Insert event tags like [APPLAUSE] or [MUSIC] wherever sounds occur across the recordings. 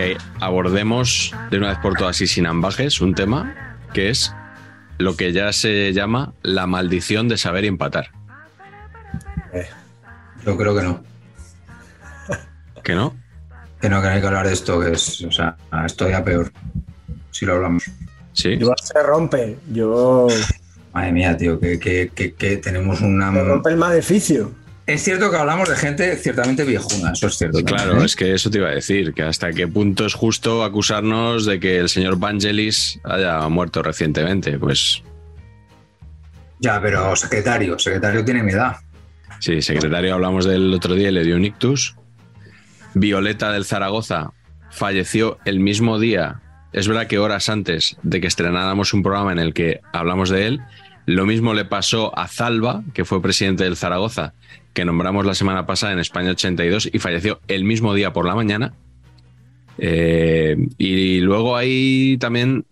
Que abordemos de una vez por todas y sin ambajes un tema que es lo que ya se llama la maldición de saber empatar. Eh, yo creo que no. ¿Que no? Que no, que no hay que hablar de esto, que es, o sea, esto ya peor, si lo hablamos. Sí. Yo se rompe, yo... Madre mía, tío, que, que, que, que tenemos una... Se rompe el maleficio. Es cierto que hablamos de gente ciertamente viejuna, eso es cierto. Claro, también, ¿eh? es que eso te iba a decir, que hasta qué punto es justo acusarnos de que el señor Vangelis haya muerto recientemente. Pues Ya, pero secretario, secretario tiene mi edad. sí, secretario, hablamos del otro día, le dio un ictus. Violeta del Zaragoza falleció el mismo día. Es verdad que horas antes de que estrenáramos un programa en el que hablamos de él, lo mismo le pasó a Zalba, que fue presidente del Zaragoza, que nombramos la semana pasada en España 82 y falleció el mismo día por la mañana. Eh, y luego hay también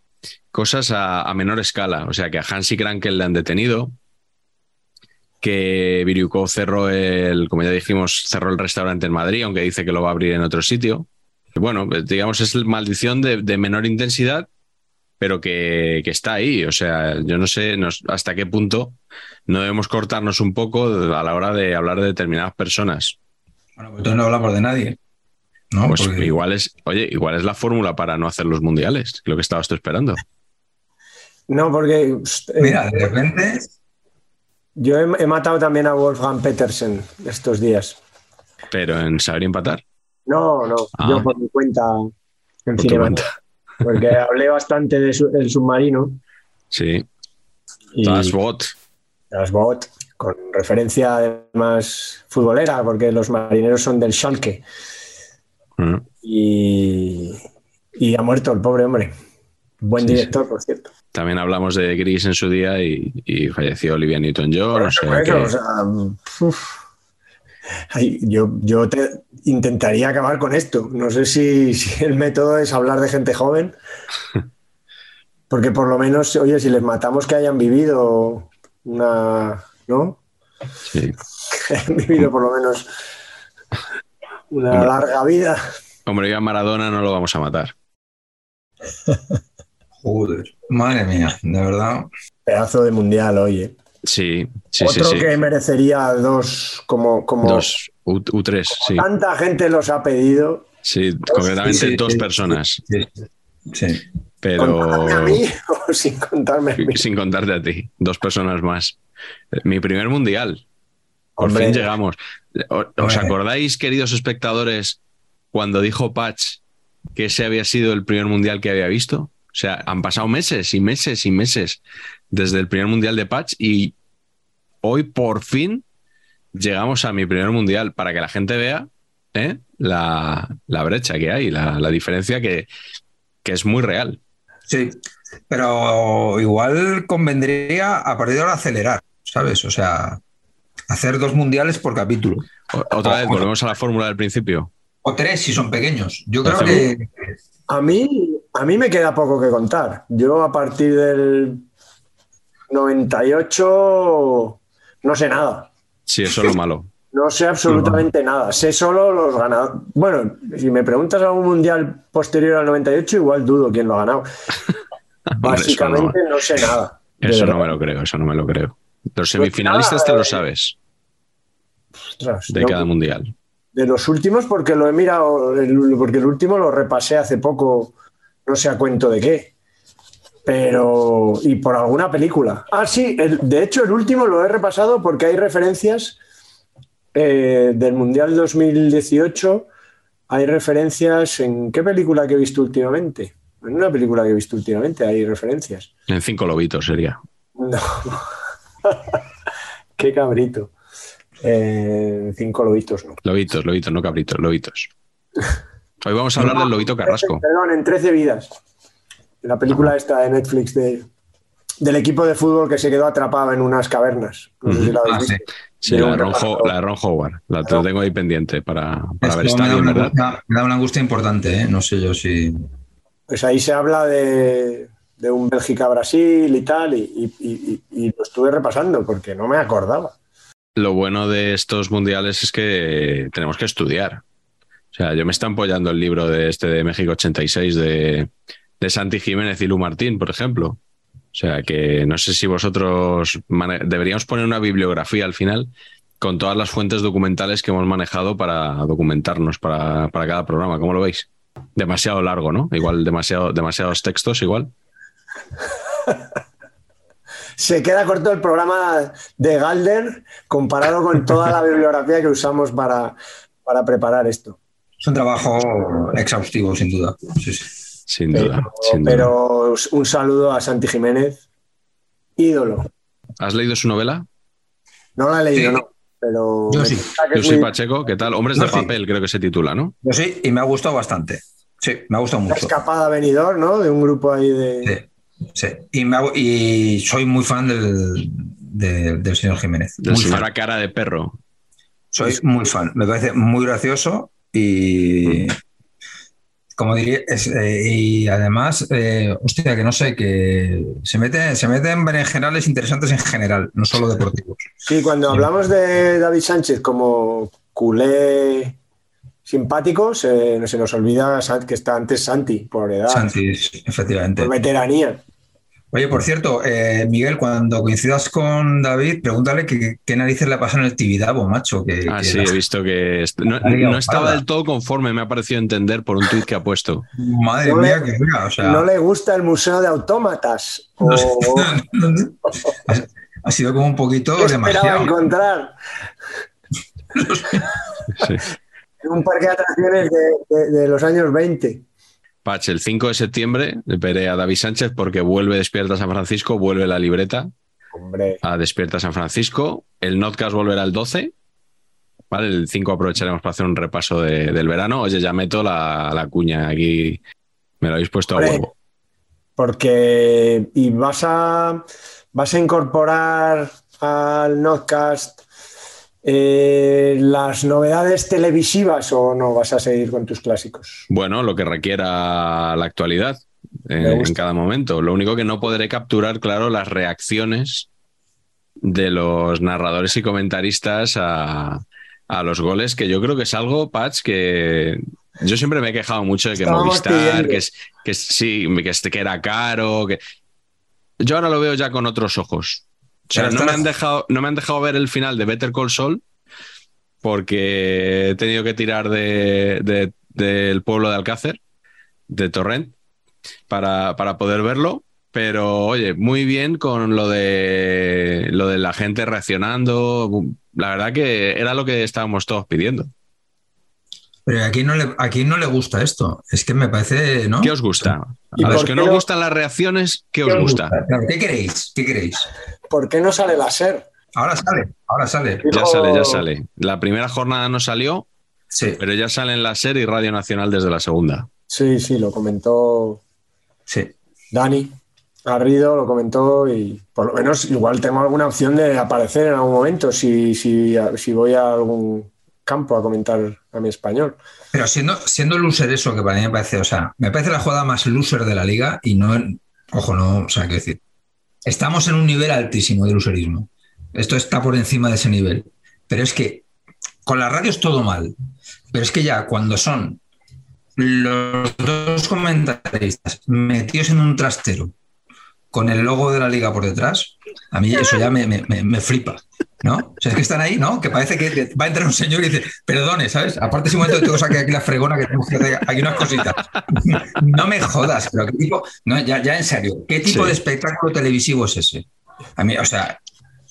cosas a, menor escala, o sea que a Hansi Krankel le han detenido, que Viriuco cerró el, como ya dijimos, cerró el restaurante en Madrid, aunque dice que lo va a abrir en otro sitio. Bueno, digamos, es maldición de menor intensidad, pero que, que, está ahí. O sea, yo no sé nos, hasta qué punto no debemos cortarnos un poco a la hora de hablar de determinadas personas. Bueno, pues entonces no hablamos de nadie. ¿no? Pues Porque- igual es, oye, igual es la fórmula para no hacer los mundiales, lo que estabas tú esperando. No, porque eh, Mira, de repente, yo he, he matado también a Wolfgang Petersen estos días. Pero en saber empatar. No, no, Ah. yo por mi cuenta en Por tu cuenta. Porque hablé bastante del submarino Sí, y Das Bot. Con referencia además futbolera, porque los marineros son del Schalke Mm. y, y ha muerto el pobre hombre. Buen Sí, director, por cierto. También hablamos de Gris en su día y, y falleció Olivia Newton-John. O sea que- o sea. Ay, yo yo te, intentaría acabar con esto. No sé si, [LAUGHS] si el método es hablar de gente joven. Porque por lo menos, oye, si les matamos que hayan vivido una. ¿No? sí. [LAUGHS] Que hayan vivido por lo menos una Hombre. larga vida. Le diga Maradona, no lo vamos a matar. [LAUGHS] joder, madre mía, de verdad. Pedazo de mundial, oye. Sí, sí, Otro sí. sí. que merecería dos, como, como Dos, U, 3 sí. tanta gente los ha pedido. Sí, concretamente sí, dos sí. personas. Sí, sí. Pero ¿Contarme a mí [LAUGHS] o sin contarme a mí? sin contarte a ti, dos personas más. Mi primer mundial. Por Hombre. fin llegamos. ¿O- ¿Os acordáis, queridos espectadores, cuando dijo Patch que ese había sido el primer mundial que había visto? O sea, han pasado meses y meses y meses desde el primer mundial de Patch y hoy por fin llegamos a mi primer mundial para que la gente vea ¿eh? la, la brecha que hay, la, la diferencia que, que es muy real. Sí, pero igual convendría a partir de ahora acelerar, ¿sabes? O sea, hacer dos mundiales por capítulo. O- Otra vez, volvemos a la fórmula del principio. O tres si son pequeños. Yo creo Hacemos- que A mí, a mí me queda poco que contar. Yo a partir del 98 no sé nada. Sí, eso es lo malo. No sé absolutamente nada. Sé solo los ganadores. Bueno, si me preguntas algún mundial posterior al 98, igual dudo quién lo ha ganado. [LAUGHS] Básicamente no, sé nada. Eso no me lo creo, eso no me lo creo. Los semifinalistas te lo sabes. de cada mundial. De los últimos, porque lo he mirado, porque el último lo repasé hace poco, no sé a cuento de qué. Pero. Y por alguna película. Ah, sí, de hecho, el último lo he repasado porque hay referencias eh, del Mundial 2018 hay referencias en qué película que he visto últimamente. En una película que he visto últimamente hay referencias. En Cinco Lobitos sería. No. [LAUGHS] qué cabrito. Eh, cinco lobitos, no. Lobitos, lobitos, no cabritos, lobitos. Hoy vamos a hablar del lobito Carrasco. Perdón, en 13 vidas. La película esta de Netflix de, del equipo de fútbol que se quedó atrapado en unas cavernas. No sé si la ah, Sí, la de, Ron, Howard. La tengo ahí pendiente para, ver. Está me, da una, ¿verdad? me da una angustia importante, ¿eh? No sé yo si. Pues ahí se habla de, un Bélgica-Brasil y tal, y, lo estuve repasando porque no me acordaba. Lo bueno de estos mundiales es que tenemos que estudiar. O sea, yo me está apoyando el libro de este de México 86 de, de Santi Jiménez y Lu Martín, por ejemplo. O sea que no sé si vosotros deberíamos poner una bibliografía al final con todas las fuentes documentales que hemos manejado para documentarnos para, cada programa. ¿Cómo lo veis? Demasiado largo, ¿no? Igual demasiado, demasiados textos, igual. [LAUGHS] Se queda corto el programa de Galder comparado con toda la bibliografía que usamos para, para preparar esto. Es un trabajo exhaustivo, sin duda. Sí, sí. Sin duda. Pero, un saludo a Santi Jiménez, ídolo. ¿Has leído su novela? No la he leído, no. Pero yo sí. Yo soy Pacheco, ¿qué tal? Hombres de papel, creo que se titula, ¿no? Yo sí, y me ha gustado bastante. Sí, me ha gustado mucho. escapada venidor, ¿no? De un grupo ahí de. Sí, Y, y, soy muy fan del, del señor Jiménez. Del señor cara de perro. Soy muy fan. Me parece muy gracioso y. Como diría, eh, y además, eh, hostia, que no sé, que se mete, se mete en berenjenales interesantes en general, no solo deportivos. Sí, cuando hablamos de David Sánchez como culé simpático, se, se nos olvida que está antes Santi, por edad. Santi, efectivamente. Por veteranía. Oye, por cierto, eh, Miguel, cuando coincidas con David, pregúntale qué narices le pasa en el Tibidabo, macho. Que, ah, sí, he visto que no, estaba del todo conforme, me ha parecido entender por un tuit que ha puesto. Madre mía, que o sea... No le gusta el Museo de Autómatas. [LAUGHS] ha sido como un poquito demasiado. encontrar? [LAUGHS] sí. Un parque de atracciones de los años 20 el 5 de septiembre veré a David Sánchez porque vuelve Despierta San Francisco, vuelve la libreta a Despierta San Francisco. El Notcast volverá el 12. ¿vale? El 5 aprovecharemos para hacer un repaso del verano. Oye, ya meto la, cuña aquí. Me lo habéis puesto a huevo. Porque. ¿Y vas a, vas a incorporar al Notcast eh, ¿Las novedades televisivas o no vas a seguir con tus clásicos? Bueno, lo que requiera la actualidad eh, en cada momento. Lo único que no podré capturar, claro, las reacciones de los narradores y comentaristas a, los goles, que yo creo que es algo, Patch, que yo siempre me he quejado mucho de que Movistar, que, es, que sí, que, que era caro, que yo ahora lo veo ya con otros ojos no me, han dejado, no me han dejado ver el final de Better Call Saul porque he tenido que tirar de, del pueblo de Alcácer, de Torrent, para, poder verlo. Pero oye, muy bien con lo de lo de la gente reaccionando. La verdad que era lo que estábamos todos pidiendo. Pero aquí no le, aquí no le gusta esto. Es que me parece, ¿no? ¿Qué os gusta? A los que no gustan las reacciones, ¿qué, os gusta? ¿Qué queréis? ¿Qué queréis? ¿Por qué no sale la SER? Ahora sale, ahora sale. Ya sale, ya sale. La primera jornada no salió, sí. pero ya sale en la SER y Radio Nacional desde la segunda. Sí, sí, lo comentó sí. Dani Garrido, lo comentó y por lo menos igual tengo alguna opción de aparecer en algún momento si, si, si voy a algún campo a comentar a mi español. Pero siendo, siendo loser eso, que para mí me parece, o sea, me parece la jugada más loser de la liga y no, ojo, no, o sea, quiero decir, estamos en un nivel altísimo de usuarismo. Esto está por encima de ese nivel. Pero es que con la radio es todo mal, pero es que ya cuando son los dos comentaristas metidos en un trastero con el logo de la liga por detrás, a mí eso ya me, me- me- me flipa, ¿no? O sea, es que están ahí, ¿no? Que parece que va a entrar un señor y dice, perdone, ¿sabes? Aparte, ese momento tengo que sacar aquí la fregona que tenemos que hacer aquí unas cositas. [LAUGHS] No me jodas, pero qué tipo, no, ya, ya en serio, ¿qué tipo Sí. de espectáculo televisivo es ese? A mí, o sea,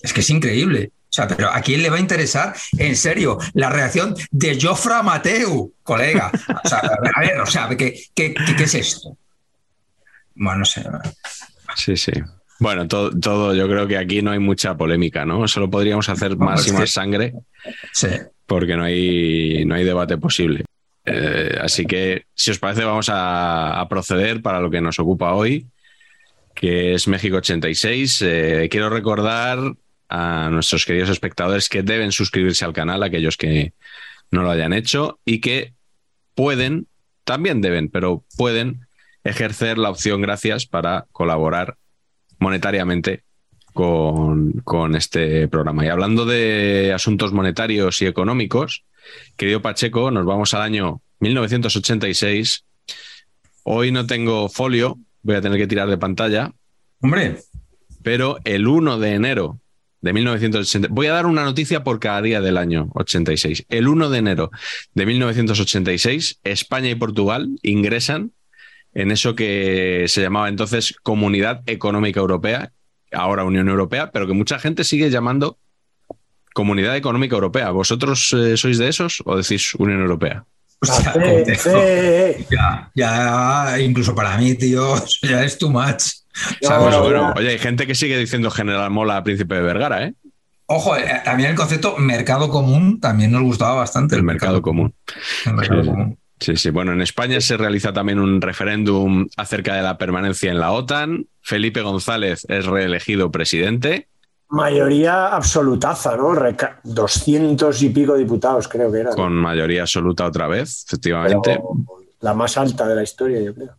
es que es increíble. O sea, pero ¿a quién le va a interesar, en serio, la reacción de Jofra Mateu, colega? O sea, a ver, o sea, ¿qué, qué, qué- qué es esto? Bueno, no sé. Sí, sí. Bueno, todo, todo, yo creo que aquí no hay mucha polémica, ¿no? Solo podríamos hacer más y más sangre Sí. porque no hay, no hay debate posible. Eh, así que, si os parece, vamos a, a proceder para lo que nos ocupa hoy, que es México 86. Eh, quiero recordar a nuestros queridos espectadores que deben suscribirse al canal, aquellos que no lo hayan hecho, y que pueden, también deben, pero pueden ejercer la opción gracias para colaborar monetariamente con, con este programa. Y hablando de asuntos monetarios y económicos, querido Pacheco, nos vamos al año 1986. Hoy no tengo folio, voy a tener que tirar de pantalla, Hombre, pero el 1 de enero de 1980, voy a dar una noticia por cada día del año 86. El 1 de enero de 1986, España y Portugal ingresan en eso que se llamaba entonces Comunidad Económica Europea, ahora Unión Europea, pero que mucha gente sigue llamando Comunidad Económica Europea. ¿Vosotros eh, sois de esos o decís Unión Europea? hostia, Sí, contexto. sí. ya, ya, incluso para mí, tío, [LAUGHS] ya es too much. No, ¿Sabes? Bueno, no, bueno, no. oye, hay gente que sigue diciendo General Mola, Príncipe de Vergara, ¿eh? Ojo, eh, también el concepto mercado común también nos gustaba bastante. El mercado común. El mercado Sí, sí. común. Sí, sí. Bueno, en España se realiza también un referéndum acerca de la permanencia en la OTAN. Felipe González es reelegido presidente. Mayoría absolutaza, ¿no? Reca- 200 y pico diputados, creo que era. con mayoría absoluta otra vez, efectivamente. Pero la más alta de la historia, yo creo.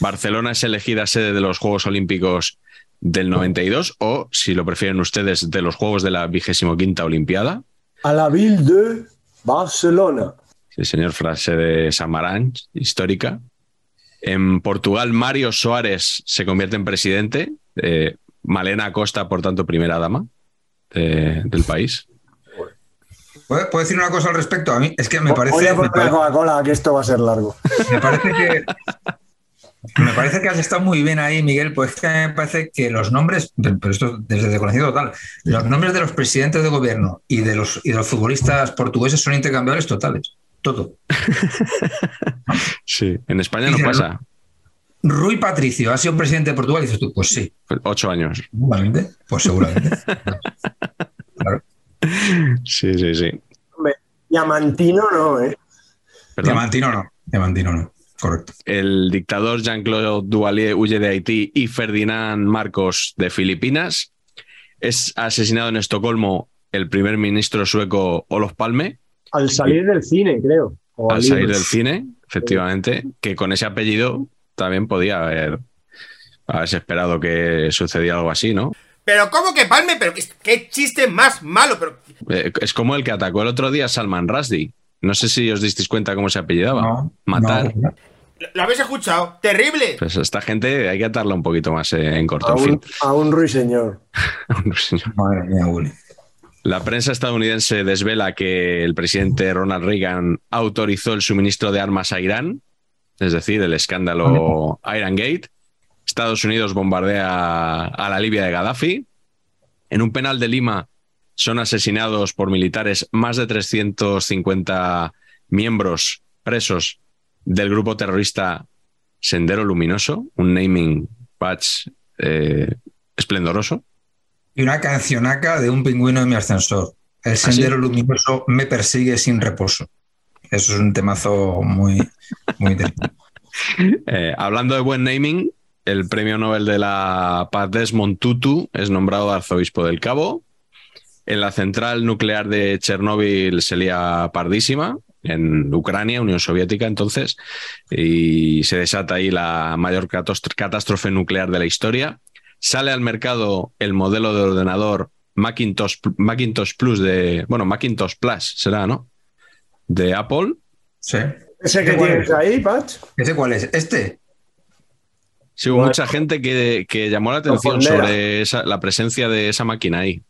Barcelona es elegida sede de los Juegos Olímpicos del 92 o, si lo prefieren ustedes, de los Juegos de la vigésimo quinta Olimpiada. A la ville de Barcelona. Sí, señor, frase de Samarán, histórica. En Portugal, Mario Soares se convierte en presidente. eh, Malena Acosta, por tanto, primera dama de- del país. ¿Puedo, puedo decir una cosa al respecto? A mí es que me Voy parece, a me poner Coca-Cola, que esto va a ser largo. me parece que me parece que has estado muy bien ahí, Miguel. Pues es que me parece que los nombres, pero esto desde desconocido total, los nombres de los presidentes de gobierno y de los y de los futbolistas portugueses son intercambiables totales. Todo. Sí, en España no pasa. Rui Patricio ha sido presidente de Portugal y dices tú, pues sí, Ocho años. seguramente, pues seguramente. Claro. Sí, sí, sí. Hombre, Diamantino no, ¿eh? Perdón. Diamantino no, Diamantino no, correcto. El dictador Jean-Claude Duvalier huye de Haití y Ferdinand Marcos de Filipinas. Es asesinado en Estocolmo el primer ministro sueco Olof Palme Al salir del cine, creo. O al al salir ir. del cine, efectivamente, que con ese apellido también podía haber, haberse esperado que sucediera algo así, ¿no? Pero ¿cómo que palme? Pero qué, qué chiste más malo, pero Eh, Es como el que atacó el otro día a Salman Rushdie. No sé si os disteis cuenta cómo se apellidaba. No, Matar. no. ¿lo- ¿lo habéis escuchado? Terrible. Pues a esta gente hay que atarla un poquito más eh, en corto. A en fin. un, [LAUGHS] a un ruiseñor. Madre mía, Willy. La prensa estadounidense desvela que el presidente Ronald Reagan autorizó el suministro de armas a Irán, es decir, el escándalo Iran Gate. Estados Unidos bombardea a la Libia de Gaddafi. En un penal de Lima son asesinados por militares más de 350 miembros presos del grupo terrorista Sendero Luminoso, un naming patch eh, esplendoroso. Y una cancionaca de un pingüino en mi ascensor. El sendero luminoso me persigue sin reposo. Eso es un temazo muy, muy interesante. [LAUGHS] Eh, hablando de buen naming, el premio Nobel de la Paz Desmond Tutu es nombrado arzobispo del Cabo. En la central nuclear de Chernóbil se lía pardísima, en Ucrania, Unión Soviética entonces, y se desata ahí la mayor catástrofe nuclear de la historia. Sale al mercado el modelo de ordenador Macintosh, Macintosh Plus de, bueno, Macintosh Plus será, ¿no? de Apple. Sí. ¿Ese que ¿Cuál tienes es? ahí, Patch? ¿Ese cuál es? ¿Este? Sí, hubo mucha gente que, que llamó la atención sobre esa- la presencia de esa máquina ahí.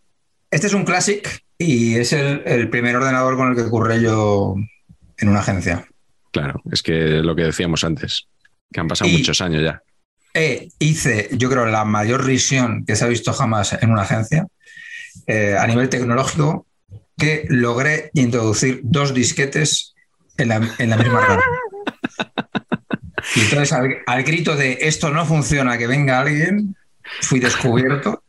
Este es un Classic y es el, el primer ordenador con el que curré yo en una agencia. Claro, es que lo que decíamos antes, que han pasado Y- muchos años ya. E hice, yo creo, la mayor risión que se ha visto jamás en una agencia eh, a nivel tecnológico, que logré introducir dos disquetes en la, en la misma RAM. [LAUGHS] Y entonces, al, al grito de esto no funciona, que venga alguien, fui descubierto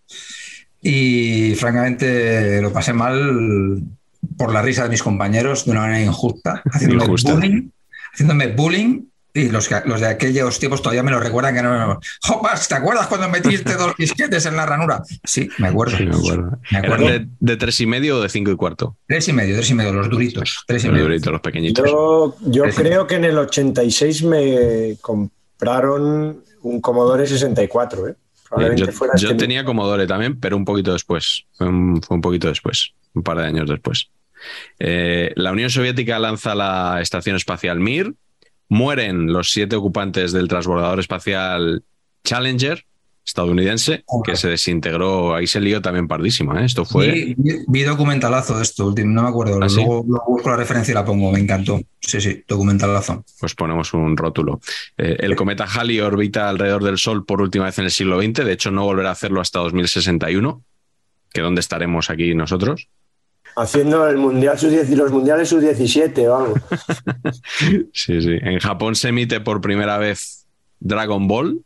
y francamente lo pasé mal por la risa de mis compañeros de una manera injusta, haciéndome Injusta. bullying, haciéndome bullying. Y los, los de aquellos tiempos todavía me lo recuerdan que no. no. Jopas, ¿te acuerdas cuando metiste dos disquetes en la ranura? Sí, me acuerdo. Sí, me acuerdo. Me ¿Eran acuerdo. de, de tres y medio o de cinco y cuarto? Tres y medio, tres y medio, los duritos. Tres y Los medio. duritos, los pequeñitos. Yo, yo Sí, sí. creo que en el 86 me compraron un Commodore 64, ¿eh? Probablemente yo fuera yo este tenía Commodore también, pero un poquito después. Fue un, fue un poquito después, un par de años después. Eh, la Unión Soviética lanza la estación espacial Mir. Mueren los siete ocupantes del transbordador espacial Challenger estadounidense, que se desintegró. Ahí se lió también pardísimo. ¿eh? Esto fue. Vi, documentalazo de esto último, no me acuerdo. ¿Ah, sí? luego, luego busco la referencia y la pongo, me encantó. Sí, sí, documentalazo. pues ponemos un rótulo. Eh, el cometa Halley orbita alrededor del Sol por última vez en el siglo XX, de hecho no volverá a hacerlo hasta 2061, que dónde estaremos aquí nosotros. Haciendo el mundial sub los mundiales sub-17 o algo. [LAUGHS] Sí, sí. En Japón se emite por primera vez Dragon Ball.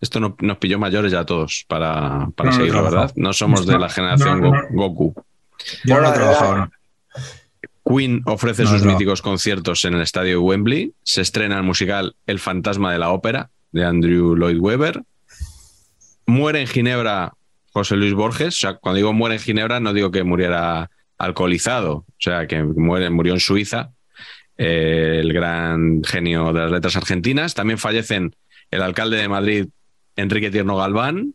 Esto no- nos pilló mayores ya todos para, para No, no seguirlo, trabajo. ¿verdad? No somos de la generación No, no, Go- Goku. Yo no, No, no. Queen ofrece No, sus no. míticos conciertos en el estadio de Wembley. Se estrena el musical El fantasma de la ópera de Andrew Lloyd Webber. Muere en Ginebra José Luis Borges. O sea, cuando digo muere en Ginebra, no digo que muriera alcoholizado. O sea, que murió en Suiza. eh, el gran genio de las letras argentinas. También fallecen el alcalde de Madrid, Enrique Tierno Galván,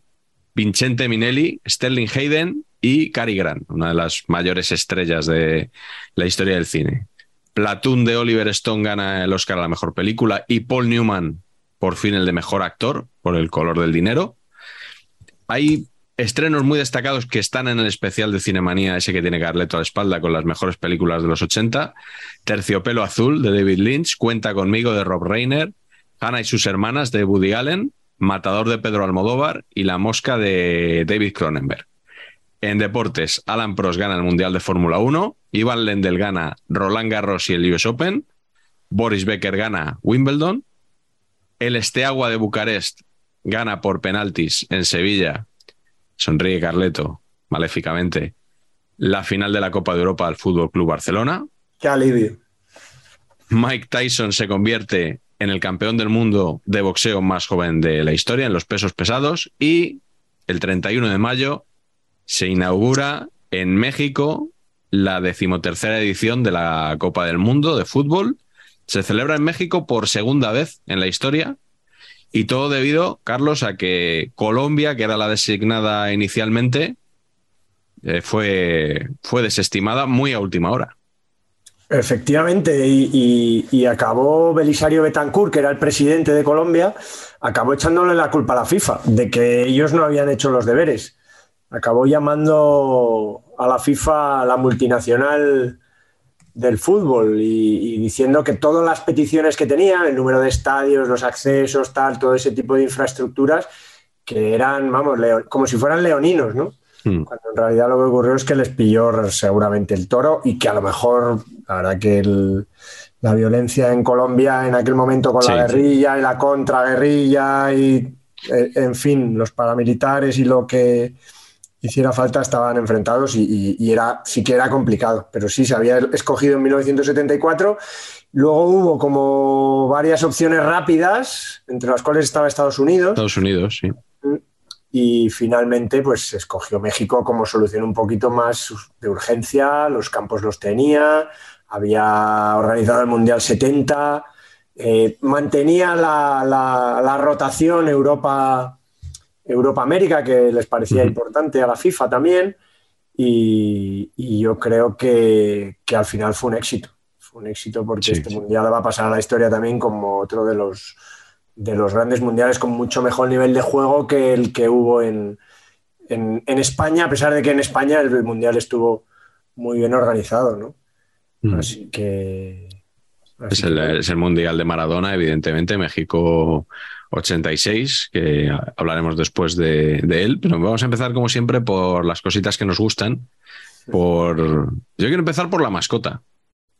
Vincente Minelli, Sterling Hayden y Cary Grant, una de las mayores estrellas de la historia del cine. Platoon de Oliver Stone gana el Oscar a la mejor película y Paul Newman por fin el de mejor actor por El color del dinero. Hay estrenos muy destacados que están en el especial de Cinemanía, ese que tiene Carleto a la espalda con las mejores películas de los 80. Terciopelo Azul de David Lynch, Cuenta conmigo de Rob Reiner, Hannah y sus hermanas de Woody Allen, Matador de Pedro Almodóvar y La Mosca de David Cronenberg. En deportes, Alan Prost gana el Mundial de Fórmula 1, Ivan Lendl gana Roland Garros y el US Open, Boris Becker gana Wimbledon, el Esteagua de Bucarest gana por penaltis en Sevilla, sonríe Carleto maléficamente, la final de la Copa de Europa al Fútbol Club Barcelona, Qué alivio. Mike Tyson se convierte en el campeón del mundo de boxeo más joven de la historia en los pesos pesados y el 31 de mayo se inaugura en México la decimotercera edición de la Copa del Mundo de fútbol. Se celebra en México por segunda vez en la historia y todo debido, Carlos, a que Colombia, que era la designada inicialmente, eh, fue, fue desestimada muy a última hora. Efectivamente, y, acabó Belisario Betancourt, que era el presidente de Colombia, acabó echándole la culpa a la FIFA de que ellos no habían hecho los deberes. Acabó llamando a la FIFA la multinacional del fútbol y, y diciendo que todas las peticiones que tenían, el número de estadios, los accesos, tal, todo ese tipo de infraestructuras, que eran, vamos, leo- como si fueran leoninos, ¿no? Hmm. Cuando en realidad lo que ocurrió es que les pilló seguramente el toro y que a lo mejor, la verdad que el- la violencia en Colombia en aquel momento con Sí. la guerrilla y la contraguerrilla y, eh, en fin, los paramilitares y lo que hiciera falta estaban enfrentados y, y- y era, sí que era complicado, pero sí se había escogido en 1974. Luego hubo como varias opciones rápidas, entre las cuales estaba Estados Unidos Estados Unidos, sí. y finalmente pues se escogió México como solución un poquito más de urgencia, los campos los tenía, había organizado el Mundial 70, eh, mantenía la, la- la rotación Europa, Europa-América, que les parecía importante a la FIFA también, y, y yo creo que, que al final fue un éxito. fue un éxito porque Sí, este sí. mundial va a pasar a la historia también como otro de los, de los grandes mundiales con mucho mejor nivel de juego que el que hubo en, en, en España, a pesar de que en España el mundial estuvo muy bien organizado, ¿no? Mm. Así que... así Es el, que- es el Mundial de Maradona, evidentemente, México 86, que hablaremos después de, él, pero vamos a empezar como siempre por las cositas que nos gustan. Por... Yo quiero empezar por la mascota,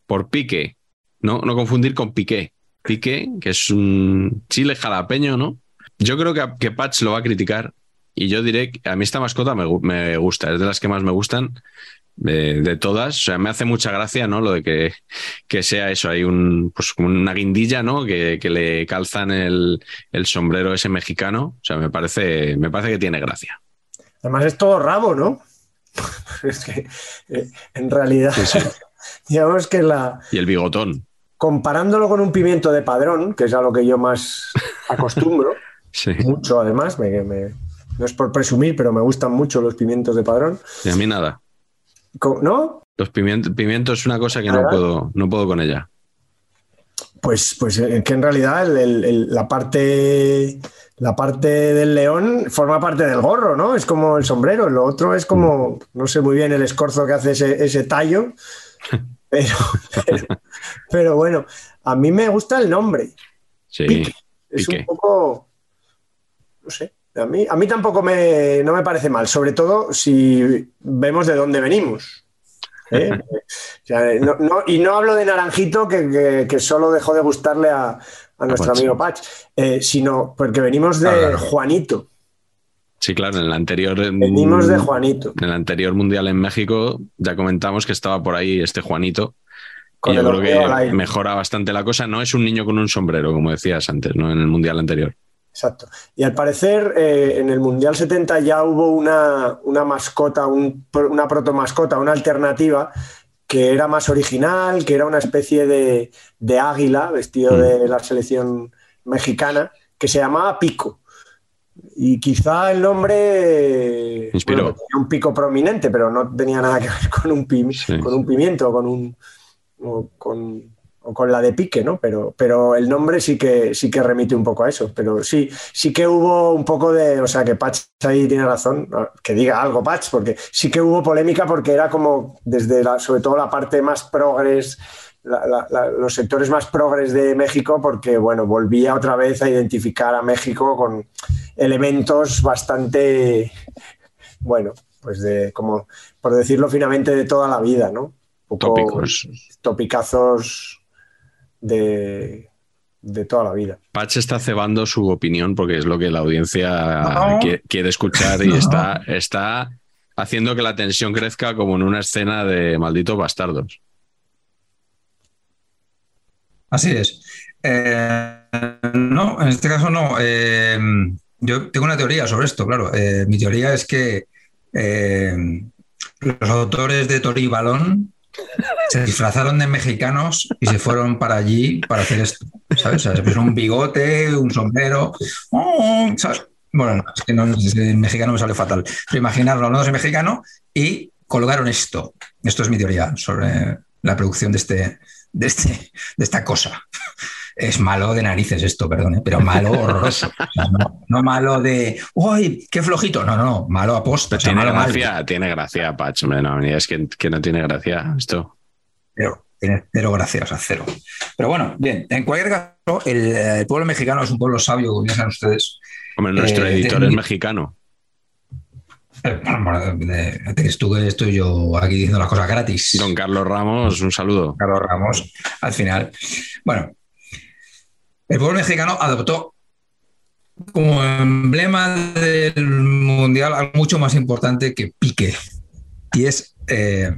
por Pique, no, no confundir con Piqué. Pique, que es un chile jalapeño, ¿no? Yo creo que, que Patch lo va a criticar y yo diré que a mí esta mascota me, me gusta, es de las que más me gustan de, de todas. O sea, me hace mucha gracia, ¿no? Lo de que, que sea eso, hay un, pues una guindilla, ¿no? Que, que le calzan el, el sombrero ese mexicano. O sea, me parece, me parece que tiene gracia. Además es todo rabo, ¿no? [LAUGHS] es que eh, en realidad, Sí, sí. [LAUGHS] digamos que la, Y el bigotón. comparándolo con un pimiento de padrón, que es a lo que yo más acostumbro, [LAUGHS] Sí. mucho además, me- me- no es por presumir, pero me gustan mucho los pimientos de padrón. Y a mí nada. ¿No? Los pimientos, pimientos es una cosa que no puedo, no puedo con ella. Pues, pues eh, que en realidad el- el- el- la, parte, la parte del león forma parte del gorro, ¿no? Es como el sombrero, lo otro es como, no sé muy bien el escorzo que hace ese, ese tallo, pero, [LAUGHS] pero, pero bueno, a mí me gusta el nombre. Sí. Pique. Es Pique. un poco, no sé, a mí, a mí tampoco me, no me parece mal, sobre todo si vemos de dónde venimos. ¿eh? [LAUGHS] O sea, no- no- y no hablo de Naranjito, que, que- que solo dejó de gustarle a, a nuestro Patch. amigo Patch, eh, sino porque venimos de Claro, claro. Juanito. Sí, claro, en el anterior. Venimos de Juanito. En el anterior mundial en México ya comentamos que estaba por ahí este Juanito. Con y yo creo que mejora bastante la cosa. No es un niño con un sombrero, como decías antes, ¿no? En el mundial anterior. Exacto. Y al parecer eh, en el Mundial 70 ya hubo una, una mascota, un- una protomascota, una alternativa que era más original, que era una especie de, de águila vestido Mm. de la selección mexicana, que se llamaba Pico. Y quizá el nombre Inspiró. bueno, tenía un pico prominente, pero no tenía nada que ver con un, pim- Sí. con un pimiento con un o con, o con la de pique, ¿no? Pero, pero el nombre sí que sí que remite un poco a eso. Pero sí, sí que hubo un poco de. O sea que Patch ahí tiene razón, que diga algo Patch, porque sí que hubo polémica porque era como desde la, sobre todo la parte más progres. la- la- la- los sectores más progres de México, porque bueno, volvía otra vez a identificar a México con elementos bastante, bueno, pues de, como por decirlo finamente, de toda la vida, ¿no? Un poco Tópicos. Topicazos de, de toda la vida. Patch está cebando su opinión porque es lo que la audiencia No. quiere escuchar y [LAUGHS] No. está, está haciendo que la tensión crezca como en una escena de malditos bastardos. Así es. Eh, no, en este caso no. Eh, yo tengo una teoría sobre esto, claro. Eh, mi teoría es que eh, los autores de Tori y Balón se disfrazaron de mexicanos y se fueron para allí para hacer esto. ¿Sabes? Se pusieron un bigote, un sombrero. ¡oh! Bueno, no, es que no, en mexicano me sale fatal. Pero imaginarlo, no soy mexicano y colgaron esto. Esto es mi teoría sobre la producción de este, de este, de esta cosa. Es malo de narices esto, perdón, ¿eh? pero malo [LAUGHS] horroroso. O sea, no, no malo de, ¡uy, qué flojito! No, no, no, malo aposta. o sea, tiene malo mal. gracia, tiene gracia, Patch. hombre, no, es que, que no tiene gracia esto. Cero, tiene cero gracias, o sea, cero. Pero bueno, bien, en cualquier caso, el, el pueblo mexicano es un pueblo sabio, como saben ustedes. Hombre, nuestro Eh, editor de- es mexicano. Eh, crees tú que estoy yo aquí diciendo las cosas gratis. Don Carlos Ramos, un saludo. Carlos Ramos, al final. Bueno, el pueblo mexicano adoptó como emblema del mundial algo mucho más importante que Pique. Y es eh,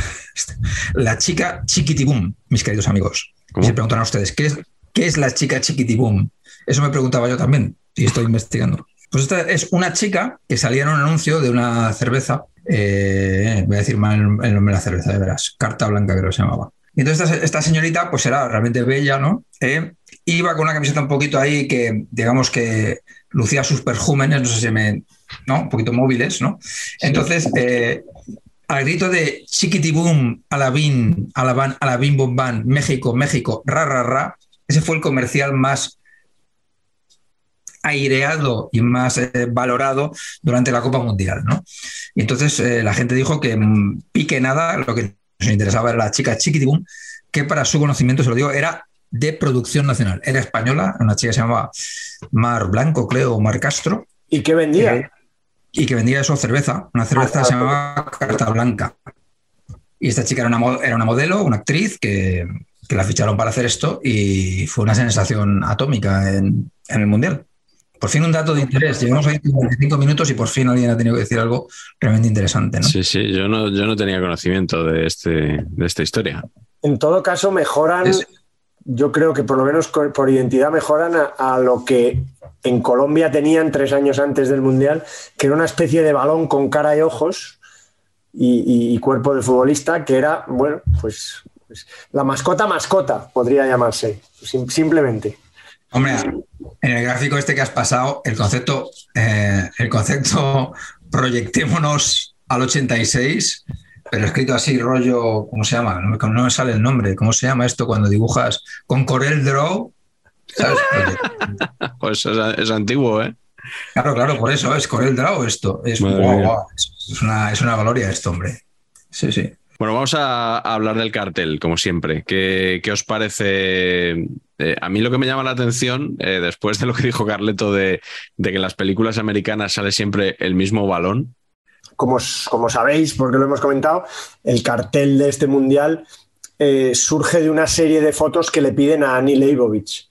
[LAUGHS] la chica Chiquitibum, mis queridos amigos. ¿Cómo? Se preguntan a ustedes, ¿qué es, ¿qué es la chica Chiquitibum? Eso me preguntaba yo también y estoy investigando. Pues esta es una chica que salía en un anuncio de una cerveza. eh, voy a decir mal el nombre de la cerveza, de veras. Carta Blanca creo que se llamaba. Y entonces esta, esta señorita pues era realmente bella, ¿no? Eh, iba con una camiseta un poquito ahí que, digamos que lucía sus perjúmenes, no sé si me... ¿no? Un poquito móviles, ¿no? Entonces, eh, al grito de chiquitibum, alabín, alabán, alabín, bombán, México, México, ra, ra, ra, ese fue el comercial más aireado y más eh, valorado durante la Copa Mundial, ¿no? Y entonces eh, la gente dijo que mm, pique nada, lo que nos interesaba era la chica Chiquitibum, que para su conocimiento, se lo digo, era de producción nacional. Era española, una chica que se llamaba Mar Blanco, creo, o Mar Castro, ¿Y qué vendía? Eh, y que vendía eso cerveza, una cerveza Ah, que se llamaba Carta Blanca. Y esta chica era una, era una modelo, una actriz que, que la ficharon para hacer esto y fue una sensación atómica en, en el Mundial. Por fin un dato de interés. Llevamos ahí 55 minutos y por fin alguien ha tenido que decir algo realmente interesante. ¿no? Sí, sí, yo no, yo no tenía conocimiento de, este, de esta historia. En todo caso, mejoran, Es- yo creo que por lo menos por identidad mejoran a, lo que en Colombia tenían tres años antes del Mundial, que era una especie de balón con cara y ojos y, cuerpo de futbolista, que era, bueno, pues, pues la mascota mascota, podría llamarse, sim- simplemente. Hombre, en el gráfico este que has pasado, el concepto, eh, el concepto [LAUGHS] proyectémonos al 86, pero escrito así, rollo, ¿cómo se llama? No me, no me sale el nombre. ¿Cómo se llama esto cuando dibujas con Corel Draw? ¿Sabes? [LAUGHS] Pues es, es antiguo, ¿eh? Claro, claro, por eso es Corel Draw esto. Es, una, es una gloria esto, hombre. Sí, sí. Bueno, vamos a a hablar del cartel, como siempre. ¿Qué, qué os parece? Eh, a mí lo que me llama la atención, eh, después de lo que dijo Carleto de, de que en las películas americanas sale siempre el mismo balón, Como, sabéis, porque lo hemos comentado, el cartel de este mundial eh, surge de una serie de fotos que le piden a Annie Leibovich,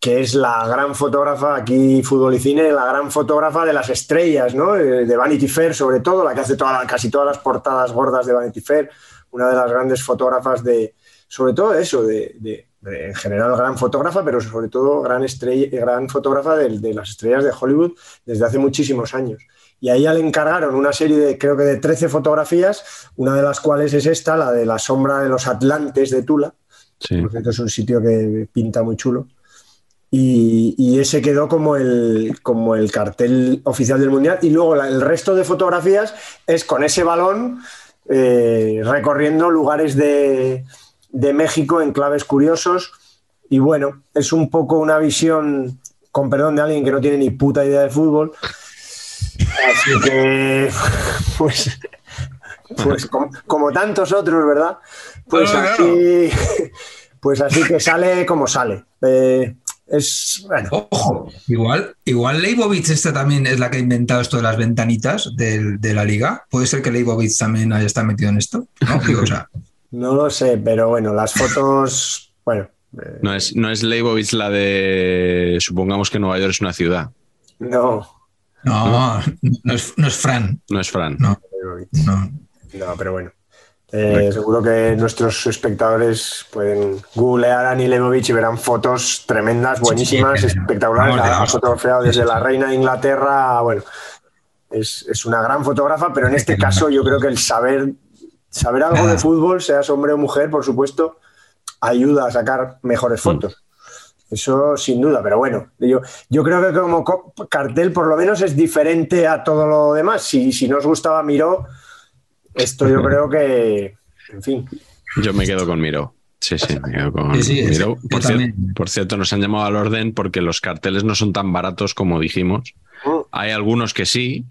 que es la gran fotógrafa aquí, fútbol y cine, la gran fotógrafa de las estrellas, ¿no? De Vanity Fair, sobre todo, la que hace toda casi todas las portadas gordas de Vanity Fair, una de las grandes fotógrafas de, sobre todo eso, de, en general gran fotógrafa, pero sobre todo gran, estrella, gran fotógrafa de las estrellas de Hollywood desde hace muchísimos años. Y a ella le encargaron una serie de, creo que de 13 fotografías, una de las cuales es esta, la de la sombra de los Atlantes de Tula. sí. Por cierto, es un sitio que pinta muy chulo. Y, y ese quedó como el, como el cartel oficial del Mundial. Y luego la- el resto de fotografías es con ese balón eh, recorriendo lugares de, de México en claves curiosos. Y bueno, es un poco una visión, con perdón de alguien que no tiene ni puta idea de fútbol. Así que, pues, pues como, como tantos otros, ¿verdad? Pues así, pues así que sale como sale. Eh, es, bueno, Ojo, igual, igual Leibovitz esta también es la que ha inventado esto de las ventanitas del- de, la liga. ¿Puede ser que Leibovitz también haya estado metido en esto? ¿No? [LAUGHS] Digo, o sea, no lo sé, pero bueno, las fotos, bueno, eh, No es, no es Leibovitz la de. Supongamos que Nueva York es una ciudad. no, no, no es, no es Fran. No es Fran. No, no. no, pero bueno. Eh, seguro que nuestros espectadores pueden googlear a Annie Leibovich y verán fotos tremendas, buenísimas, sí, espectaculares. La ha fotografiado desde la reina de Inglaterra. Bueno, es, es una gran fotógrafa, pero en este caso yo creo que el saber, saber algo de fútbol, seas hombre o mujer, por supuesto, ayuda a sacar mejores fotos. Eso sin duda, pero bueno, yo, yo creo que como co- cartel por lo menos es diferente a todo lo demás. Si, si no os gustaba Miró, esto yo [LAUGHS] creo que, en fin, Yo me quedo con Miro. Sí, sí, me quedo con Sí, Miro. Por, cier- también. por cierto, nos han llamado al orden porque los carteles no son tan baratos como dijimos. Mm. Hay algunos que sí,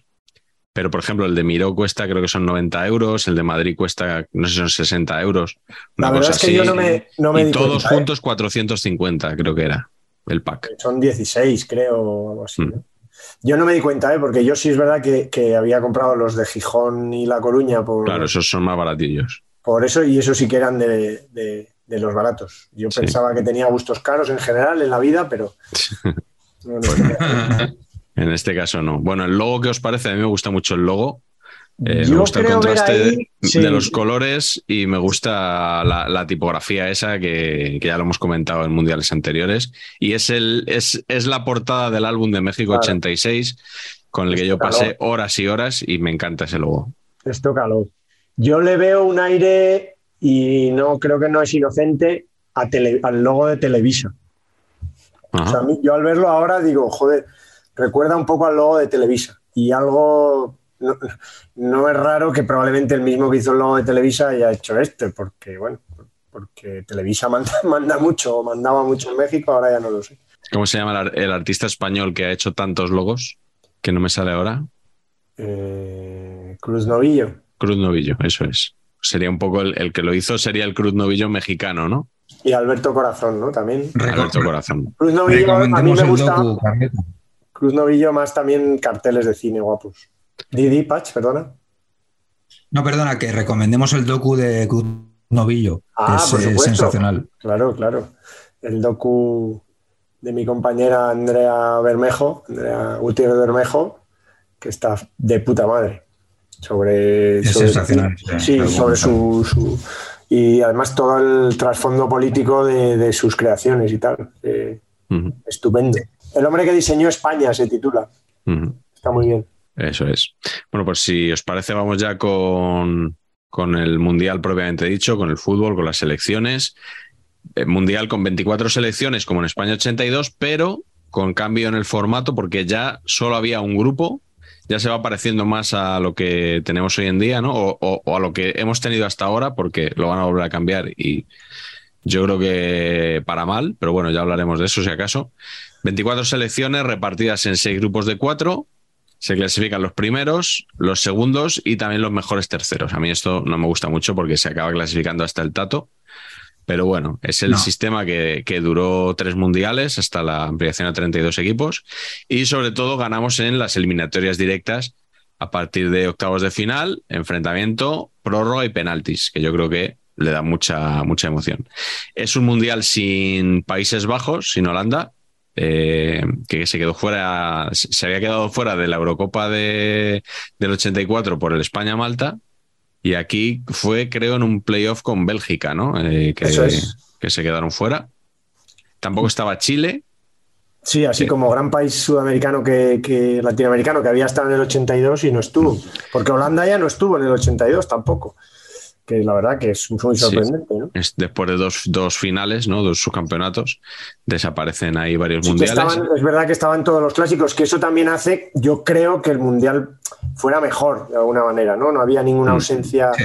pero por ejemplo, el de Miro cuesta, creo que son 90 euros, el de Madrid cuesta, no sé si son 60 euros. Una La verdad cosa es que así. yo no me- no me y di todos cuenta, ¿eh? juntos 450, creo que era el pack. son 16, creo, o algo así. Mm. ¿no? Yo no me di cuenta, ¿eh? porque yo sí es verdad que, que había comprado los de Gijón y La Coruña por, Claro, esos son más baratillos. por eso, y eso sí que eran de, de- de los baratos. Yo Sí. pensaba que tenía gustos caros en general en la vida, pero. [LAUGHS] no, no. [LAUGHS] En este caso no. Bueno, el logo, ¿qué os parece? A mí me gusta mucho el logo. Eh, me gusta el contraste ahí- de, sí. de los colores y me gusta la, la tipografía esa que, que ya lo hemos comentado en mundiales anteriores. Y es, el, es, es la portada del álbum de México Claro. 86 con el que yo pasé calor. horas y horas y me encanta ese logo. Esto calor. Yo le veo un aire, y no creo que no es inocente, a tele- al logo de Televisa. Ajá. O sea, a mí- yo al verlo ahora digo, joder, recuerda un poco al logo de Televisa. Y algo no, no es raro que probablemente el mismo que hizo el logo de Televisa haya hecho este, porque, bueno, porque Televisa manda, [LAUGHS] manda mucho, mandaba mucho en México, ahora ya no lo sé. ¿Cómo se llama el, ar- el artista español que ha hecho tantos logos? Que no me sale ahora. Eh, Cruz Novillo. Cruz Novillo, eso es. Sería un poco el, el que lo hizo, sería el Cruz Novillo mexicano, ¿no? Y Alberto Corazón, ¿no? También. Alberto Corazón. Cruz Novillo, a mí me gusta. docu. Cruz Novillo más también carteles de cine guapos. Didi, Patch, perdona. No, perdona, que recomendemos el docu de Cruz Novillo, Ah, que es por eh, supuesto. sensacional. Claro, claro. El docu de mi compañera Andrea Bermejo, Andrea Gutiérrez Bermejo, que está de puta madre. Sobre. Es sobre- sensacional, sí, sobre su, su- Y además todo el trasfondo político de, de sus creaciones y tal. Eh, estupendo. El hombre que diseñó España se titula. Está muy bien. Eso es. Bueno, pues si os parece, vamos ya con, con el Mundial propiamente dicho, con el fútbol, con las selecciones. Eh, mundial con 24 selecciones, como en España 82, pero con cambio en el formato, porque ya solo había un grupo. Ya se va pareciendo más a lo que tenemos hoy en día, ¿no? O, o- o a lo que hemos tenido hasta ahora, porque lo van a volver a cambiar y yo creo que para mal, pero bueno, ya hablaremos de eso si acaso. 24 selecciones repartidas en seis grupos de cuatro. Se clasifican los primeros, los segundos y también los mejores terceros. A mí esto no me gusta mucho porque se acaba clasificando hasta el tato. Pero bueno, es el No. sistema que, que duró tres mundiales hasta la ampliación a 32 equipos. Y sobre todo ganamos en las eliminatorias directas a partir de octavos de final, enfrentamiento, prórroga y penaltis, que yo creo que le da mucha, mucha emoción. Es un mundial sin Países Bajos, sin Holanda, eh, que se quedó fuera, se había quedado fuera de la Eurocopa de, del 84 por el España-Malta. Y aquí fue, creo, en un playoff con Bélgica, ¿no? Eh, que, Eso es. que se quedaron fuera. Tampoco estaba Chile. Sí, así Sí. como gran país sudamericano que, que latinoamericano que había estado en el 82 y no estuvo. Porque Holanda ya no estuvo en el 82 tampoco. Que la verdad que es muy Sí. sorprendente, ¿no? Es- después de dos, dos finales, ¿no? Dos subcampeonatos, desaparecen ahí varios Sí mundiales. estaban- es verdad que estaban todos los clásicos, que eso también hace, yo creo que el mundial fuera mejor de alguna manera, ¿no? No había ninguna Mm. ausencia Sí.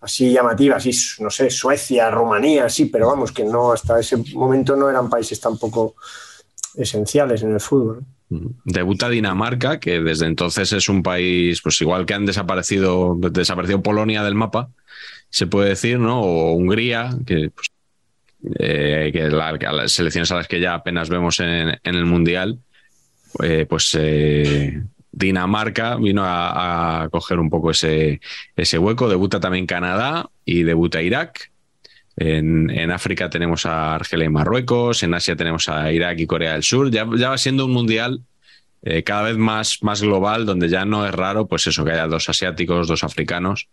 así llamativa, así, no sé, Suecia, Rumanía, sí, pero vamos, que no, hasta ese momento no eran países tampoco esenciales en el fútbol. ¿no? Debuta Dinamarca, que desde entonces es un país, pues igual que han desaparecido, desapareció Polonia del mapa, se puede decir, ¿no? O Hungría, que, pues, eh, que las selecciones a las que ya apenas vemos en, en el Mundial, eh, pues eh, Dinamarca vino a, a coger un poco ese, ese hueco. Debuta también Canadá y debuta Irak. En, en África tenemos a Argelia y Marruecos, en Asia tenemos a Irak y Corea del Sur. Ya, ya va siendo un mundial eh, cada vez más, más global, donde ya no es raro, pues eso, que haya dos asiáticos, dos africanos.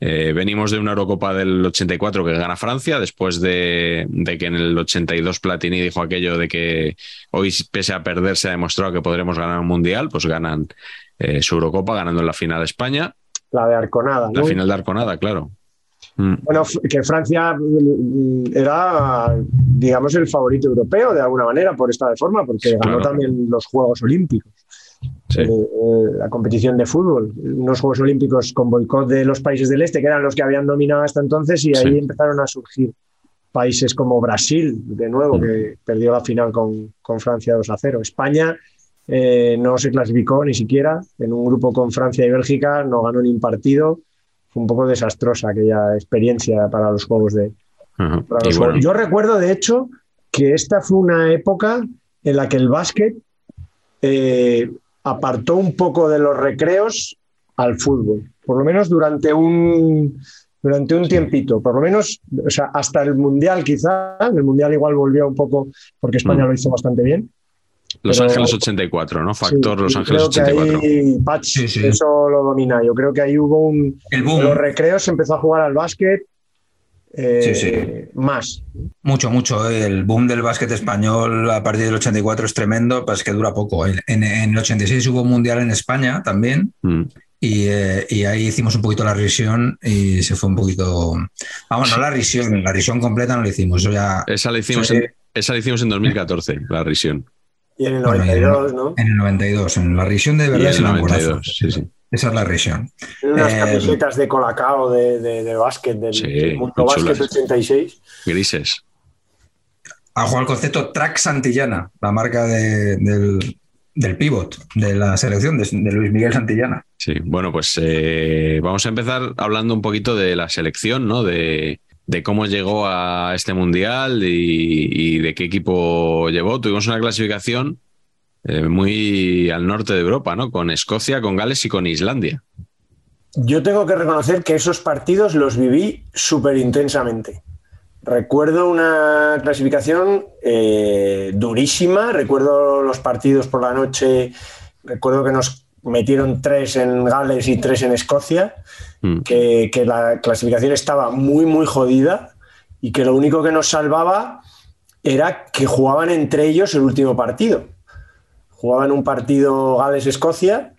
Eh, venimos de una Eurocopa del 84 que gana Francia, después de, de que en el 82 Platini dijo aquello de que hoy, pese a perder, se ha demostrado que podremos ganar un mundial, pues ganan eh, su Eurocopa, ganando en la final España, La de Arconada, la ¿no? final de Arconada, claro. Mm. Bueno, que Francia mm, era, digamos, el favorito europeo de alguna manera por esta forma, porque ganó claro. también los Juegos Olímpicos, Sí. eh, eh, la competición de fútbol, unos Juegos Olímpicos con boicot de los países del este, que eran los que habían dominado hasta entonces, y ahí Sí. empezaron a surgir países como Brasil, de nuevo, Mm. que perdió la final con, con Francia 2 a 0. España eh, no se clasificó ni siquiera en un grupo con Francia y Bélgica, no ganó ni un partido. Fue un poco desastrosa aquella experiencia para los Juegos de, para los bueno. Yo recuerdo, de hecho, que esta fue una época en la que el básquet eh, apartó un poco de los recreos al fútbol, por lo menos durante un, durante un tiempito, por lo menos, o sea, hasta el Mundial quizá, el Mundial igual volvió un poco, porque España Mm. lo hizo bastante bien. Los pero- Ángeles 84, ¿no? Factor Sí, Los Ángeles creo que 84. ahí Patch Sí, sí. eso lo domina. Yo creo que ahí hubo un... El En boom, los recreos se empezó a jugar al básquet eh, Sí, sí. más. mucho, mucho. El boom del básquet español a partir del 84 es tremendo, pues es que dura poco. En, en- en el 86 hubo un mundial en España también. Mm. Y, eh, y ahí hicimos un poquito la risión y se fue un poquito. Vamos, no la risión, la risión completa no la hicimos. Eso ya Esa la hicimos, Sí. en, esa la hicimos en 2014, la risión. Y en el Bueno, y en- 92, ¿no? en el 92. En la risión de Y verdad en es el un abrazo. 92, sí, sí. Esa es la risión. Unas Eh, camisetas de Colacao de, de, de básquet, del, Sí, Mundo Básquet chulas. 86. Grises. ha jugado el concepto Track Santillana, la marca de- del, del pivot de la selección de, de Luis Miguel Santillana. Sí, bueno, pues eh, vamos a empezar hablando un poquito de la selección, ¿no? De, de cómo llegó a este mundial y, de qué equipo llevó. Tuvimos una clasificación eh, muy al norte de Europa, ¿no? Con Escocia, con Gales y con Islandia. Yo tengo que reconocer que esos partidos los viví súper intensamente. Recuerdo una clasificación eh, durísima, recuerdo los partidos por la noche, recuerdo que nos metieron tres en Gales y tres en Escocia, Mm. que, que la clasificación estaba muy, muy jodida y que lo único que nos salvaba era que jugaban entre ellos el último partido. Jugaban un partido Gales-Escocia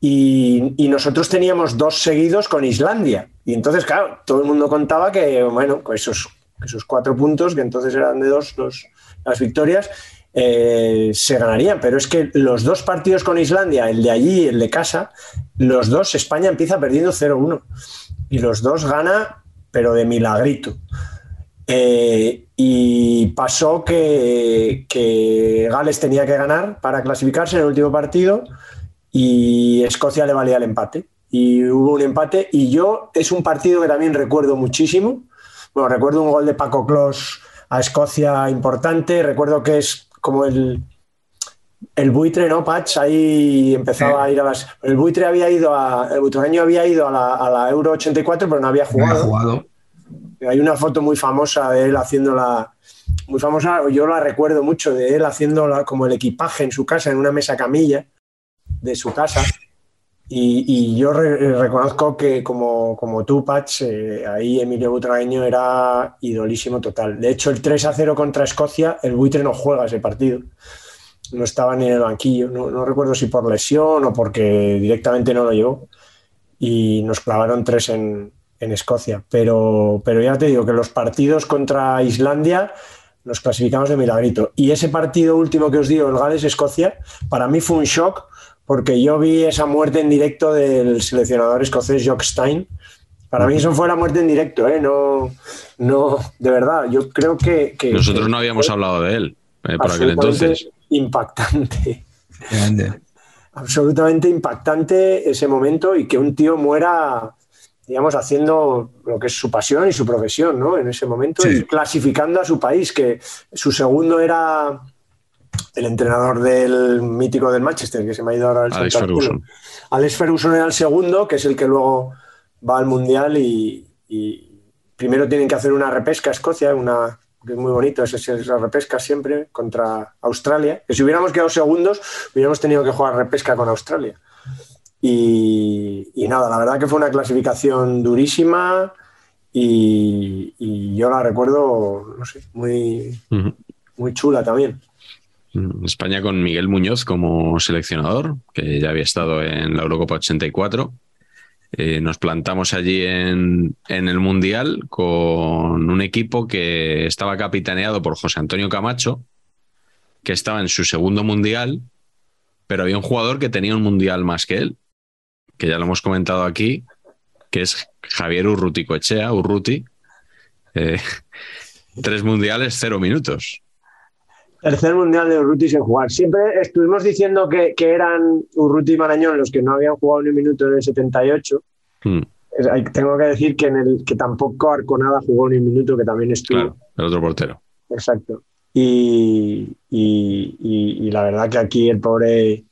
y, y nosotros teníamos dos seguidos con Islandia. Y entonces, claro, todo el mundo contaba que, bueno, esos, esos cuatro puntos, que entonces eran de dos los- las victorias, eh, se ganarían. Pero es que los dos partidos con Islandia, el de allí y el de casa, los dos, España empieza perdiendo 0-1. Y los dos gana, pero de milagrito. Eh, y pasó que, que Gales tenía que ganar para clasificarse en el último partido y Escocia le valía el empate. Y hubo un empate y yo es un partido que también recuerdo muchísimo. Bueno, recuerdo un gol de Paco Clos a Escocia importante, recuerdo que es como el, el buitre, ¿no, Patch? Ahí empezaba Sí. a ir a las... El buitre había ido a... El butragueño había ido a la, a la Euro 84, pero no había No ha jugado. jugado. Hay una foto muy famosa de él haciéndola, muy famosa, yo la recuerdo mucho, de él haciéndola como el equipaje en su casa, en una mesa camilla de su casa. Y, y yo re- reconozco que como, como tú, Patch, eh, ahí Emilio Butragueño era idolísimo total. De hecho, el 3 a 0 contra Escocia, el buitre no juega ese partido. No estaba ni en el banquillo. No, no recuerdo si por lesión o porque directamente no lo llevó. Y nos clavaron tres en, en Escocia. Pero, pero ya te digo que los partidos contra Islandia nos clasificamos de milagrito. Y ese partido último que os digo, el Gales-Escocia, para mí fue un shock porque yo vi esa muerte en directo del seleccionador escocés Jock Stein. Para mí eso fue la muerte en directo, ¿eh? No, no, de verdad, yo creo que... que- Nosotros que no habíamos hablado de él eh, por aquel entonces. Impactante Grande. absolutamente impactante ese momento y que un tío muera, digamos, haciendo lo que es su pasión y su profesión, ¿no? En ese momento Sí. y clasificando a su país, que su segundo era el entrenador del mítico del Manchester, que se me ha ido ahora el Alex. Ferguson. Alex Ferguson era el segundo, que es el que luego va al Mundial y, y primero tienen que hacer una repesca a Escocia, una que es muy bonito, esa es la repesca siempre contra Australia. Que si hubiéramos quedado segundos, hubiéramos tenido que jugar repesca con Australia. Y, y nada, la verdad que fue una clasificación durísima y, y yo la recuerdo, no sé, muy, muy chula también. España con Miguel Muñoz como seleccionador, que ya había estado en la Eurocopa 84. Eh, nos plantamos allí en, el Mundial con un equipo que estaba capitaneado por José Antonio Camacho, que estaba en su segundo Mundial, pero había un jugador que tenía un Mundial más que él, que ya lo hemos comentado aquí, que es Javier Urruti Coechea, Urruti. Eh, [LAUGHS] tres mundiales, cero minutos. Tercer mundial de Urruti sin jugar. Siempre estuvimos diciendo que, que eran Urruti y Marañón los que no habían jugado ni un minuto en el 78. Mm, Es- hay- Tengo que decir que en el que tampoco Arconada jugó ni un minuto, que también estuvo. claro, el otro portero. Exacto. Y, y- y- y la verdad que aquí el pobre,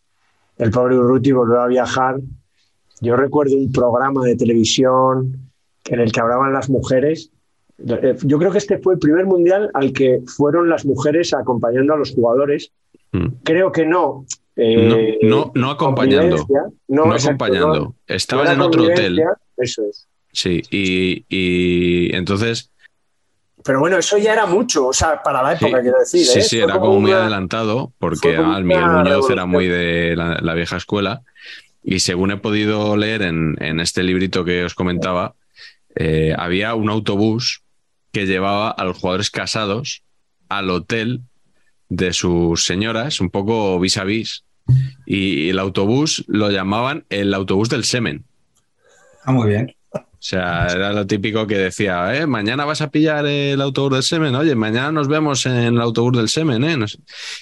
el pobre Urruti volvió a viajar. Yo recuerdo un programa de televisión en el que hablaban las mujeres. Eh, Yo creo que este fue el primer mundial al que fueron las mujeres acompañando a los jugadores. Mm. Creo que no. eh, No, no, no acompañando, no, exacto, acompañando. no- Estaban no en otro hotel, Eso es. sí, y, y entonces Pero bueno, eso ya era mucho, o sea, para la sí, época, quiero decir. sí, ¿eh? sí, Fue era como muy una- adelantado, porque ah, Miguel Muñoz era muy de la, la vieja escuela, y según he podido leer en, en este librito que os comentaba, eh, había un autobús que llevaba a los jugadores casados al hotel de sus señoras, un poco vis a vis, y el autobús lo llamaban el autobús del semen. Ah, muy bien. O sea, era lo típico que decía, eh, mañana vas a pillar el autobús del semen, oye, mañana nos vemos en el autobús del semen, ¿eh? No sé.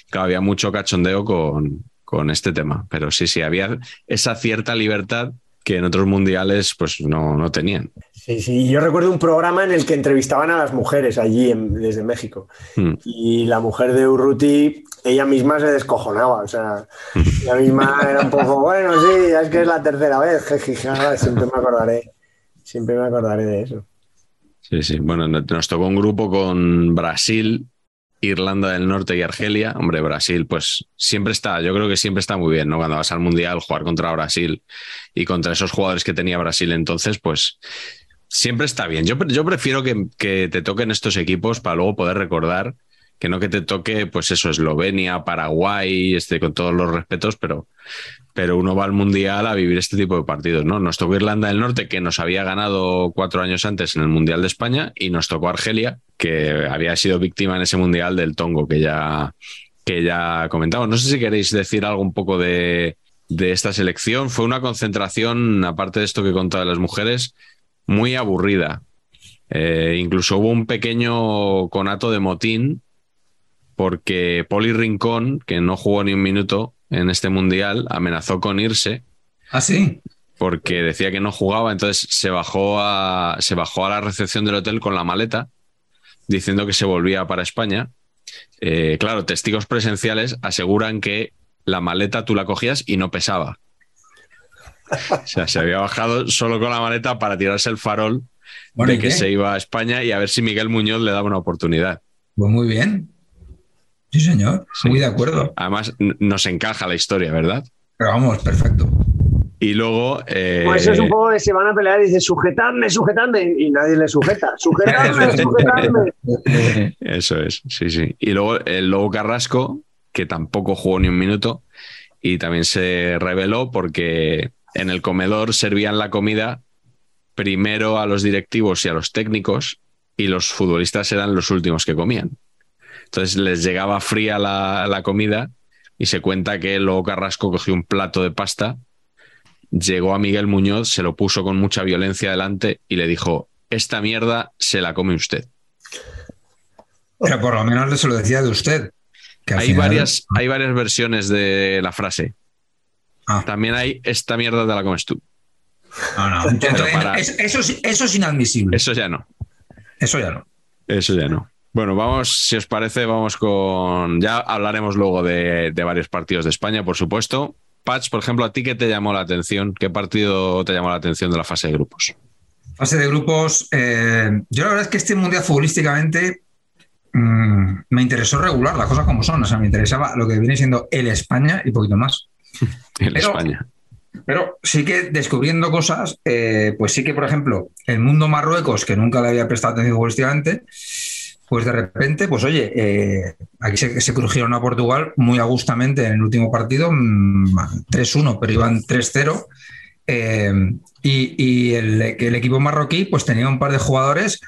Claro, había mucho cachondeo con, con este tema, pero sí, sí, había esa cierta libertad que en otros mundiales pues no, no tenían. Sí, sí, yo recuerdo un programa en el que entrevistaban a las mujeres allí en- desde México. Mm. Y la mujer de Urruti, ella misma se descojonaba. O sea, ella misma [LAUGHS] era un poco, bueno, sí, es que es la tercera vez. siempre me acordaré. Siempre me acordaré de eso. Sí, sí. Bueno, no- nos tocó un grupo con Brasil, Irlanda del Norte y Argelia. Hombre, Brasil, pues siempre está, yo creo que siempre está muy bien, ¿no? Cuando vas al Mundial, jugar contra Brasil y contra esos jugadores que tenía Brasil entonces, pues siempre está bien. Yo, prefiero que, que te toquen estos equipos para luego poder recordar que no que te toque, pues eso, Eslovenia, Paraguay, este, con todos los respetos, pero, pero uno va al Mundial a vivir este tipo de partidos, ¿no? Nos tocó Irlanda del Norte, que nos había ganado cuatro años antes en el Mundial de España, y nos tocó Argelia, que había sido víctima en ese Mundial del Tongo, que ya, que ya comentamos. No sé si queréis decir algo un poco de, de esta selección. Fue una concentración, aparte de esto que contaba de las mujeres, muy aburrida. Eh, incluso hubo un pequeño conato de motín porque Poli Rincón, que no jugó ni un minuto en este mundial, amenazó con irse Ah, sí. porque decía que no jugaba, entonces se bajó a, se bajó a la recepción del hotel con la maleta diciendo que se volvía para España. Eh, claro, testigos presenciales aseguran que la maleta tú la cogías y no pesaba. [LAUGHS] O sea, se había bajado solo con la maleta para tirarse el farol Bueno, de ¿y que qué? se iba a España y a ver si Miguel Muñoz le daba una oportunidad. Pues muy bien. Sí, señor. Sí. Muy de acuerdo. Además, nos encaja la historia, ¿verdad? Pero vamos, perfecto. Y luego. eh, Pues es un poco de se van a pelear y dice, sujetadme, sujetadme. Y nadie le sujeta. [LAUGHS] Sujetadme, sujetadme. [LAUGHS] Eso es, sí, sí. Y luego el Lobo Carrasco, que tampoco jugó ni un minuto, y también se reveló porque en el comedor servían la comida primero a los directivos y a los técnicos, y los futbolistas eran los últimos que comían. Entonces les llegaba fría la, la comida y se cuenta que Lobo Carrasco cogió un plato de pasta, llegó a Miguel Muñoz, se lo puso con mucha violencia delante y le dijo, esta mierda se la come usted. Pero por lo menos se lo decía de usted. Hay, final- varias, hay varias versiones de la frase. Ah. También hay esta mierda te la comes tú. No, no. Entonces, para- es- eso, es- eso es inadmisible. Eso ya no. Eso ya no. Eso ya no. Bueno, vamos, si os parece, vamos con. Ya hablaremos luego de, de varios partidos de España, por supuesto. Patch, por ejemplo, ¿a ti qué te llamó la atención? ¿Qué partido te llamó la atención de la fase de grupos? Fase de grupos. eh, yo la verdad es que este mundial futbolísticamente mm, me interesó regular, las cosas como son. O sea, me interesaba lo que viene siendo el España y poquito más. [LAUGHS] En Pero- España. Pero sí que descubriendo cosas, eh, pues sí que, por ejemplo, el mundo Marruecos, que nunca le había prestado atención futbolísticamente, pues de repente, pues oye, eh, aquí se, se crujieron a Portugal muy agustamente en el último partido, mm, 3-1, pero iban 3-0. Eh, y y el, que el equipo marroquí pues tenía un par de jugadores,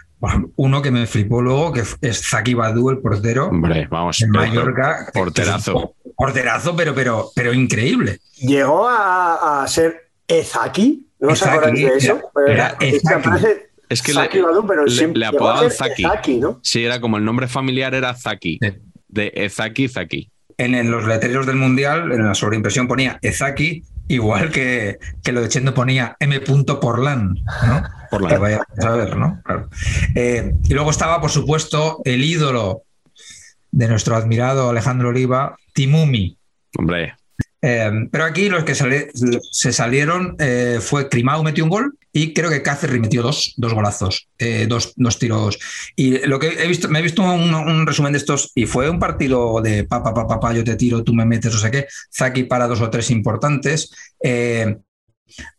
uno que me flipó luego, que es Zaki Badu, el portero Hombre, vamos. en Mallorca. Porterazo. Porterazo, pero, pero, pero increíble. Llegó a, a ser Ezaki. ¿No os acordáis de eso? era- era es que Ezaki. aparece Es que Zaki le, Badu, pero le- siempre le apodaban Zaki. Ezaki, ¿no? Sí, era como el nombre familiar era Zaki. Sí. De Ezaki Zaki. en, en los letreros del Mundial, en la sobreimpresión ponía Ezaki, igual que, que lo de Chendo ponía M. Portland, ¿no? [LAUGHS] Por Que la... vaya a saber, ¿no? Claro. Eh, y luego estaba, por supuesto, el ídolo de nuestro admirado Alejandro Oliva, Timumi. Hombre, Eh, pero aquí los que se salieron eh, fue Crimau metió un gol y creo que Cáceres metió dos, dos golazos, eh, dos, dos tiros. Y lo que he visto, me he visto un, un resumen de estos y fue un partido de papá, papá, papá, yo te tiro, tú me metes, o sé qué. Zaki para dos o tres importantes. Eh,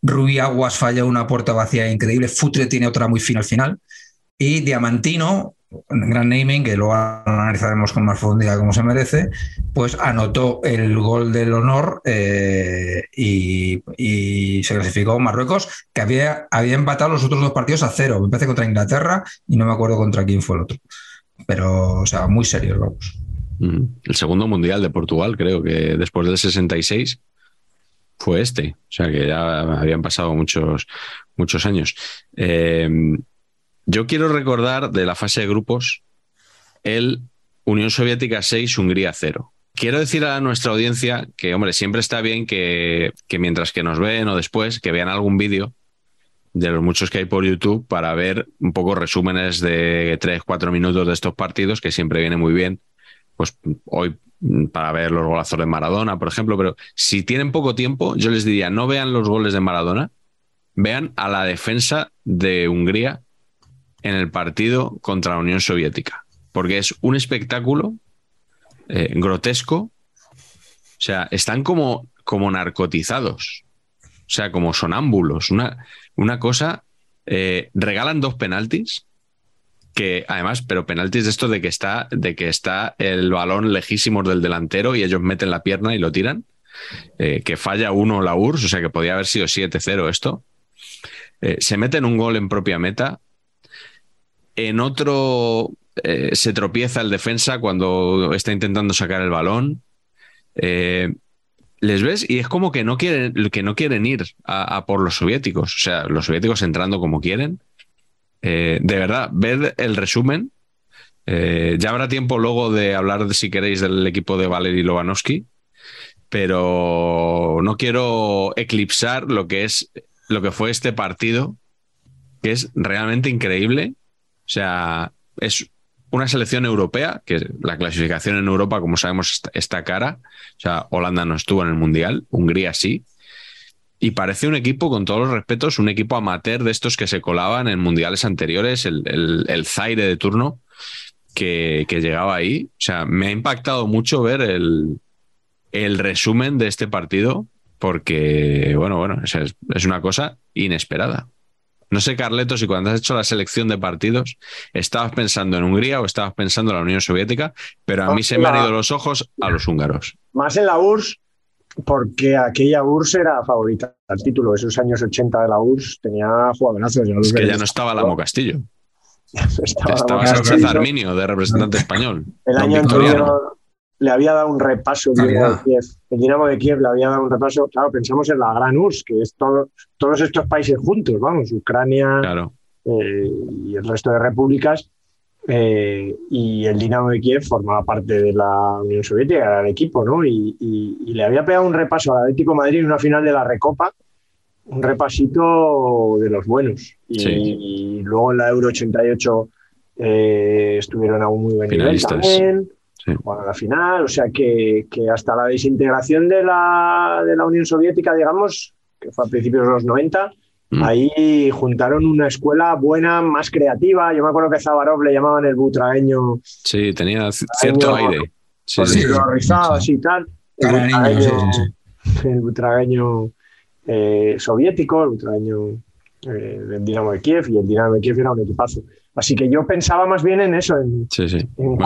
Rubí Aguas falla una puerta vacía increíble. Futre tiene otra muy fina al final. Y Diamantino, gran naming, que luego analizaremos con más profundidad como se merece, pues anotó el gol del honor eh, y, se clasificó Marruecos, que había, había empatado los otros dos partidos a cero. Me parece contra Inglaterra y no me acuerdo contra quién fue el otro. Pero, o sea, muy serio, vamos. Mm, El segundo mundial de Portugal, creo que después del 66 fue este. O sea que ya habían pasado muchos, muchos años. Eh, yo quiero recordar de la fase de grupos el Unión Soviética 6, Hungría 0. Quiero decir a nuestra audiencia que, hombre, siempre está bien que, que mientras que nos ven o después, que vean algún vídeo de los muchos que hay por YouTube para ver un poco resúmenes de 3, 4 minutos de estos partidos, que siempre viene muy bien. Pues hoy mm, para ver los golazos de Maradona, por ejemplo, pero si tienen poco tiempo, yo les diría, no vean los goles de Maradona, vean a la defensa de Hungría en el partido contra la Unión Soviética, porque es un espectáculo eh, grotesco, o sea, están como, como narcotizados, o sea, como sonámbulos, una, una cosa, eh, regalan dos penaltis, que además, pero penaltis de esto de que está, de que está el balón lejísimos del delantero y ellos meten la pierna y lo tiran, eh, que falla uno la URSS, o sea que podía haber sido 7-0 esto. Se meten un gol en propia meta. En otro eh, se tropieza el defensa cuando está intentando sacar el balón. Eh, les ves y es como que no quieren, que no quieren ir a, por los soviéticos. O sea, los soviéticos entrando como quieren. Eh, de verdad, ver el resumen. Ya habrá tiempo luego de hablar, si queréis, del equipo de Valery Lobanovsky, pero no quiero eclipsar lo que es lo que fue este partido, que es realmente increíble. O sea, es una selección europea, que la clasificación en Europa, como sabemos, está, cara. O sea, Holanda no estuvo en el Mundial, Hungría sí. Y parece un equipo, con todos los respetos, un equipo amateur de estos que se colaban en mundiales anteriores, el, Zaire de turno, que, llegaba ahí. O sea, me ha impactado mucho ver el, resumen de este partido, porque, bueno, bueno, es una cosa inesperada. No sé, Carleto, si cuando has hecho la selección de partidos estabas pensando en Hungría o estabas pensando en la Unión Soviética, pero a mí se me han ido los ojos a los húngaros. Más en la URSS, porque aquella URSS era favorita al título. Esos años 80 de la URSS tenía jugadorazos. Es que ya no estaba Lamo Castillo. [LAUGHS] estaba, estaba Sánchez Arminio, de representante español. El año anterior le había dado un repaso el Dinamo de Kiev. El Dinamo de Kiev le había dado un repaso. Claro, pensamos en la Gran URSS, que es todo, todos estos países juntos, vamos, Ucrania claro. eh, y el resto de repúblicas. Eh, y el Dinamo de Kiev formaba parte de la Unión Soviética, era el equipo, ¿no? Y, y, y, le había pegado un repaso al Atlético Madrid en una final de la Recopa, un repasito de los buenos. Y, Sí. y luego en la Euro 88 eh, estuvieron a un muy nivel Finalistas. también. Sí. Bueno, la final, o sea que, que hasta la desintegración de la, de la Unión Soviética, digamos, que fue a principios de los 90, Mm. ahí juntaron una escuela buena, más creativa. Yo me acuerdo que Zabarov le llamaban el butragueño Sí, tenía cierto Año- aire. Sí, con sí. rizados y tal. El butragueño, el butragueño, eh, soviético, el butragueño eh, del Dinamo de Kiev, y el Dinamo de Kiev era un equipazo. Así que yo pensaba más bien en eso, en, Sí, sí. en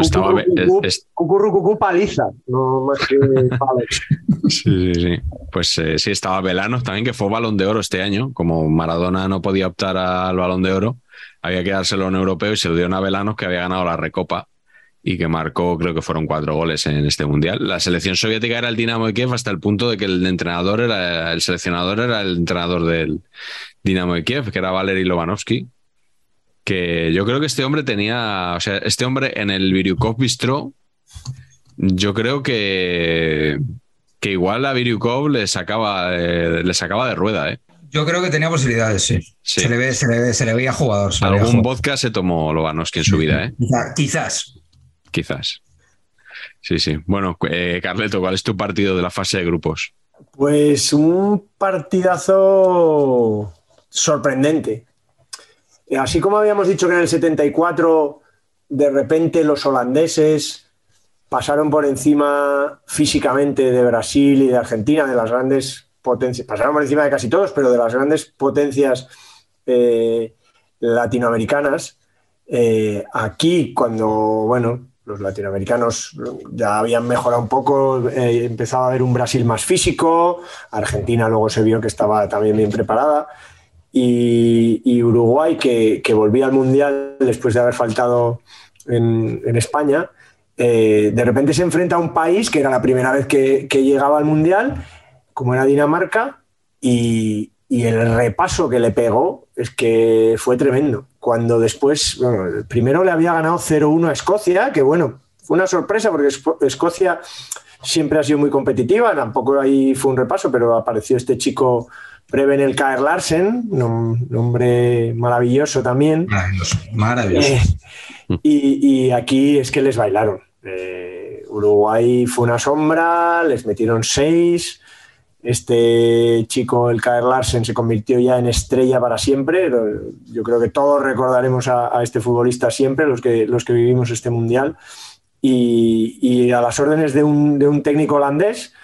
paliza, no más que palos. [LAUGHS] Sí, sí, sí. Pues eh, sí, estaba Velanos también, que fue balón de oro este año. Como Maradona no podía optar al balón de oro, había que dárselo a un europeo y se lo dieron a Velanos, que había ganado la Recopa y que marcó, creo que fueron cuatro goles en este mundial. La selección soviética era el Dinamo de Kiev hasta el punto de que el entrenador era, el seleccionador era el entrenador del Dinamo de Kiev, que era Valery Lobanovsky. Que yo creo que este hombre tenía, o sea, este hombre en el Viryukov Bistro, yo creo que, que igual a Viryukov le sacaba, eh, le sacaba de rueda, ¿eh? Yo creo que tenía posibilidades, sí. Sí. Se, le ve, se, le ve, se le veía jugador. se veía Algún jugador. vodka se tomó Lobanovsky en su vida, ¿eh? Quizá- Quizás. Quizás. Sí, sí. Bueno, eh, Carleto, ¿cuál es tu partido de la fase de grupos? Pues un partidazo sorprendente. Así como habíamos dicho que en el 74 de repente los holandeses pasaron por encima físicamente de Brasil y de Argentina, de las grandes potencias, pasaron por encima de casi todos, pero de las grandes potencias eh, latinoamericanas. Eh, aquí, cuando, bueno, los latinoamericanos ya habían mejorado un poco, eh, empezaba a haber un Brasil más físico, Argentina luego se vio que estaba también bien preparada, y, Uruguay, que, que, volvía al Mundial después de haber faltado en, España, eh, de repente se enfrenta a un país que era la primera vez que, llegaba al Mundial, como era Dinamarca, y, el repaso que le pegó es que fue tremendo. Cuando después, primero le había ganado 0-1 a Escocia, que bueno, fue una sorpresa porque Esco- Escocia siempre ha sido muy competitiva, tampoco ahí fue un repaso, pero apareció este chico Preben el Kaer Larsen, nom- nombre maravilloso también. Maravilloso. Maravilloso. Eh, y, y aquí es que les bailaron. Eh, Uruguay fue una sombra, les metieron seis. Este chico, el Kaer Larsen, se convirtió ya en estrella para siempre. Yo creo que todos recordaremos a, a este futbolista siempre, los que, los que vivimos este mundial. Y, y a las órdenes de un, de un técnico holandés,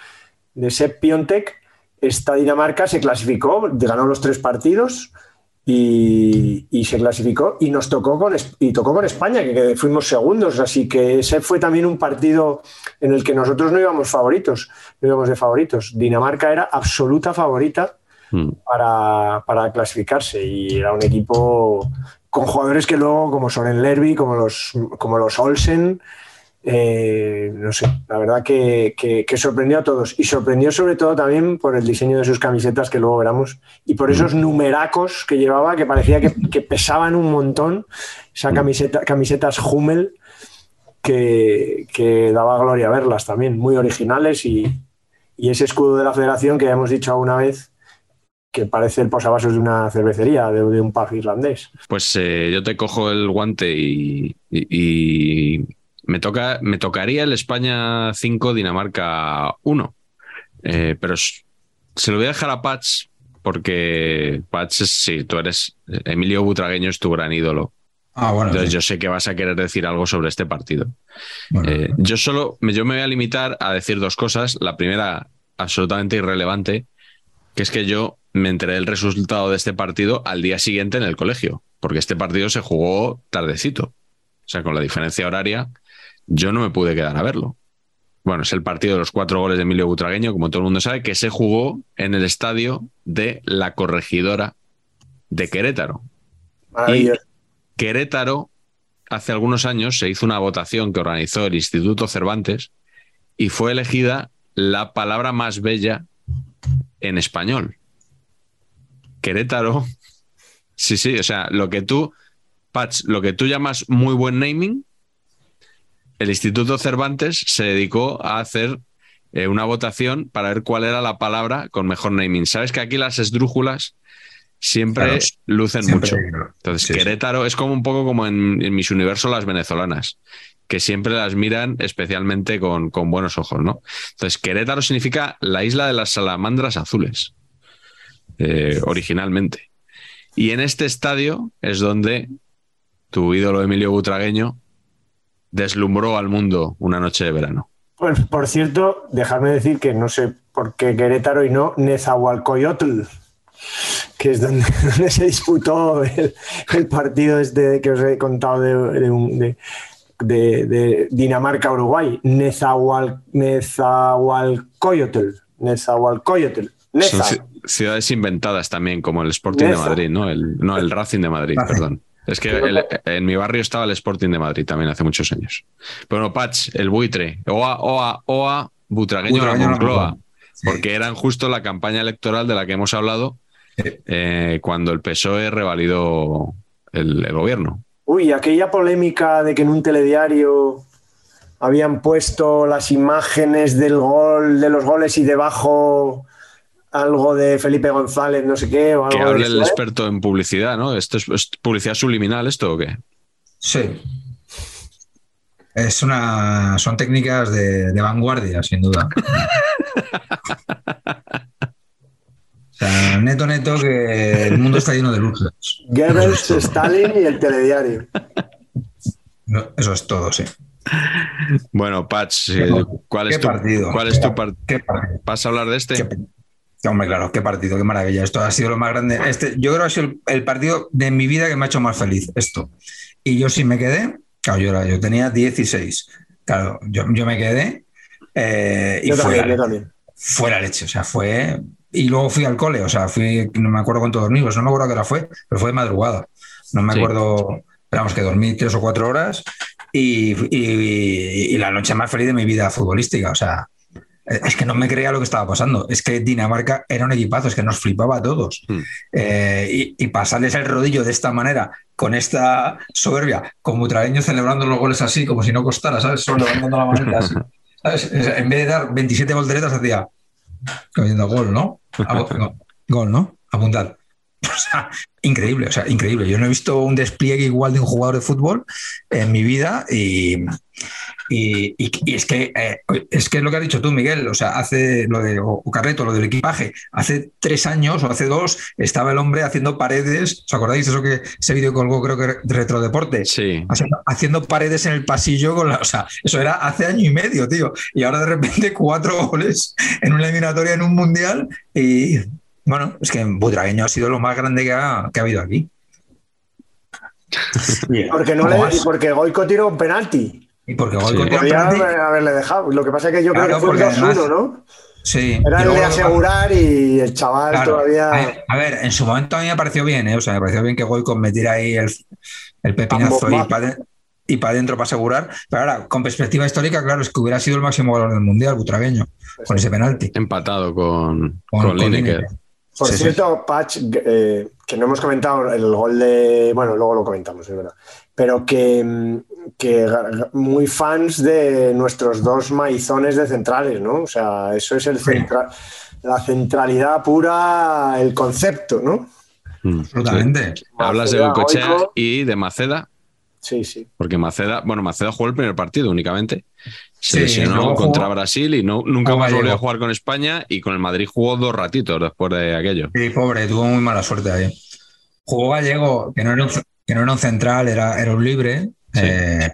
de Sepp Piontek, esta Dinamarca se clasificó, ganó los tres partidos y, y se clasificó y nos tocó con, y tocó con España, que, que fuimos segundos. Así que ese fue también un partido en el que nosotros no íbamos favoritos, no íbamos de favoritos. Dinamarca era absoluta favorita Mm. para, para clasificarse y era un equipo con jugadores que luego, como Soren Lerby, como los, como los Olsen, eh, no sé, la verdad que, que- que sorprendió a todos. Y sorprendió sobre todo también por el diseño de sus camisetas que luego veramos y por esos numeracos que llevaba que parecía que, que pesaban un montón, esa camiseta, camisetas Hummel que, que daba gloria verlas también, muy originales. Y, y ese escudo de la federación que ya hemos dicho alguna vez que parece el posavasos de una cervecería, de, de un pub irlandés. Pues eh, yo te cojo el guante y, y- y me, toca, me tocaría el España 5, Dinamarca 1. Eh, pero se lo voy a dejar a Pats porque Pats, es- sí, tú eres. Emilio Butragueño es tu gran ídolo. Ah, bueno. Entonces sí. yo sé que vas a querer decir algo sobre este partido. Bueno, Eh, yo solo yo me voy a limitar a decir dos cosas. La primera, absolutamente irrelevante, que es que yo me enteré del resultado de este partido al día siguiente en el colegio, porque este partido se jugó tardecito. O sea, con la diferencia horaria, yo no me pude quedar a verlo. Bueno, es el partido de los cuatro goles de Emilio Butragueño, como todo el mundo sabe, que se jugó en el estadio de la corregidora de Querétaro. Maravilloso. Querétaro, hace algunos años, se hizo una votación que organizó el Instituto Cervantes y fue elegida la palabra más bella en español. Querétaro. [LAUGHS] Sí, sí, o sea, lo que tú, Patch, lo que tú llamas muy buen naming, el Instituto Cervantes se dedicó a hacer eh, una votación para ver cuál era la palabra con mejor naming. Sabes que aquí las esdrújulas siempre Claro, lucen siempre, mucho. Entonces, Sí, sí. Querétaro es como un poco como en, en Miss Universo las venezolanas, que siempre las miran especialmente con, con buenos ojos, ¿no? Entonces, Querétaro significa la isla de las salamandras azules, eh, originalmente. Y en este estadio es donde tu ídolo Emilio Butragueño deslumbró al mundo una noche de verano. Pues, por cierto, dejarme decir que no sé por qué Querétaro y no Nezahualcóyotl, que es donde, [LAUGHS] donde se disputó el, el partido este que os he contado de, de un- de- de- de Dinamarca-Uruguay. Nezahual, Nezahualcóyotl. Nezahualcóyotl. Son Neza. ci- ciudades inventadas también, como el Sporting de. Madrid, ¿no? El, no, el Racing de Madrid, Racing. perdón. Es que el- en mi barrio estaba el Sporting de Madrid también hace muchos años. Bueno, Patch, el buitre, Oa, Oa, Oa, Butragueño, Butragueño la la Moncloa, Moncloa. Sí. porque eran justo la campaña electoral de la que hemos hablado eh, cuando el PSOE revalidó el, el gobierno. Uy, aquella polémica de que en un telediario habían puesto las imágenes del gol, de los goles y debajo algo de Felipe González, no sé qué, o Que algo de hable el ¿eh? experto en publicidad, ¿no? ¿Esto es, es publicidad subliminal esto o qué? Sí. Es una, son técnicas de, de vanguardia, sin duda. [LAUGHS] O sea, neto, neto, que el mundo está lleno de luces. Goebbels, Stalin y el telediario. No, Eso es todo, sí. Bueno, Patch, eh, ¿cuál es qué tu, partido. ¿cuál es tu par- Qué partido. ¿Vas a hablar de este? Hombre, claro, qué partido, qué maravilla. Esto ha sido lo más grande. Este, yo creo que ha sido el, el partido de mi vida que me ha hecho más feliz. Esto. Y yo sí me quedé. Claro, yo, era- yo tenía 16. Claro, yo, yo me quedé. eh, y Yo fue, también, la, yo también. fue la leche. O sea, fue. Y luego fui al cole. O sea, fui. No me acuerdo cuánto dormí. Pues no me acuerdo qué hora fue, pero fue de madrugada. No me Sí. acuerdo. Pero vamos, que dormí tres o cuatro horas. y, y- y la noche más feliz de mi vida futbolística. O sea, es que no me creía lo que estaba pasando. Es que Dinamarca era un equipazo, es que nos flipaba a todos. Mm. Eh, y, y pasarles el rodillo de esta manera, con esta soberbia, con Butragueño celebrando los goles así, como si no costara, ¿sabes? Solo levantando la manita así. [LAUGHS] ¿sabes? En vez de dar 27 volteretas, hacía cogiendo gol, ¿no? [LAUGHS] No, Gol, ¿no? Apuntad. [LAUGHS] O sea, increíble, o sea, increíble. Yo no he visto un despliegue igual de un jugador de fútbol en mi vida y, y, y- y es que eh, es que es lo que has dicho tú, Miguel. O sea, hace lo de o Carreto, lo del equipaje. Hace tres años o hace dos estaba el hombre haciendo paredes. ¿Os acordáis eso que ese vídeo colgó, creo que Retrodeporte? Sí. Haciendo, haciendo paredes en el pasillo con la, o sea, eso era hace año y medio, tío. Y ahora de repente cuatro goles en una eliminatoria en un mundial y bueno, es que Butragueño ha sido lo más grande que ha, que ha habido aquí. Porque, no ¿Cómo le, porque Goico tiró un penalti. Y porque Sí. Goico tiene un Podría penalti- haber- haberle dejado. Lo que pasa es que yo Claro, creo que fue el porque 2-1, además- ¿no? Sí. Era el de que- asegurar y el chaval Claro. todavía. A ver, a ver, en su momento a mí me pareció bien, ¿eh? O sea, me pareció bien que Goico metiera ahí el, el pepinazo y para y para adentro para asegurar. Pero ahora, con perspectiva histórica, claro, es que hubiera sido el máximo valor del mundial, Butragueño, con ese penalti. Empatado con, Con- con, con Lineker. Lineker. Por Sí, sí. cierto, Patch, eh, que no hemos comentado el gol de. Bueno, luego lo comentamos, es verdad. Pero que, mm, que muy fans de nuestros dos maizones de centrales, ¿no? O sea, eso es el centra- la centralidad pura, el concepto, ¿no? Mm, Absolutamente. sí. Hablas de Maceda, Goicoechea Goico. y de Maceda, Sí, sí. porque Maceda, bueno, Maceda jugó el primer partido únicamente. Se Sí, lesionó contra jugó- Brasil y no, nunca más volvió a jugar con España y con el Madrid jugó dos ratitos después de aquello. Sí, pobre, tuvo muy mala suerte ahí. Jugó Gallego, que no era un, que no era un central, era, era un libre. Sí. Eh,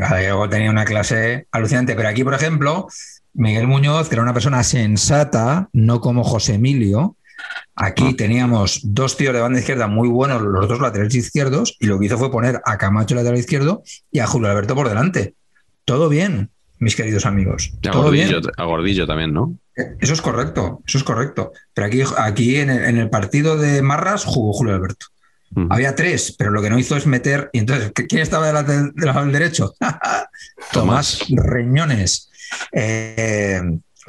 Gallego tenía una clase alucinante. Pero aquí, por ejemplo, Miguel Muñoz, que era una persona sensata, no como José Emilio. Aquí teníamos dos tíos de banda izquierda muy buenos, los dos laterales izquierdos, y lo que hizo fue poner a Camacho lateral izquierdo y a Julio Alberto por delante. Todo bien, mis queridos amigos. A Todo bien. Gordillo, a Gordillo también, ¿no? Eso es correcto, eso es correcto. Pero aquí, aquí en, el, en el partido de Marras jugó Julio Alberto. Mm. Había tres, pero lo que no hizo es meter. Y entonces, ¿quién estaba del lateral del lado del derecho? [LAUGHS] Tomás Reñones. Eh,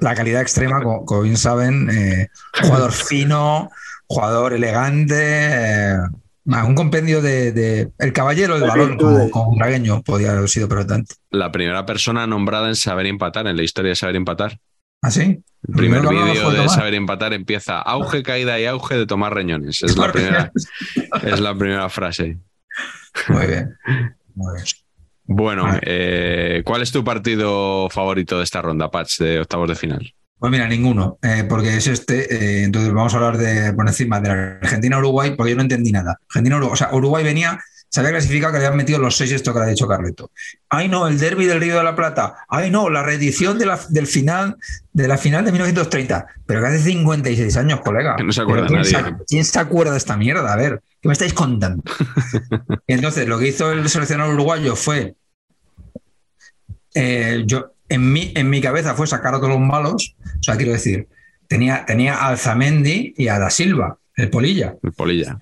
la calidad extrema, como, como bien saben, eh, jugador [LAUGHS] fino, jugador elegante. eh, un compendio de, de- El caballero del De balón, como, como Dragueño, podía haber sido perfectamente. La primera persona nombrada en saber empatar, en la historia de saber empatar. ¿Ah, sí? El primer vídeo de saber empatar empieza auge, caída y auge de Tomás Reñones. Es la primera, es la primera frase. Muy bien. [LAUGHS] Muy bien. Bueno, Vale. eh, ¿cuál es tu partido favorito de esta ronda, Patch, de octavos de final? Pues mira, ninguno, eh, porque es este. eh, entonces vamos a hablar de por encima de la Argentina-Uruguay, porque yo no entendí nada. Argentina-Uruguay, o sea, Uruguay venía, se había clasificado que le habían metido los seis, esto que le ha dicho Carleto. Ay, no, el derby del Río de la Plata. Ay, no, la reedición de la, del final, de la final de 1930. Pero que hace 56 años, colega. Que no se acuerda Pero ¿quién nadie. Se, ¿Quién se acuerda de esta mierda? A ver, ¿qué me estáis contando? [LAUGHS] entonces, lo que hizo el seleccionador uruguayo fue. Eh, yo, en mi, en mi cabeza fue sacar a todos los malos. O sea, quiero decir, tenía, tenía a Alzamendi y a Da Silva, el Polilla. El Polilla,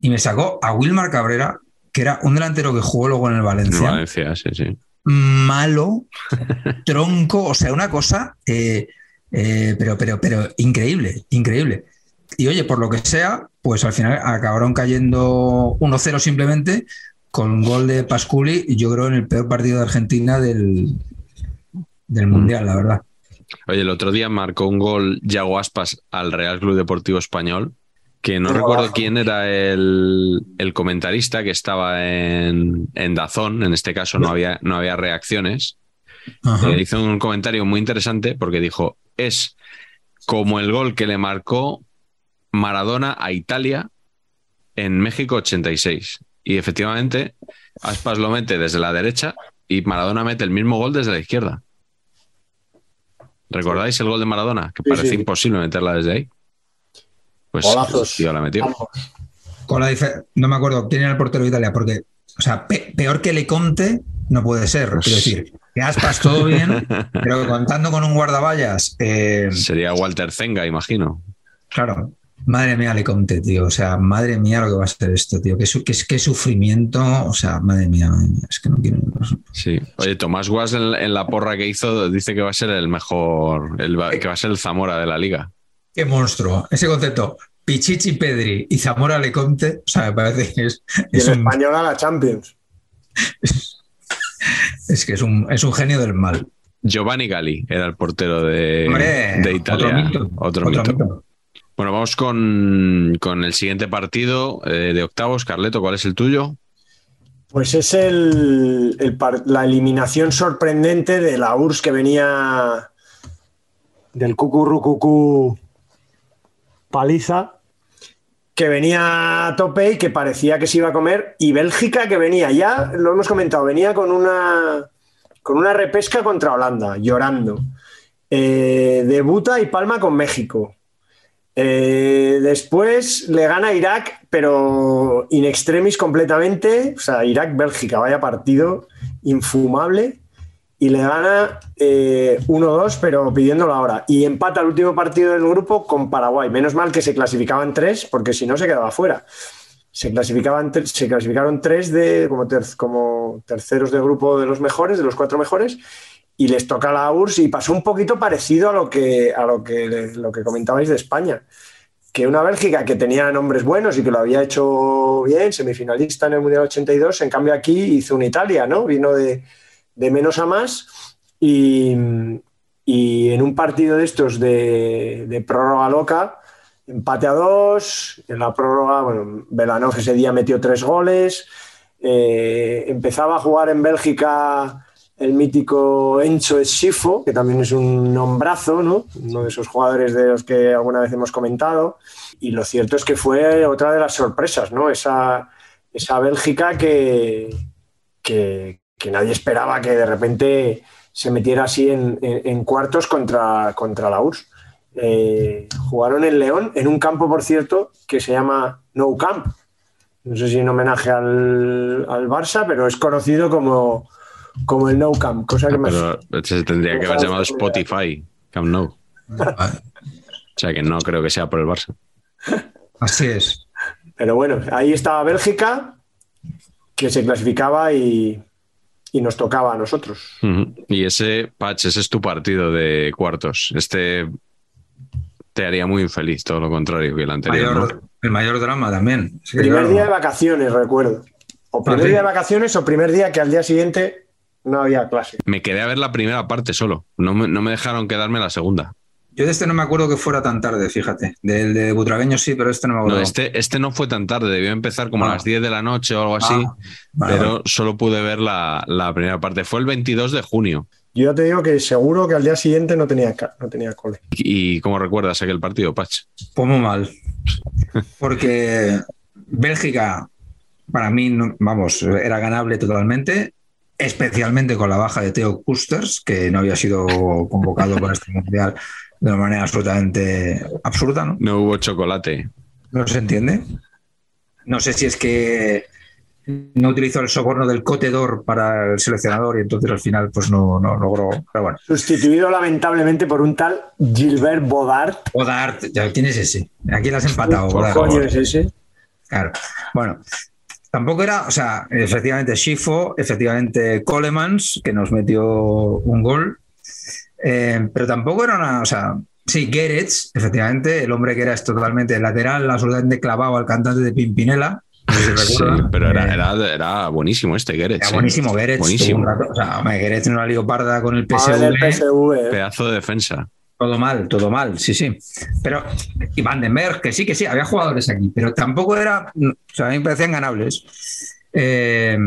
Y me sacó a Wilmar Cabrera, que era un delantero que jugó luego en el en Valencia. Valencia, sí, sí. Malo, [LAUGHS] tronco, o sea, una cosa, eh, eh, pero, pero, pero increíble, increíble. Y oye, por lo que sea, pues al final acabaron cayendo 1-0 simplemente con un gol de Pasculi, yo creo en el peor partido de Argentina del, del Mundial, la verdad. Oye, el otro día marcó un gol Yago Aspas al Real Club Deportivo Español, que no recuerdo quién era el, el comentarista que estaba en, en Dazón, en este caso no había, no había reacciones. Ajá. Eh, hizo un comentario muy interesante porque dijo, es como el gol que le marcó Maradona a Italia en México 86. Y efectivamente, Aspas lo mete desde la derecha y Maradona mete el mismo gol desde la izquierda. ¿Recordáis el gol de Maradona? Que Sí, parece sí. imposible meterla desde ahí. Pues tío la metió. Con la dife- no me acuerdo quién era el portero de Italia, porque, o sea, pe- peor que Le Conte no puede ser. Pues- Quiero decir, que aspas todo bien, [LAUGHS] pero contando con un guardaballas, eh, Sería Walter Zenga, imagino. claro, Madre mía, Lecomte, tío. O sea, madre mía lo que va a ser esto, tío. Qué, su- qué, qué sufrimiento. O sea, madre mía, madre mía. Es que no quiero. Sí. Oye, Tomás Guas en, en la porra que hizo dice que va a ser el mejor, el va- que va a ser el Zamora de la liga. Qué monstruo. Ese concepto. Pichichi Pedri y Zamora Lecomte. O sea, me parece que es, Y es el un, español a la Champions. [LAUGHS] es que es un, es un genio del mal. Giovanni Gali era el portero de, Hombre, de Italia. Otro mito. Otro otro mito. mito. Bueno, vamos con, con el siguiente partido eh, de octavos. Carleto, ¿cuál es el tuyo? Pues es el, la eliminación sorprendente de la URSS que venía del cucurrucucú paliza, que venía a tope y que parecía que se iba a comer, y Bélgica que venía, ya lo hemos comentado, venía con una, con una repesca contra Holanda, llorando. Eh, debuta y palma con México. Eh, después le gana Irak, pero in extremis completamente. O sea, Irak-Bélgica, vaya partido infumable. Y le gana eh, 1-2, pero pidiéndolo ahora. Y empata el último partido del grupo con Paraguay. Menos mal que se clasificaban tres, porque si no se quedaba fuera. Se, clasificaban, se clasificaron tres de, como, como terceros de grupo de los mejores, de los cuatro mejores, y les toca la URSS y pasó un poquito parecido a lo que, a lo que, lo que comentabais de España. Que una Bélgica que tenía nombres buenos y que lo había hecho bien, semifinalista en el Mundial 82, en cambio aquí hizo una Italia, ¿no? Vino de, de menos a más y, y en un partido de estos de, prórroga loca, empate a dos, en la prórroga, bueno, Belanov ese día metió tres goles, eh, empezaba a jugar en Bélgica el mítico Enzo Schifo, que también es un nombrazo, ¿no? Uno de esos jugadores de los que alguna vez hemos comentado. Y lo cierto es que fue otra de las sorpresas, ¿no? Esa, esa Bélgica que, que, nadie esperaba que de repente se metiera así en cuartos contra, contra la URSS. Eh, jugaron en León, en un campo, por cierto, que se llama No Camp. No sé si en homenaje al, al Barça, pero es conocido como, como el No Camp, cosa que me Pero se tendría que haber llamado Spotify, Camp Nou. O sea que no creo que sea por el Barça. [LAUGHS] Así es. Pero bueno, ahí estaba Bélgica, que se clasificaba y, y nos tocaba a nosotros. Y ese, Patch, ese es tu partido de cuartos. Este te haría muy infeliz, todo lo contrario que el anterior. Mayor- ¿no? el mayor drama también. Es que, Primer claro, día de vacaciones, recuerdo. O primer Ah, sí. día de vacaciones o primer día que al día siguiente no había clase. Me quedé a ver la primera parte solo. No me, no me dejaron quedarme la segunda. Yo de este no me acuerdo que fuera tan tarde, fíjate. Del de Butragueño sí, pero este no me acuerdo. No, este, este no fue tan tarde, debió empezar como a Ah. las 10 de la noche o algo así, Ah, vale, pero vale. solo pude ver la, la primera parte. Fue el 22 de junio. Yo ya te digo que seguro que al día siguiente no tenía, no tenía cole. ¿Y cómo recuerdas aquel partido, Patch? Pues muy mal. Porque Bélgica, para mí, no- vamos, era ganable totalmente, especialmente con la baja de Theo Kusters, que no había sido convocado para este mundial de una manera absolutamente absurda, ¿no? No hubo chocolate. No se entiende. No sé si es que no utilizó el soborno del cotedor para el seleccionador y entonces al final pues no, no logró. Pero bueno. Sustituido lamentablemente por un tal Gilbert Bodart. Godard, ya tienes ese. Aquí le has empatado. ¿Qué Godard. coño es ese? Claro. Bueno, tampoco era, o sea, efectivamente Schifo, efectivamente Colemans, que nos metió un gol, eh, pero tampoco era una, o sea, sí, Gerets, efectivamente, el hombre que era totalmente lateral, absolutamente clavado al cantante de Pimpinela. no sé si Sí, pero era, Eh, era, era buenísimo este Gerets. era buenísimo Gerets. Buenísimo. tuvo un rato- o sea, Gerets en una leoparda con el Ah, PSV. PSV. eh. Pedazo de defensa. Todo mal, todo mal, sí, sí. Pero, y Van den Berg, que sí, que sí, había jugadores aquí, pero tampoco era, o sea, a mí me parecían ganables. Eh,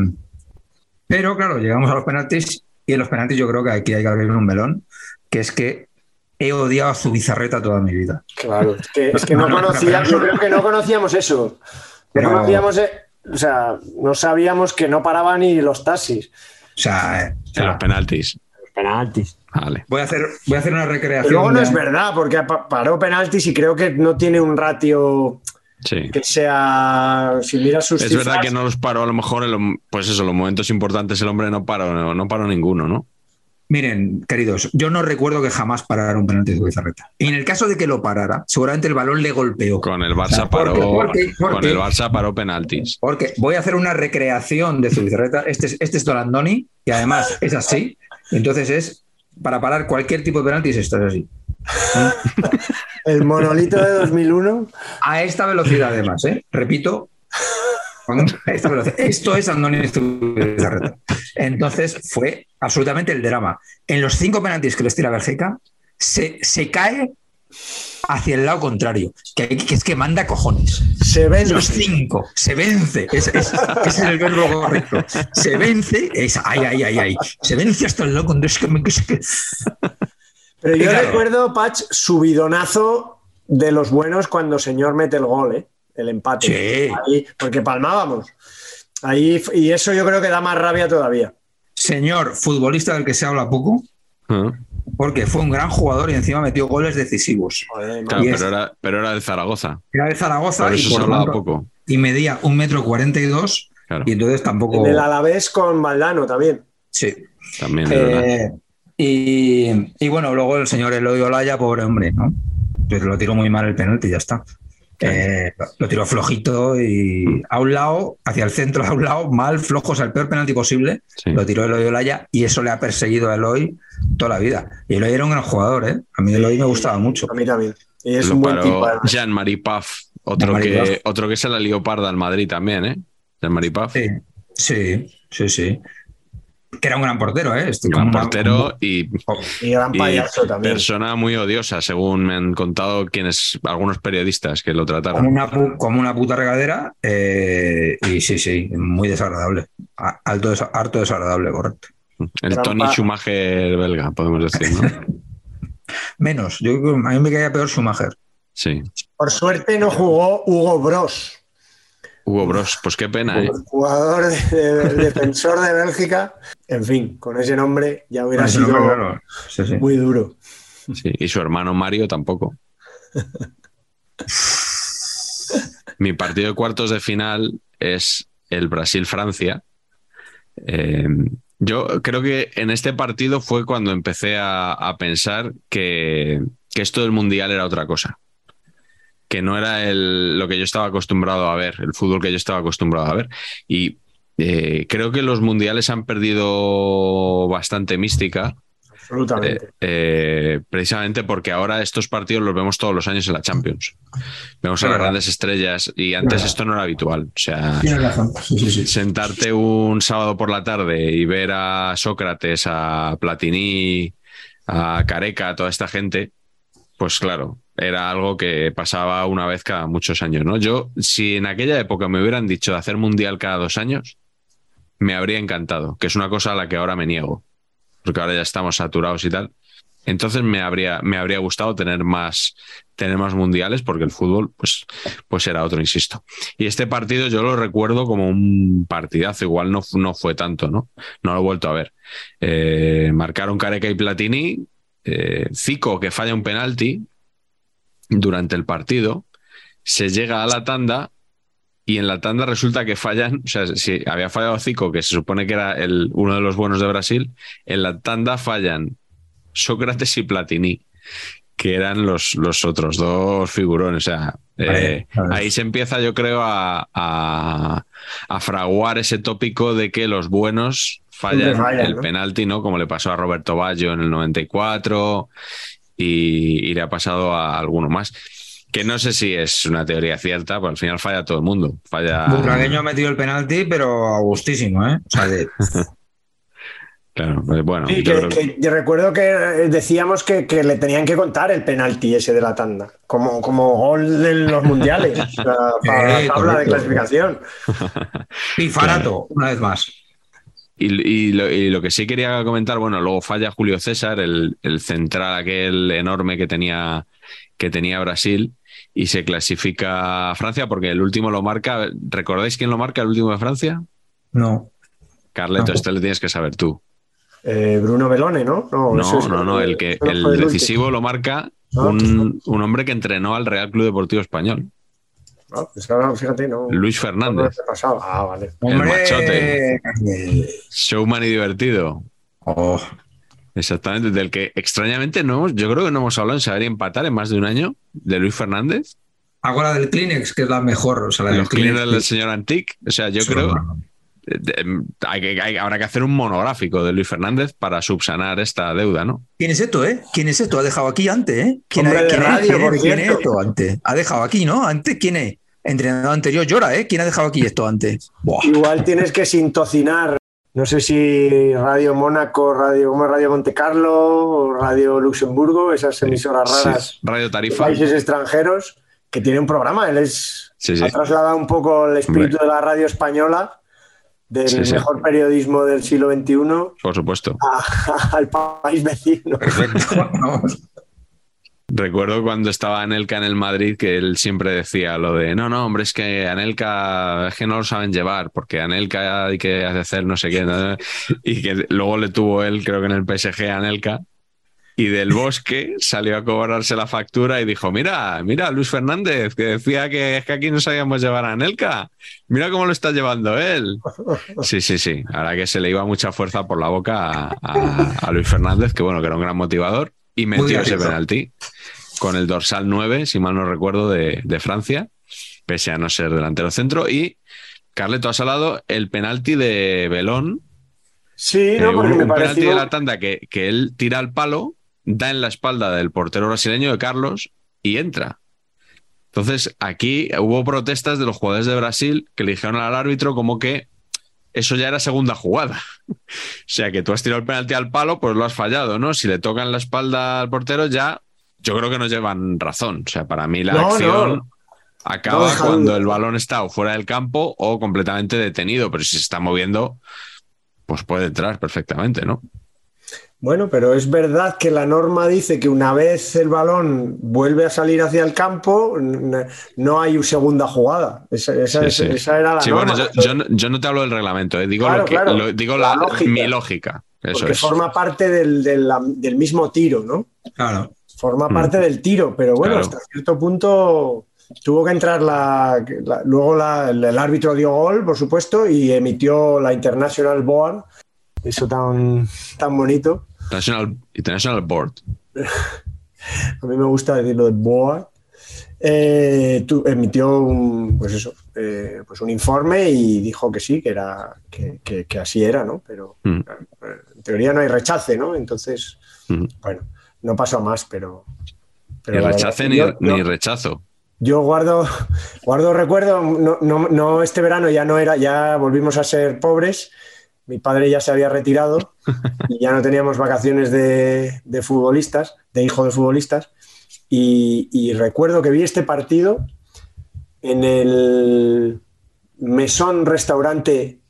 pero claro, llegamos a los penaltis y en los penaltis yo creo que aquí hay que abrir un melón, que es que he odiado a Zubizarreta toda mi vida. Claro, es que, es que no No, no, conocíamos, yo creo que no conocíamos eso. No Pero- conocíamos, eh, o sea, no sabíamos que no paraban ni los taxis. O sea, eh, o En sea, los penaltis. Los penaltis. Vale. voy, a hacer, voy a hacer una recreación. luego no de- es verdad, porque pa- paró penaltis y creo que no tiene un ratio Sí. que sea. Si miras sus Es cifras, verdad que no los paró, a lo mejor, en los- pues eso, los momentos importantes el hombre no paró, no, no paró ninguno, ¿no? Miren, queridos, yo no recuerdo que jamás parara un penalti de Zubizarreta. Y en el caso de que lo parara, seguramente el balón le golpeó. Con el Barça O sea, porque- paró, porque- con el Barça paró penaltis. Porque voy a hacer una recreación de Zubizarreta. Este es, este es Dolandoni y además es así. Entonces es para parar cualquier tipo de penaltis, esto es así. [LAUGHS] El monolito de 2001. A esta velocidad, además, ¿eh? repito. esta velocidad. Esto es Andoni Zubizarreta. Entonces fue absolutamente el drama. En los cinco penaltis que les tira Bélgica, se, se cae hacia el lado contrario, que, que es que manda cojones. Se ven Los cinco, se vence. Es, es- ese es el verbo correcto. Se vence, es ay, ay, ay, ay. Se vence hasta el lado contrario. Es que me- es que- Pero yo Claro. recuerdo, Patch, subidonazo de los buenos cuando señor mete el gol, ¿eh? el empate. Sí. Ahí, porque palmábamos. Ahí, y eso yo creo que da más rabia todavía. Señor futbolista del que se habla poco, Ah, porque fue un gran jugador y encima metió goles decisivos. Joder, Claro, Y es- pero era, pero era del Zaragoza. Era de Zaragoza Por y, por se hablaba tanto- poco. y medía un metro cuarenta y dos y entonces tampoco... En el Alavés con Valdano también. Sí. también. Eh, y, y bueno, luego el señor Eloy Olaya, pobre hombre, ¿no? Pues lo tiró muy mal el penalti y ya está. Eh, lo tiró flojito y a un lado, hacia el centro, a un lado, mal, flojo, o sea, el peor penalti posible. Sí. Lo tiró Eloy Olaya y eso le ha perseguido a Eloy toda la vida. Y Eloy era un gran jugador, ¿eh? A mí Eloy me gustaba mucho. A mí también. Y es Lo un buen tipo. Jean-Marie Paf, otro que, otro que se la lió parda al Madrid también, ¿eh? Jean-Marie Paf. Sí, sí, sí, sí. Que era un gran portero, ¿eh? Este, Gran como una- portero y, Y gran y payaso también. persona muy odiosa, según me han contado quienes, algunos periodistas que lo como trataron. una, pu- como una puta regadera eh, y sí, sí, muy desagradable. Alto, harto desagradable, correcto. El Tony. Schumacher belga, podemos decir, ¿no? [LAUGHS] Menos, yo creo que a mí me caía peor Schumacher. Sí. Por suerte no jugó Hugo Bros, Hugo Bros, pues qué pena, ¿eh? jugador de- de- defensor de Bélgica. En fin, con ese nombre ya hubiera sido nombre, claro. Sí, sí. muy duro. Sí, y su hermano Mario tampoco. [LAUGHS] Mi partido de cuartos de final es el Brasil-Francia. Eh, yo creo que en este partido fue cuando empecé a, a pensar que, que esto del Mundial era otra cosa. Que no era el- lo que yo estaba acostumbrado a ver, el fútbol que yo estaba acostumbrado a ver. Y eh, creo que los mundiales han perdido bastante mística. Absolutamente. Eh, eh, precisamente porque ahora estos partidos los vemos todos los años en la Champions. Vemos a las grandes estrellas y antes esto no era habitual. O sea, Tienes razón. Sí, sí, sí. sentarte un sábado por la tarde y ver a Sócrates, a Platini, a Careca, a toda esta gente, pues claro, era algo que pasaba una vez cada muchos años, ¿no? Yo, si en aquella época me hubieran dicho de hacer mundial cada dos años, me habría encantado, que es una cosa a la que ahora me niego, porque ahora ya estamos saturados y tal. Entonces me habría, me habría gustado tener más, tener más mundiales, porque el fútbol, pues, pues era otro, insisto. Y este partido yo lo recuerdo como un partidazo, igual no, no fue tanto, ¿no? No lo he vuelto a ver. Eh, marcaron Careca y Platini, eh, Zico que falla un penalti durante el partido, se llega a la tanda y en la tanda resulta que fallan, o sea, si había fallado Zico, que se supone que era el, uno de los buenos de Brasil, en la tanda fallan Sócrates y Platini, que eran los, los otros dos figurones. O sea, Vale, eh, ahí se empieza, yo creo, a, a- a fraguar ese tópico de que los buenos fallan el ¿no? penalti, ¿no? Como le pasó a Roberto Baggio en el 94 y, y le ha pasado a alguno más. Que no sé si es una teoría cierta, pero al final falla todo el mundo. Falla. Butragueño ha metido el penalti, pero a gustísimo, ¿eh? O sea, de- [LAUGHS] Claro, pues bueno. Sí, yo que, creo que- que yo recuerdo que eh, decíamos que, que le tenían que contar el penalti ese de la tanda, como, como gol en los mundiales, o sea, [LAUGHS] para Sí, la tabla de clasificación. [LAUGHS] pifarato, una vez más. Y, y lo, y lo que sí quería comentar, bueno, luego falla Julio César, el, el central aquel enorme que tenía, que tenía Brasil, y se clasifica a Francia porque el último lo marca. ¿Recordáis quién lo marca el último de Francia? No. Carleto, No. este le tienes que saber tú. Eh, Bruno Belone, ¿no? No, No, es no, no, el que el decisivo lo marca Ah, un, un hombre que entrenó al Real Club Deportivo Español. Ah, pues ahora, fíjate, no. Luis Fernández. Ah, vale. El Hombre, machote. eh, showman y divertido. oh, Exactamente, del que extrañamente no hemos, yo creo que no hemos hablado en saber y empatar en más de un año, de Luis Fernández. Hago la del Kleenex, que es la mejor. O sea, la del Kleenex, del señor Antic. O sea, yo creo de- hay que- hay- habrá que hacer un monográfico de Luis Fernández para subsanar esta deuda, ¿no? ¿Quién es esto, eh? ¿Quién es esto? Ha dejado aquí antes, ¿eh? ¿Quién, ha- quién es? radio, ¿Quién es? por ¿Quién es esto antes? Ha dejado aquí, ¿no? Antes, ¿quién es? Entrenador anterior llora, ¿eh? ¿Quién ha dejado aquí esto antes? Buah. Igual tienes que sintocinar. No sé si Radio Mónaco, Radio, ¿cómo es Radio Monte Carlo o Radio Luxemburgo, esas emisoras Sí, raras Radio de Tarifa. países extranjeros, que tiene un programa. Él es, Sí, sí. ha trasladado un poco el espíritu de la radio española, del Sí, sí. mejor periodismo del siglo XXI, Por supuesto. a- [LAUGHS] al país vecino. [LAUGHS] Vamos. Recuerdo cuando estaba Anelka en el Madrid que él siempre decía lo de no, no, hombre, es que Anelka es que no lo saben llevar, porque Anelka hay que hacer no sé qué. ¿no? [LAUGHS] Y que luego le tuvo él, creo que en el PSG, a Anelka. Y del bosque salió a cobrarse la factura y dijo: Mira, mira, Luis Fernández, que decía que es que aquí no sabíamos llevar a Anelka. Mira cómo lo está llevando él. [LAUGHS] Sí, sí, sí. Ahora que se le iba mucha fuerza por la boca a, a- a Luis Fernández, que bueno, que era un gran motivador, y metió ese penalti con el dorsal 9, si mal no recuerdo, de, de Francia, pese a no ser delantero centro. Y Carleto ha salado el penalti de Belón, Sí, eh, no, un, porque me un penalti de la tanda que, que él tira al palo, da en la espalda del portero brasileño de Carlos y entra. Entonces, aquí hubo protestas de los jugadores de Brasil que le dijeron al árbitro como que eso ya era segunda jugada. [LAUGHS] O sea, que tú has tirado el penalti al palo, pues lo has fallado, ¿no? Si le tocan la espalda al portero, ya yo creo que no llevan razón. O sea, para mí la No, acción no. acaba No cuando el balón está o fuera del campo o completamente detenido, pero si se está moviendo, pues puede entrar perfectamente, ¿no? Bueno, pero es verdad que la norma dice que una vez el balón vuelve a salir hacia el campo, no hay segunda jugada. Esa, esa- Sí, es- sí. esa era la Sí, norma. bueno, yo, yo no, yo no te hablo del reglamento, eh, digo, Claro, lo que, claro. lo- digo La la, lógica. mi lógica. Eso porque es. forma parte del, del mismo tiro, ¿no? Claro. Forma Mm. parte del tiro, pero bueno, Claro. hasta cierto punto tuvo que entrar la. la- luego la- el, el árbitro dio gol, por supuesto, y emitió la International Board, eso tan, tan bonito. International, International Board. [LAUGHS] A mí me gusta decirlo de Board. Eh, emitió un, pues eso, eh, pues un informe y dijo que sí, que era que, que- que así era, ¿no? Pero Mm. eh, en teoría no hay rechace, ¿no? Entonces, Mm. bueno, no pasó más, pero. pero Ni rechace ni, yo- ni yo- rechazo. yo guardo, [LAUGHS] guardo recuerdo, no, no- no este verano ya no era, ya volvimos a ser pobres. Mi padre ya se había retirado [LAUGHS] y ya no teníamos vacaciones de, de futbolistas, de hijo de futbolistas. Y, y recuerdo que vi este partido en el mesón restaurante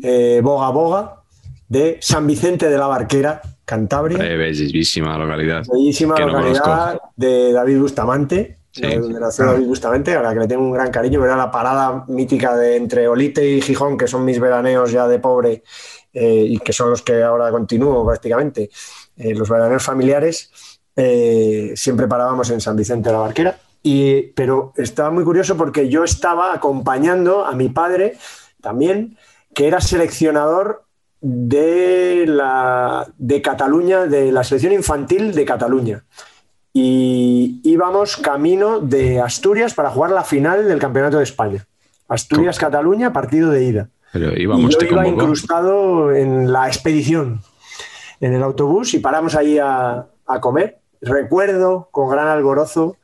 eh, Boga Boga de San Vicente de la Barquera, Cantabria. Bellísima localidad. Bellísima que localidad de David Bustamante, Sí. de donde nació David Bustamante, a la que le tengo un gran cariño. Era la parada mítica de entre Olite y Gijón, que son mis veraneos ya de pobre eh, y que son los que ahora continúo prácticamente, eh, los veraneos familiares. eh, siempre parábamos en San Vicente de la Barquera. Y, pero estaba muy curioso porque yo estaba acompañando a mi padre también, que era seleccionador de, la, de Cataluña, de la selección infantil de Cataluña. Y íbamos camino de Asturias para jugar la final del Campeonato de España. Asturias-Cataluña, partido de ida. Pero Y íbamos, yo te iba incrustado en la expedición, en el autobús, y paramos ahí a, a comer. Recuerdo con gran alborozo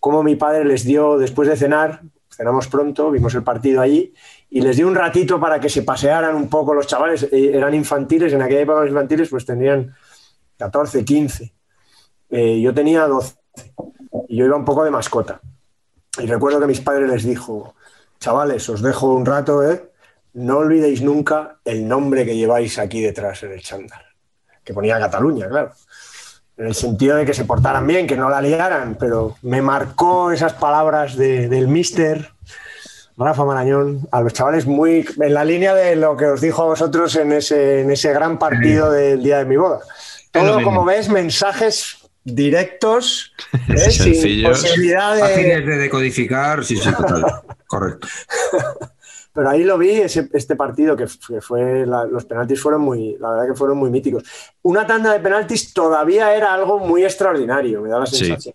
cómo mi padre les dio, después de cenar, cenamos pronto, vimos el partido allí, y les dio un ratito para que se pasearan un poco los chavales. Eh, Eran infantiles, en aquella época los infantiles pues tendrían 14, 15. Eh, yo tenía 12 y yo iba un poco de mascota. Y recuerdo que mis padres les dijo, chavales, os dejo un rato, ¿eh? no olvidéis nunca el nombre que lleváis aquí detrás en el chándal, que ponía Cataluña, claro. En el sentido de que se portaran bien, que no la liaran, pero me marcó esas palabras de- del mister Rafa Marañón a los chavales muy en la línea de lo que os dijo a vosotros en ese, en ese gran partido del día de mi boda. Todo, como ves, mensajes directos, ¿eh? sin Sencillos. posibilidad de, Fáciles de decodificar, sí, sí, total. [LAUGHS] Correcto. [LAUGHS] pero ahí lo vi, ese- este partido, que que fue, la- los penaltis fueron muy, la verdad que fueron muy míticos. Una tanda de penaltis todavía era algo muy extraordinario, me da la Sí. sensación.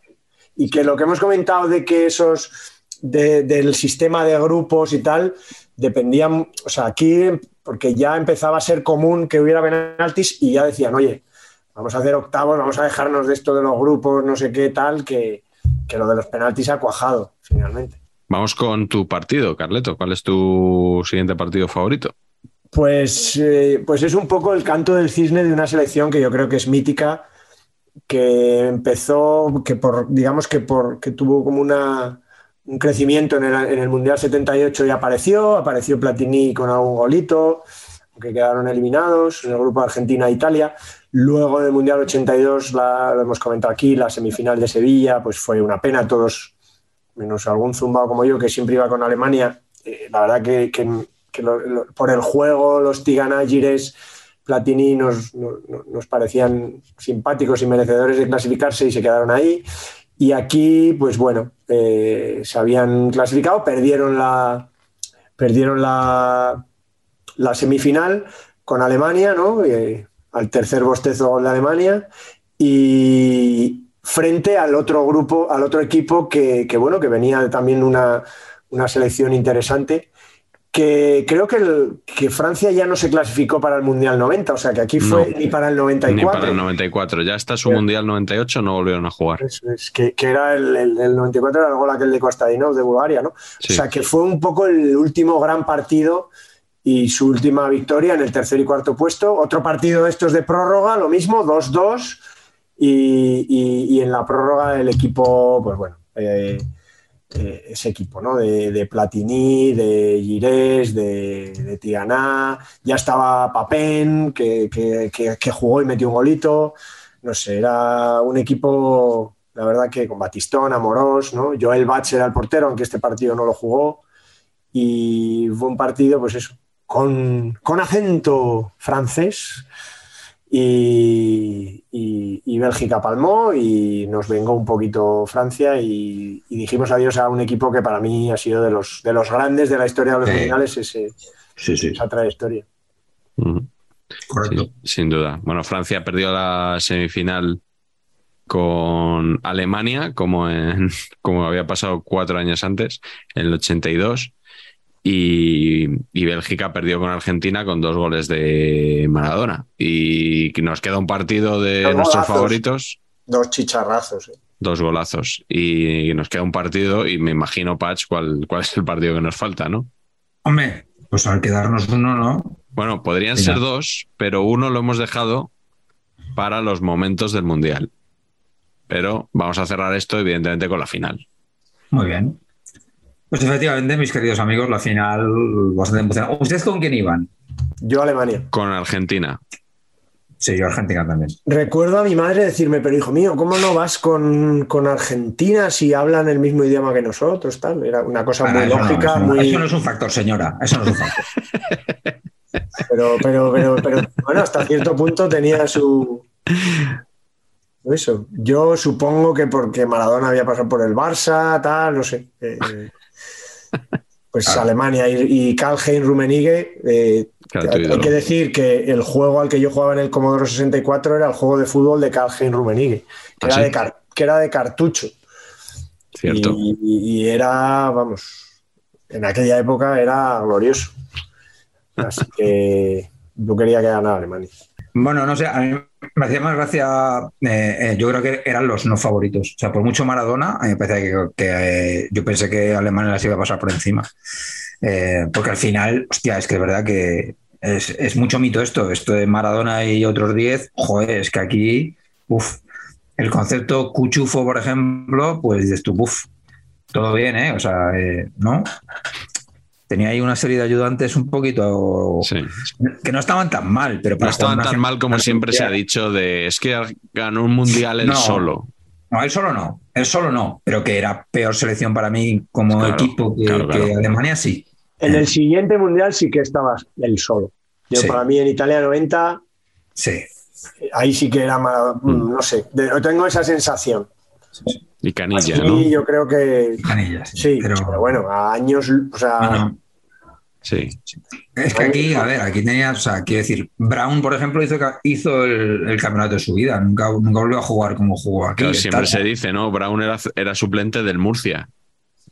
Y que lo que hemos comentado de que esos, de- del sistema de grupos y tal, dependían, o sea, aquí, porque ya empezaba a ser común que hubiera penaltis y ya decían, oye, vamos a hacer octavos, vamos a dejarnos de esto de los grupos, no sé qué tal, que, que lo de los penaltis ha cuajado finalmente. Vamos con tu partido, Carleto. ¿Cuál es tu siguiente partido favorito? Pues, eh, pues es un poco el canto del cisne de una selección que yo creo que es mítica, que empezó, que por, digamos que por que tuvo como una, un crecimiento en el, en el Mundial 78 y apareció, apareció Platini con algún golito, aunque quedaron eliminados en el grupo Argentina e. Luego en el Mundial 82, la, lo hemos comentado aquí, la semifinal de Sevilla, pues fue una pena, todos, menos algún zumbao como yo, que siempre iba con Alemania. Eh, la verdad que, que- que lo- lo- por el juego, los Tigana, Gires, Platini nos, no- no- nos parecían simpáticos y merecedores de clasificarse y se quedaron ahí. Y aquí, pues bueno, eh, se habían clasificado, perdieron la, perdieron la, semifinal con Alemania, ¿no? Eh, al tercer bostezo de Alemania. Y frente al otro grupo, al otro equipo que, que, bueno, que venía también una, una selección interesante. Que creo que, el- que Francia ya no se clasificó para el Mundial 90, o sea que aquí fue No. ni para el Ni 94. para el 94. Ya hasta su. Mundial 98 no volvieron a jugar. Eso es, que, que era el, el- el 94, era el gol aquel de Kostadinov de Bulgaria, ¿no? Sí. O sea, que fue un poco el último gran partido y su última victoria en el tercer y cuarto puesto. Otro partido de estos de prórroga, lo mismo, 2-2. Y, y- y en la prórroga el equipo, pues bueno, eh, eh, ese equipo, ¿no? De, de Platini, de Girés, de, de Tigana. Ya estaba Papén, que, que- que- que jugó y metió un golito. No sé, era un equipo, la verdad que con Batistón, Amorós, ¿no? Joel Bach era el portero, aunque este partido no lo jugó. Y fue un partido, pues eso, con, con acento francés. Y, y- y Bélgica palmó y nos vengó un poquito Francia y, y dijimos adiós a un equipo que para mí ha sido de los, de los grandes de la historia de los mundiales, ese- Sí, sí, esa trayectoria. Correcto. Sí, sin duda. Bueno, Francia perdió la semifinal con Alemania, como, en, [LAUGHS] como había pasado cuatro años antes, en el 82. Y, y Bélgica perdió con Argentina con dos goles de Maradona. Y nos queda un partido de Dos nuestros golazos. favoritos, Dos chicharrazos. ¿eh? dos golazos. Y nos queda un partido, y me imagino, Patch, cuál, cuál es el partido que nos falta, ¿no? Hombre, pues al quedarnos uno, ¿no? Bueno, podrían ser dos, pero uno lo hemos dejado para los momentos del Mundial. Pero vamos a cerrar esto, evidentemente, con la final. Muy bien. Pues efectivamente, mis queridos amigos, la final bastante emocionante. ¿Ustedes con quién iban? Yo Alemania. Con Argentina. Sí, yo Argentina también. Recuerdo a mi madre decirme, pero hijo mío, ¿cómo no vas con, con Argentina si hablan el mismo idioma que nosotros? Tal? Era una cosa muy no, lógica, eso no, muy... eso no es un factor, señora. Eso no es un factor. [LAUGHS] Pero, pero, pero, pero, bueno, hasta cierto punto tenía su. Eso. Yo supongo que porque Maradona había pasado por el Barça, tal, no sé. eh, pues Claro. Alemania y, y Karl-Heinz Rummenigge. eh, Claro, hay que decir que el juego al que yo jugaba en el Commodore 64 era el juego de fútbol de Karl-Heinz Rummenigge, que, ¿Ah, era sí? de car- que era de cartucho. Cierto. Y- y era, vamos, en aquella época era glorioso. Así que yo quería que ganara Alemania. Bueno, no sé, a mí me hacía más gracia, eh, eh, yo creo que eran los no favoritos. O sea, por mucho Maradona, a mí me que, eh, yo pensé que Alemania las iba a pasar por encima. Eh, porque al final, hostia, es que es verdad que es, es mucho mito esto, esto de Maradona y otros 10, joder, es que aquí, uff, el concepto cuchufo, por ejemplo, pues dices tú, uff, todo bien, ¿eh? O sea, eh, ¿no? Tenía ahí una serie de ayudantes un poquito Sí. que no estaban tan mal, pero No para estaban jugar una tan mal como siempre se ha dicho de es que ganó un mundial él No. solo. No, él solo no, él solo no, pero que era peor selección para mí como Claro, equipo que, claro, claro. que Alemania sí. En el siguiente mundial sí que estabas él solo. Yo, Sí. para mí, en Italia 90, Sí. ahí sí que era Maradona. Mm. No sé, de- tengo esa sensación. Y Canilla, ¿no? yo creo que Canillas. sí, pero, bueno, a años, o sea, No, no. Sí. Es que aquí, a ver, aquí tenía, o sea, quiero decir, Brown, por ejemplo, hizo, hizo el, el campeonato de su vida. Nunca, nunca volvió a jugar como jugó aquí. Claro, siempre se dice, ¿no? Brown era, era suplente del Murcia.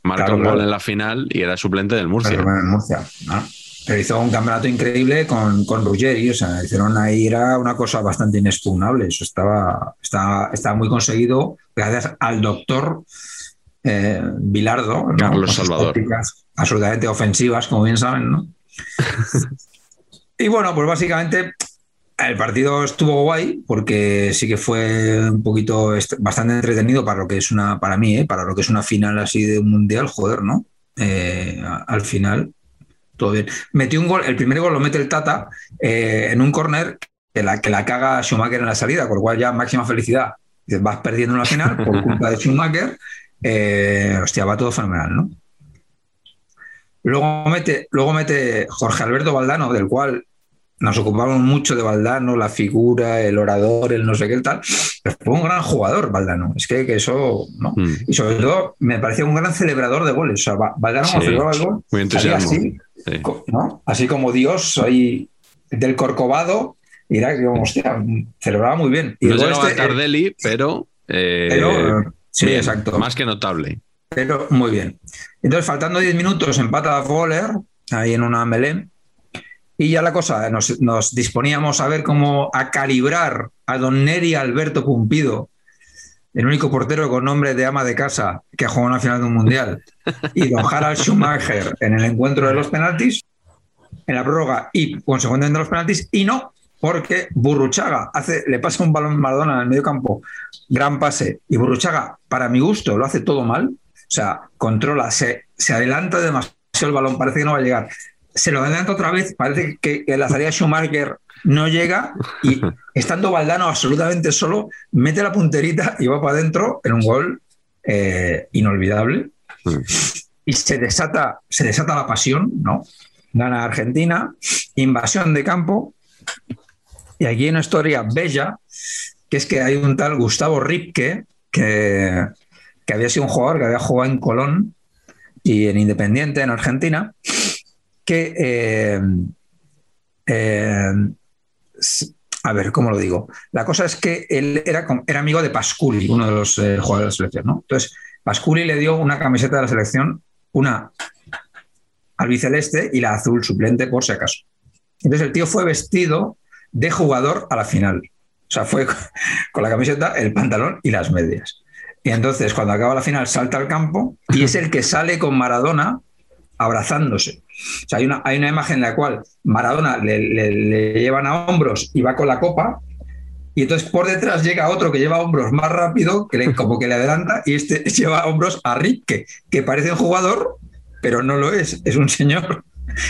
Claro, un claro. gol en la final y era suplente del Murcia. Pero bueno, en Murcia, ¿no? Pero hizo un campeonato increíble con, con Ruggeri, o sea, hicieron ahí, era una cosa bastante inexpugnable. Eso estaba, estaba, estaba muy conseguido gracias al doctor eh, Bilardo, ¿no? Carlos Con Salvador. absolutamente ofensivas, como bien saben, ¿no? [LAUGHS] y bueno, pues básicamente el partido estuvo guay porque sí que fue un poquito bastante entretenido para lo que es una, para mí, ¿eh? para lo que es una final así de un mundial, joder, ¿no? Eh, al final, todo bien. Metió un gol, el primer gol lo mete el Tata eh, en un córner que la, que la caga Schumacher en la salida, con lo cual ya máxima felicidad. Vas perdiendo en la final por culpa de [LAUGHS] Schumacher. Eh, hostia, va todo fenomenal, ¿no? Luego mete, luego mete Jorge Alberto Valdano, del cual nos ocupamos mucho de Valdano, la figura, el orador, el no sé qué el tal. Pero fue un gran jugador, Valdano. Es que, que eso, ¿no? Mm. Y sobre todo, me parecía un gran celebrador de goles. O sea, Va- Valdano Sí, celebraba el gol, muy entusiasmo. así, Sí. ¿no? Así como Dios ahí del Corcovado, y era que, hostia, celebraba muy bien. Y No llegaba este, Tardelli, pero, eh, pero, eh, sí, bien, exacto. Más que notable. Pero muy bien. Entonces, faltando 10 minutos, empata Voller ahí en una melé. Y ya la cosa, nos, nos disponíamos a ver cómo a calibrar a don Neri Alberto Pumpido, el único portero con nombre de ama de casa que ha jugado en la final de un mundial, y don Harald Schumacher en el encuentro de los penaltis, en la prórroga y consecuentemente los penaltis, y no, porque Burruchaga hace, le pasa un balón a Maradona en el medio campo, gran pase, y Burruchaga, para mi gusto, lo hace todo mal. O sea, controla, se, se adelanta demasiado el balón, parece que no va a llegar. Se lo adelanta otra vez, parece que, que la salida Schumacher no llega y [LAUGHS] estando Valdano absolutamente solo, mete la punterita y va para adentro en un gol eh, inolvidable. Y se desata, se desata la pasión, ¿no? Gana Argentina, invasión de campo. Y aquí hay una historia bella, que es que hay un tal Gustavo Ripke, que, que había sido un jugador que había jugado en Colón y en Independiente, en Argentina, que, eh, eh, a ver, ¿cómo lo digo? La cosa es que él era, era amigo de Pasculi, uno de los eh, jugadores de la selección, ¿no? Entonces, Pasculi le dio una camiseta de la selección, una albiceleste y la azul suplente, por si acaso. Entonces, el tío fue vestido de jugador a la final. O sea, fue [LAUGHS] con la camiseta, el pantalón y las medias. Y entonces, cuando acaba la final, salta al campo y es el que sale con Maradona abrazándose. O sea, hay una, hay una imagen en la cual Maradona le, le- le llevan a hombros y va con la copa. Y entonces por detrás llega otro que lleva hombros más rápido, que le- como que le adelanta, y este [LAUGHS] lleva hombros a Rick, que parece un jugador, pero no lo es, es un señor.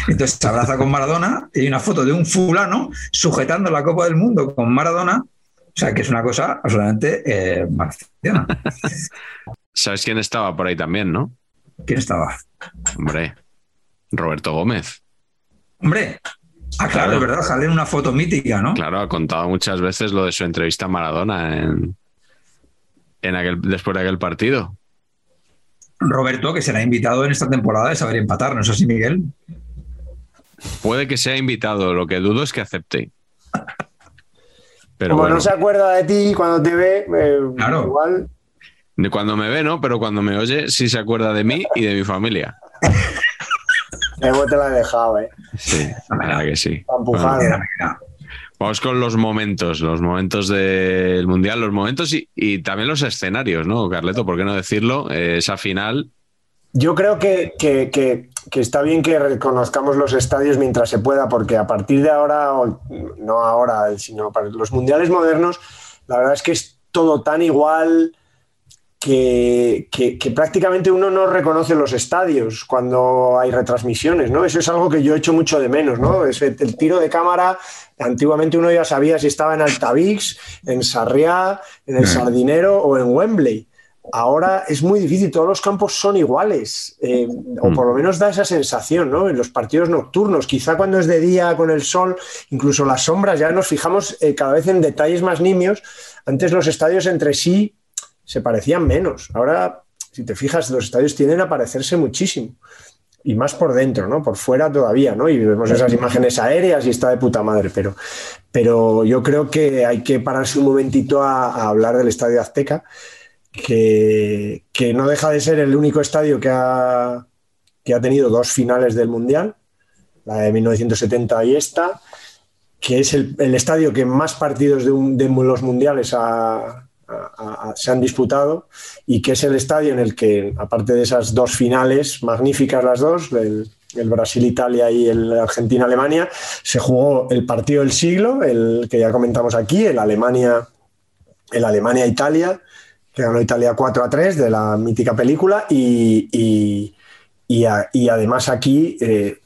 Entonces se abraza con Maradona y hay una foto de un fulano sujetando la Copa del Mundo con Maradona. O sea, que es una cosa absolutamente eh, marciana. [LAUGHS] ¿Sabes quién estaba por ahí también, no? ¿Quién estaba? Hombre, Roberto Gómez. Hombre, ah, claro, es verdad, sale en una foto mítica, ¿no? Claro, ha contado muchas veces lo de su entrevista a Maradona en, en aquel, después de aquel partido. Roberto, que será invitado en esta temporada de saber empatar, ¿no es así, Miguel? Puede que sea invitado, lo que dudo es que acepte. Pero Como bueno, no se acuerda de ti cuando te ve, eh, Claro. igual. cuando me ve, ¿no? Pero cuando me oye, sí se acuerda de mí y de mi familia. [LAUGHS] Luego te la he dejado, ¿eh? Sí, la verdad que sí. Bueno, vamos con los momentos, los momentos del Mundial, los momentos y, y también los escenarios, ¿no, Carleto? ¿Por qué no decirlo? Eh, esa final, Yo creo que, que- que- que está bien que reconozcamos los estadios mientras se pueda, porque a partir de ahora, o no ahora, sino para los mundiales modernos, la verdad es que es todo tan igual que, prácticamente uno no reconoce los estadios cuando hay retransmisiones, ¿no? Eso es algo que yo echo mucho de menos, ¿no? El tiro de cámara, antiguamente uno ya sabía si estaba en Altavix, en Sarriá, en el. Sardinero o en Wembley. Ahora es muy difícil, todos los campos son iguales, eh, o Mm. por lo menos da esa sensación, ¿no? En los partidos nocturnos, quizá cuando es de día con el sol, incluso las sombras, ya nos fijamos eh, cada vez en detalles más nimios. Antes los estadios entre sí se parecían menos. Ahora, si te fijas, los estadios tienden a parecerse muchísimo. y más por dentro, ¿no? Por fuera todavía, ¿no? Y vemos esas imágenes aéreas y está de puta madre, pero, pero yo creo que hay que pararse un momentito a, a hablar del Estadio Azteca, que, no deja de ser el único estadio que ha, que ha tenido dos finales del Mundial, la de 1970 y esta, que es el, el estadio que más partidos de, los mundiales se han disputado y que es el estadio en el que, aparte de esas dos finales, magníficas las dos, el, el Brasil-Italia y el Argentina-Alemania, se jugó el partido del siglo, el que ya comentamos aquí, el Alemania, el Alemania-Italia, que ganó Italia 4 a 3 de la mítica película, y, y, y, además aquí eh,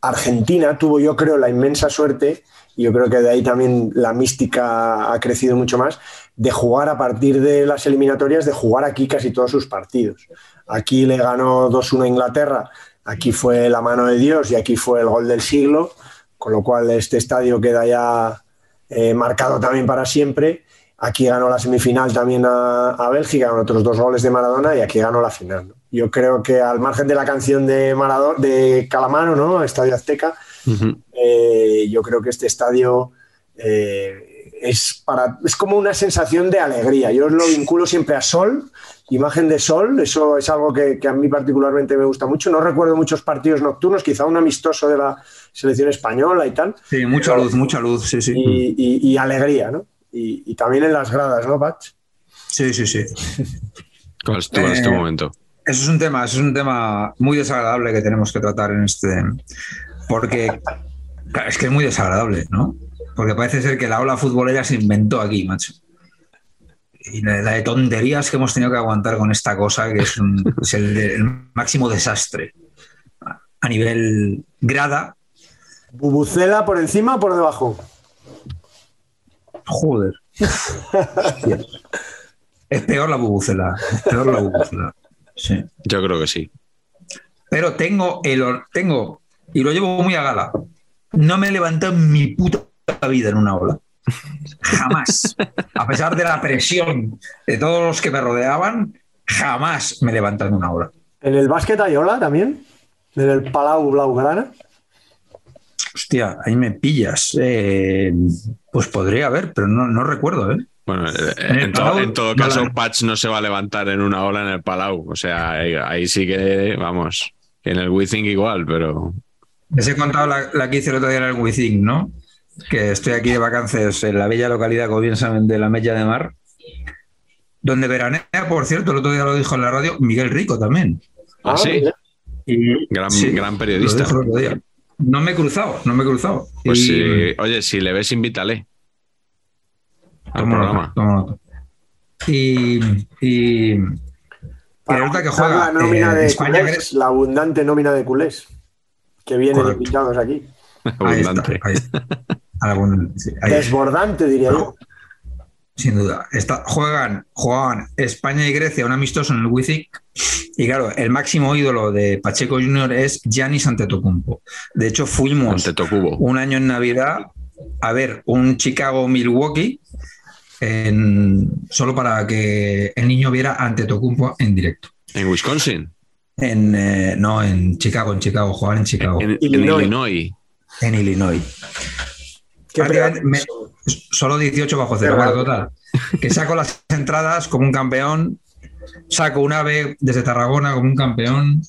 Argentina tuvo, yo creo, la inmensa suerte, y yo creo que de ahí también la mística ha crecido mucho más, de jugar a partir de las eliminatorias, de jugar aquí casi todos sus partidos. Aquí le ganó 2-1 a Inglaterra, aquí fue la mano de Dios y aquí fue el gol del siglo, con lo cual este estadio queda ya eh, marcado también para siempre. Aquí ganó la semifinal también a, a, Bélgica con otros dos goles de Maradona y aquí ganó la final. ¿no? Yo creo que al margen de la canción de Maradona, de Calamaro, ¿no? Estadio Azteca, uh -huh. eh, yo creo que este estadio eh, es, para, es como una sensación de alegría. Yo lo vinculo siempre a sol, imagen de sol, eso es algo que, que, a mí particularmente me gusta mucho. No recuerdo muchos partidos nocturnos, quizá un amistoso de la selección española y tal. Sí, mucha luz, mucha luz, sí, sí. Y, y, y alegría, ¿no? Y, y, también en las gradas, ¿no, Patch? Sí, sí, sí. ¿Cuál es tu, eh, este momento? Eso es un tema, eso es un tema muy desagradable que tenemos que tratar en este. Porque claro, es que es muy desagradable, ¿no? Porque parece ser que la ola futbolera se inventó aquí, macho. Y la, la de tonterías que hemos tenido que aguantar con esta cosa, que es, un, [LAUGHS] es el, el, máximo desastre. A nivel grada. ¿Bubucela por encima o por debajo? Joder. [LAUGHS] es peor la bubucela. Es peor la bubucela. Sí. Yo creo que sí. Pero tengo el tengo y lo llevo muy a gala. No me he levantado en mi puta vida en una ola. Jamás. A pesar de la presión de todos los que me rodeaban, jamás me he levantado en una ola. ¿En el básquet hay ola también? ¿En el Palau Blaugrana? Hostia, ahí me pillas. Eh, pues podría haber, pero no, no recuerdo, ¿eh? Bueno, en, en, Palau, to, en todo caso, no, Patch no se va a levantar en una ola en el Palau. O sea, ahí, ahí sí que, vamos, en el Withing igual, pero. Les he contado la, la, que hice el otro día en el Withing, ¿no? Que estoy aquí de vacaciones en la bella localidad, como bien saben, de la Mella de Mar, donde veranea, por cierto, el otro día lo dijo en la radio, Miguel Rico también. Ah, sí. Y, gran, sí, gran periodista. No me he cruzado, no me he cruzado. Pues y... sí, oye, si le ves, invítale al toma programa. Nota, toma nota. Y, y, resulta que juega la nómina eh, de España, culés, la abundante nómina de culés que vienen Correcto. invitados aquí. [LAUGHS] Abundante. Ahí está, ahí está. Algún, sí, ahí. Desbordante, diría yo. Sin duda. Está, juegan, jugaban España y Grecia un amistoso en el Wizik. Y claro, el máximo ídolo de Pacheco Junior es Giannis Antetokounmpo. De hecho, fuimos un año en Navidad a ver un Chicago-Milwaukee en, solo para que el niño viera Antetokounmpo en directo. ¿En Wisconsin? En, eh, no, en Chicago, en Chicago, jugar en Chicago. En, en Illinois. Illinois. En Illinois. Me, solo 18 bajo cero, bueno, total. Que saco las entradas como un campeón, saco un ave desde Tarragona como un campeón.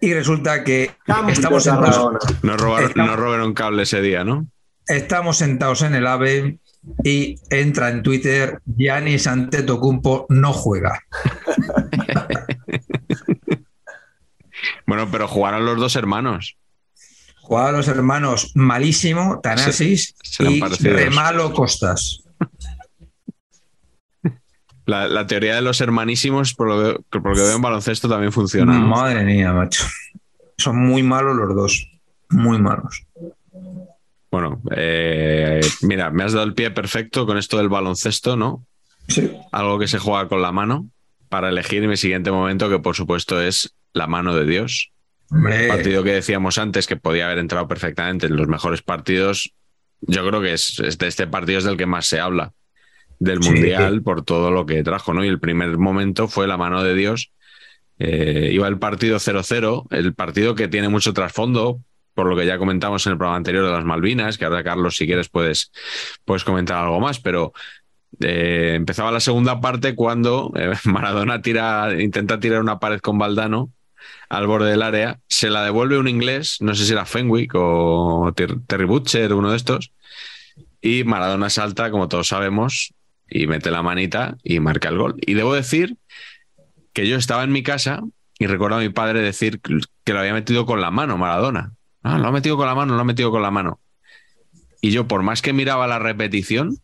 Y resulta que Campo estamos sentados. No robaron, estamos, robaron cable ese día, ¿no? Estamos sentados en el ave y entra en Twitter Giannis Antetokounmpo no juega. [LAUGHS] bueno, pero jugaron los dos hermanos. Jugaron los hermanos malísimo, Tanasis, se, se y Remalo Costas. La, la, teoría de los hermanísimos, por lo, que, por lo que veo en baloncesto, también funciona. ¿no? Madre mía, macho. Son muy malos los dos. Muy malos. Bueno, eh, mira, me has dado el pie perfecto con esto del baloncesto, ¿no? Sí. Algo que se juega con la mano para elegir mi siguiente momento, que por supuesto es la mano de Dios. Hombre. El partido que decíamos antes, que podía haber entrado perfectamente en los mejores partidos, yo creo que es, es de este partido es del que más se habla del Mundial sí. por todo lo que trajo, ¿no? Y el primer momento fue la mano de Dios Eh, iba el partido 0-0, el partido que tiene mucho trasfondo, por lo que ya comentamos en el programa anterior de las Malvinas, que ahora Carlos, si quieres, puedes, puedes comentar algo más, pero eh, empezaba la segunda parte cuando eh, [LAUGHS] Maradona tira, intenta tirar una pared con Valdano al borde del área, se la devuelve un inglés, no sé si era Fenwick o Ter- Terry Butcher, uno de estos, y Maradona salta, como todos sabemos, y mete la manita y marca el gol. Y debo decir que yo estaba en mi casa y recuerdo a mi padre decir que lo había metido con la mano Maradona. No, lo ha metido con la mano, lo ha metido con la mano. Y yo, por más que miraba la repetición,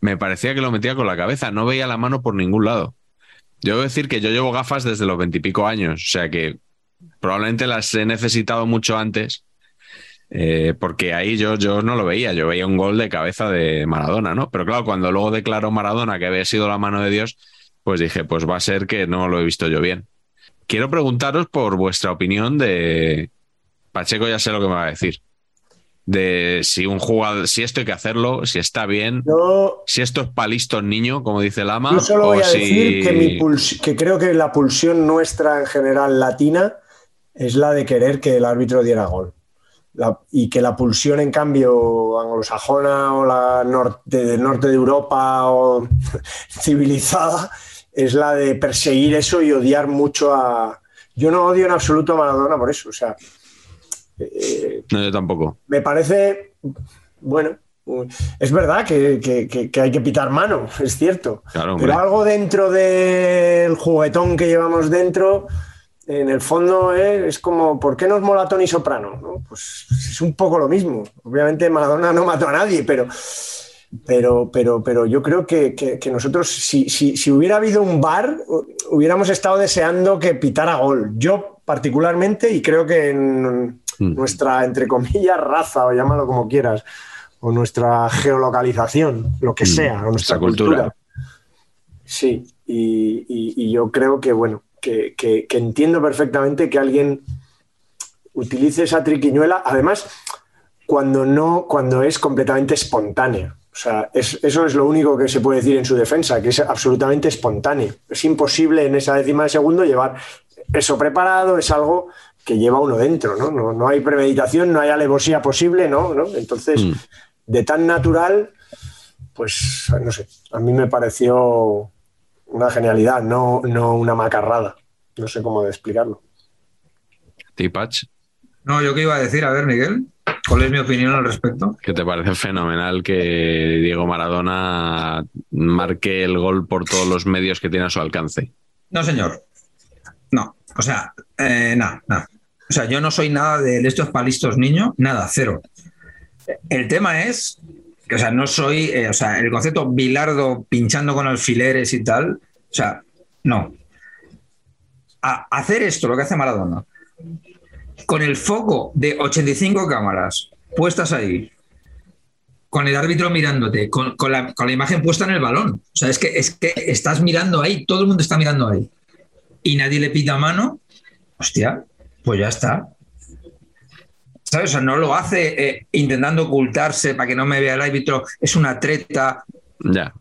me parecía que lo metía con la cabeza, no veía la mano por ningún lado. Yo debo decir que yo llevo gafas desde los veintipico años, o sea que probablemente las he necesitado mucho antes, eh, porque ahí yo, yo no lo veía, yo veía un gol de cabeza de Maradona, ¿no? Pero claro, cuando luego declaró Maradona que había sido la mano de Dios, pues dije, pues va a ser que no lo he visto yo bien. Quiero preguntaros por vuestra opinión de... Pacheco ya sé lo que me va a decir. De si un jugador, si esto hay que hacerlo, si está bien, Yo, si esto es pa' listos niño, como dice Lama, yo solo voy o a si... decir que, mi puls- que creo que la pulsión nuestra en general latina es la de querer que el árbitro diera gol. La- y que la pulsión, en cambio, anglosajona o la norte, del norte de Europa o [LAUGHS] civilizada, es la de perseguir eso y odiar mucho a. Yo no odio en absoluto a Maradona por eso. O sea, eh, No, yo tampoco. me parece, bueno, es verdad que, que- hay que pitar mano, [LAUGHS] es cierto. Claro. Pero algo dentro del juguetón que llevamos dentro, en el fondo eh, es como, ¿por qué nos mola Tony Soprano? ¿no? Pues es un poco lo mismo. Obviamente Maradona no mató a nadie, pero, pero, pero, pero yo creo que, que- que nosotros, si, si- si hubiera habido un bar, hubiéramos estado deseando que pitara gol. Yo particularmente, y creo que en Mm. nuestra, entre comillas, raza, o llámalo como quieras, o nuestra geolocalización, lo que Mm, sea, o nuestra cultura. cultura. Sí, y, y- y yo creo que, bueno, que, que- que entiendo perfectamente que alguien utilice esa triquiñuela, además, cuando no, cuando es completamente espontánea. O sea, es- eso es lo único que se puede decir en su defensa, que es absolutamente espontáneo. Es imposible en esa décima de segundo llevar eso preparado, es algo que lleva uno dentro, ¿no? No, no hay premeditación, no hay alevosía posible, ¿no? ¿no? Entonces, Mm. de tan natural, pues no sé, a mí me pareció una genialidad, no, no una macarrada. No sé cómo de explicarlo. Tipach, No, yo qué iba a decir, a ver, Miguel, ¿cuál es mi opinión al respecto? que te parece fenomenal que Diego Maradona marque el gol por todos los medios que tiene a su alcance. No, señor. No, o sea, eh, nada, nada. O sea, yo no soy nada de estos palistos niños, nada, cero. El tema es que, o sea, no soy, eh, o sea, el concepto bilardo pinchando con alfileres y tal, o sea, no. Hacer esto, lo que hace Maradona, con el foco de 85 cámaras puestas ahí, con el árbitro mirándote, con, con la, con la imagen puesta en el balón. O sea, es que, es que estás mirando ahí, todo el mundo está mirando ahí. Y nadie le pita mano, hostia, pues ya está. ¿Sabes? O sea, no lo hace eh, intentando ocultarse para que no me vea el árbitro. Es una treta. Ya.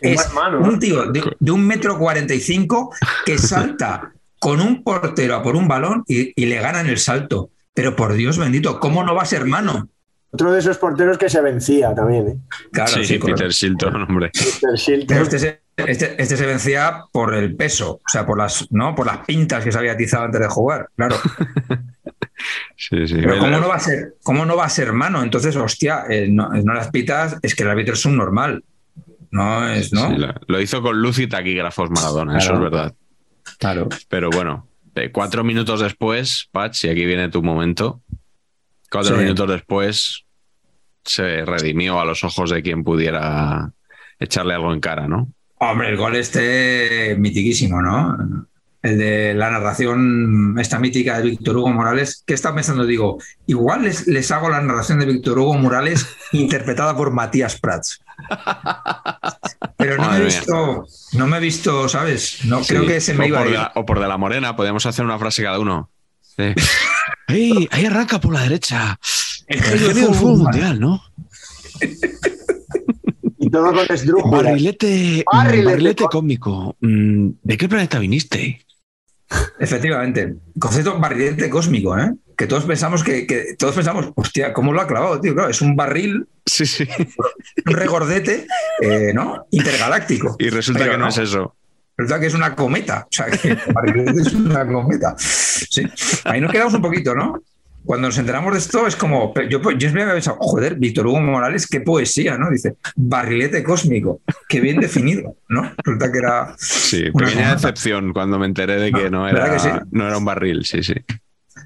Es un tío de, de un metro cuarenta y cinco que [LAUGHS] salta con un portero a por un balón y, y le ganan el salto. Pero por Dios bendito, ¿cómo no va a ser mano? Otro de esos porteros que se vencía también, ¿eh? Claro, sí, sí. Peter Shilton, hombre. Peter Shilton. Pero este este, este se vencía por el peso, o sea, por las, ¿no? por las pintas que se había atizado antes de jugar, claro. [LAUGHS] Sí, sí. Pero ¿cómo no va a ser, cómo no va a ser mano? Entonces, hostia, eh, no, no las pitas, es que el árbitro es un normal. No es, ¿no? Sí, lo, lo hizo con luz y taquígrafos Maradona, eso es verdad. Claro. Pero bueno, eh, cuatro minutos después, Patch, y aquí viene tu momento. Cuatro minutos después se redimió a los ojos de quien pudiera echarle algo en cara, ¿no? Hombre, el gol este mitiquísimo, ¿no? El de la narración esta mítica de Víctor Hugo Morales. ¿Qué estaba pensando? Digo, igual les, les hago la narración de Víctor Hugo Morales [LAUGHS] interpretada por Matías Prats. Pero no me he mía. visto, no me he visto, ¿sabes? No Sí. creo que se me o iba a ir. la, o por de la morena, podríamos hacer una frase cada uno. Sí. [LAUGHS] ¡Ey! Ahí arranca por la derecha. El El genio del fútbol mundial, ¿no? [LAUGHS] Todo con esdrújulas. Barrilete, Barrilete barrilete cómico. Mm, ¿De qué planeta viniste? Efectivamente. Concepto barrilete cósmico, ¿eh? Que todos pensamos que, que todos pensamos, hostia, ¿cómo lo ha clavado, tío? Claro, es un barril, Sí, sí. un regordete, eh, ¿no? Intergaláctico. Y resulta Pero que no, es eso. Resulta que es una cometa. O sea, que el barrilete es una cometa. Sí. Ahí nos quedamos un poquito, ¿no? Cuando nos enteramos de esto, es como. Yo, yo siempre había pensado, joder, Víctor Hugo Morales, qué poesía, ¿no? Dice, barrilete cósmico, qué bien definido, ¿no? Resulta que era. Sí, pequeña decepción cuando me enteré de que no ¿verdad era, que sí? no era un barril, sí, sí.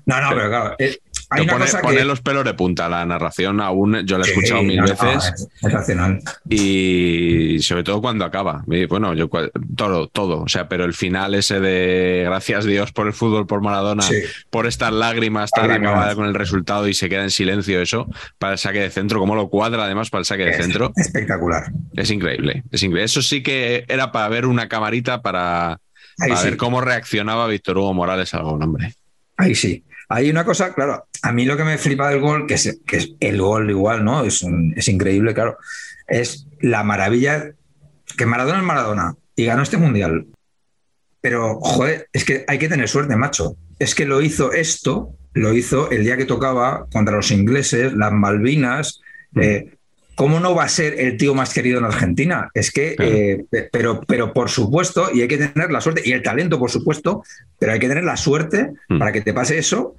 No, no, pero claro. eh, hay una pone, cosa pone que. los pelos de punta. La narración aún yo la he escuchado Sí, mil no, no, veces es sensacional. y sobre todo cuando acaba. Y, Bueno, yo todo, todo. O sea, pero el final ese de gracias Dios por el fútbol, por Maradona, Sí. por estas lágrimas tan acabada con el resultado y se queda en silencio eso para el saque de centro, como lo cuadra además para el saque de Es centro. Espectacular. Es increíble, es increíble. Eso sí que era para ver una camarita para, Ahí para sí. ver cómo reaccionaba Víctor Hugo Morales al gol, hombre. Ahí sí. Hay una cosa, claro, a mí lo que me flipa del gol, que es, que es el gol igual, ¿no? Es, un- es increíble, claro. Es la maravilla que Maradona es Maradona y ganó este mundial. Pero, joder, es que hay que tener suerte, macho. Es que lo hizo esto, lo hizo el día que tocaba contra los ingleses, las Malvinas. eh, ¿Cómo no va a ser el tío más querido en Argentina? Es que, Claro. eh, pe- pero, pero por supuesto, y hay que tener la suerte y el talento, por supuesto, pero hay que tener la suerte Mm. para que te pase eso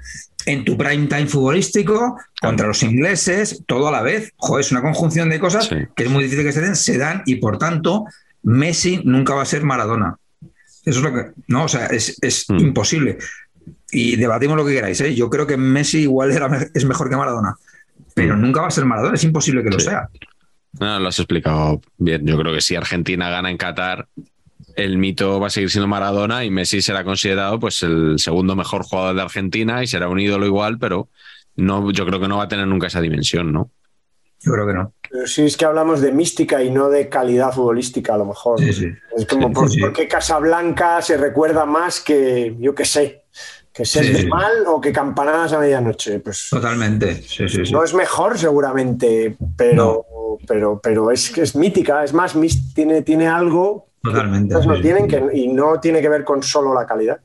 en tu prime time futbolístico contra los ingleses, todo a la vez. Joder, es una conjunción de cosas Sí. que es muy difícil que se den, se dan y por tanto Messi nunca va a ser Maradona. Eso es lo que, no, o sea, es, es Mm. imposible. Y debatimos lo que queráis, ¿eh? Yo creo que Messi igual era es mejor que Maradona, pero Mm. nunca va a ser Maradona, es imposible que lo Sí. sea. No, lo has explicado bien. Yo creo que si Argentina gana en Qatar, el mito va a seguir siendo Maradona y Messi será considerado pues el segundo mejor jugador de Argentina y será un ídolo igual, pero no, yo creo que no va a tener nunca esa dimensión, ¿no? Yo creo que no. Pero sí es que hablamos de mística y no de calidad futbolística, a lo mejor. Sí, sí. Es como, Sí, ¿por, sí. por qué Casablanca se recuerda más que, yo qué sé, que Sí, ser sí. mal o que campanadas a medianoche? Pues Totalmente. Sí, sí, sí. no es mejor seguramente, pero, pero, pero es que es mítica, es más, tiene, tiene algo que Totalmente. otras no sí, tienen sí. que, y no tiene que ver con solo la calidad.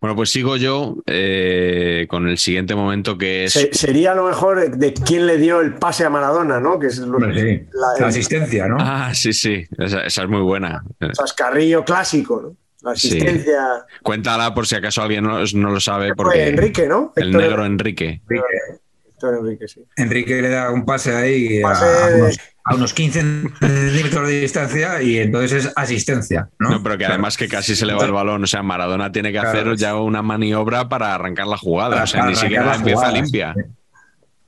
Bueno, pues sigo yo eh, con el siguiente momento que es... Se- sería a lo mejor de quién le dio el pase a Maradona, ¿no? Que es lo sí. la- asistencia, ¿no? Ah, sí, sí, esa, esa es muy buena. chascarrillo clásico, ¿no? La Sí. asistencia. Cuéntala por si acaso alguien no, no lo sabe, Fue porque Enrique, ¿no? el Héctor- negro Enrique. Enrique, Héctor Enrique, sí. Enrique le da un pase ahí a- Pase a, de- unos, a unos 15 centímetros de distancia y entonces es asistencia, ¿no? No, pero que Claro. además que casi se le va el balón. O sea, Maradona tiene que Claro. hacer ya una maniobra para arrancar la jugada. Para- o sea, ni siquiera la empieza jugada, limpia.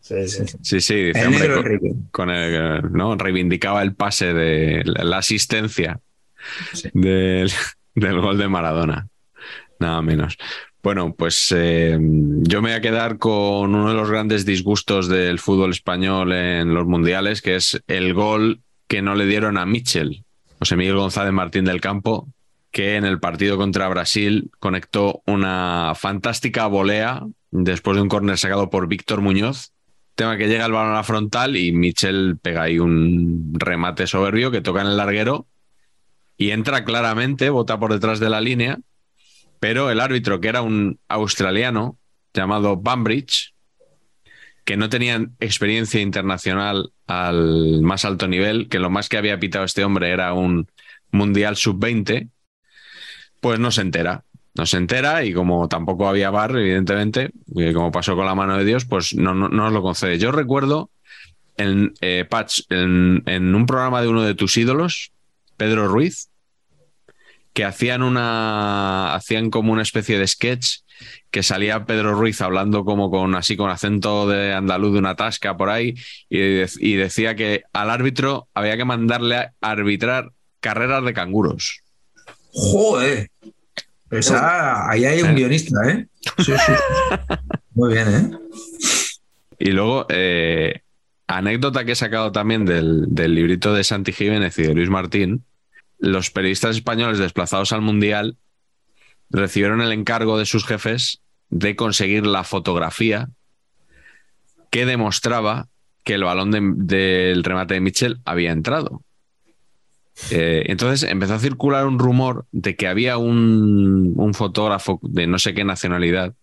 Sí, sí. Sí, sí, dice, El hombre, negro con- el- ¿no? reivindicaba el pase de la, la asistencia Sí. del, del gol de Maradona. Nada menos. Bueno, pues eh, yo me voy a quedar con uno de los grandes disgustos del fútbol español en los mundiales, que es el gol que no le dieron a Mitchell, José Miguel González Martín del Campo, que en el partido contra Brasil conectó una fantástica volea después de un córner sacado por Víctor Muñoz. Tema que llega el balón a la frontal y Mitchell pega ahí un remate soberbio que toca en el larguero y entra claramente, bota por detrás de la línea, pero el árbitro, que era un australiano llamado Bambridge, que no tenía experiencia internacional al más alto nivel, que lo más que había pitado este hombre era un Mundial Sub-20, pues no se entera. No se entera y como tampoco había bar, evidentemente, y como pasó con la mano de Dios, pues no, no, no nos lo concede. Yo recuerdo en, eh, Patch, en un programa de uno de tus ídolos, Pedro Ruiz, que hacían una hacían como una especie de sketch que salía Pedro Ruiz hablando como con así con acento de andaluz de una tasca por ahí y, de- y decía que al árbitro había que mandarle a arbitrar carreras de canguros. Joder. Esa- ahí hay un guionista, ¿eh? Sí, sí. [LAUGHS] Muy bien, ¿eh? Y luego, eh, anécdota que he sacado también del, del librito de Santi Jiménez y de Luis Martín, los periodistas españoles desplazados al Mundial recibieron el encargo de sus jefes de conseguir la fotografía que demostraba que el balón de- del remate de Mitchell había entrado. Eh, entonces empezó a circular un rumor de que había un, un fotógrafo de no sé qué nacionalidad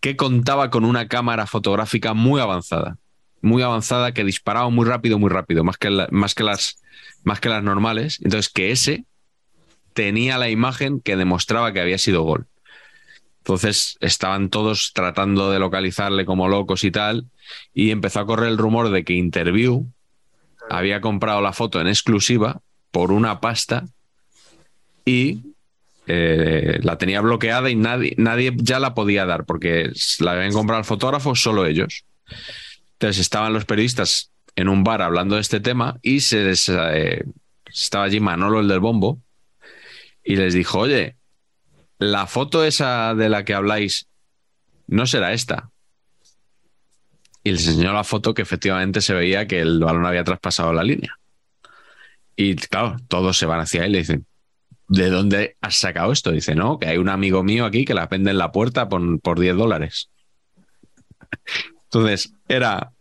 que contaba con una cámara fotográfica muy avanzada, muy avanzada que disparaba muy rápido, muy rápido, más que, más que, las, más que las normales. Entonces que ese tenía la imagen que demostraba que había sido gol. Entonces estaban todos tratando de localizarle como locos y tal, y empezó a correr el rumor de que Interview había comprado la foto en exclusiva por una pasta y eh, la tenía bloqueada y nadie, nadie ya la podía dar porque la habían comprado al fotógrafo solo ellos. Entonces estaban los periodistas en un bar hablando de este tema y se les, eh, estaba allí Manolo, el del bombo, y les dijo, oye, la foto esa de la que habláis no será esta. Y les enseñó la foto que efectivamente se veía que el balón había traspasado la línea. Y claro, todos se van hacia él y le dicen, ¿de dónde has sacado esto? Dice, no, que hay un amigo mío aquí que la vende en la puerta por, por 10 dólares. [LAUGHS] Entonces, era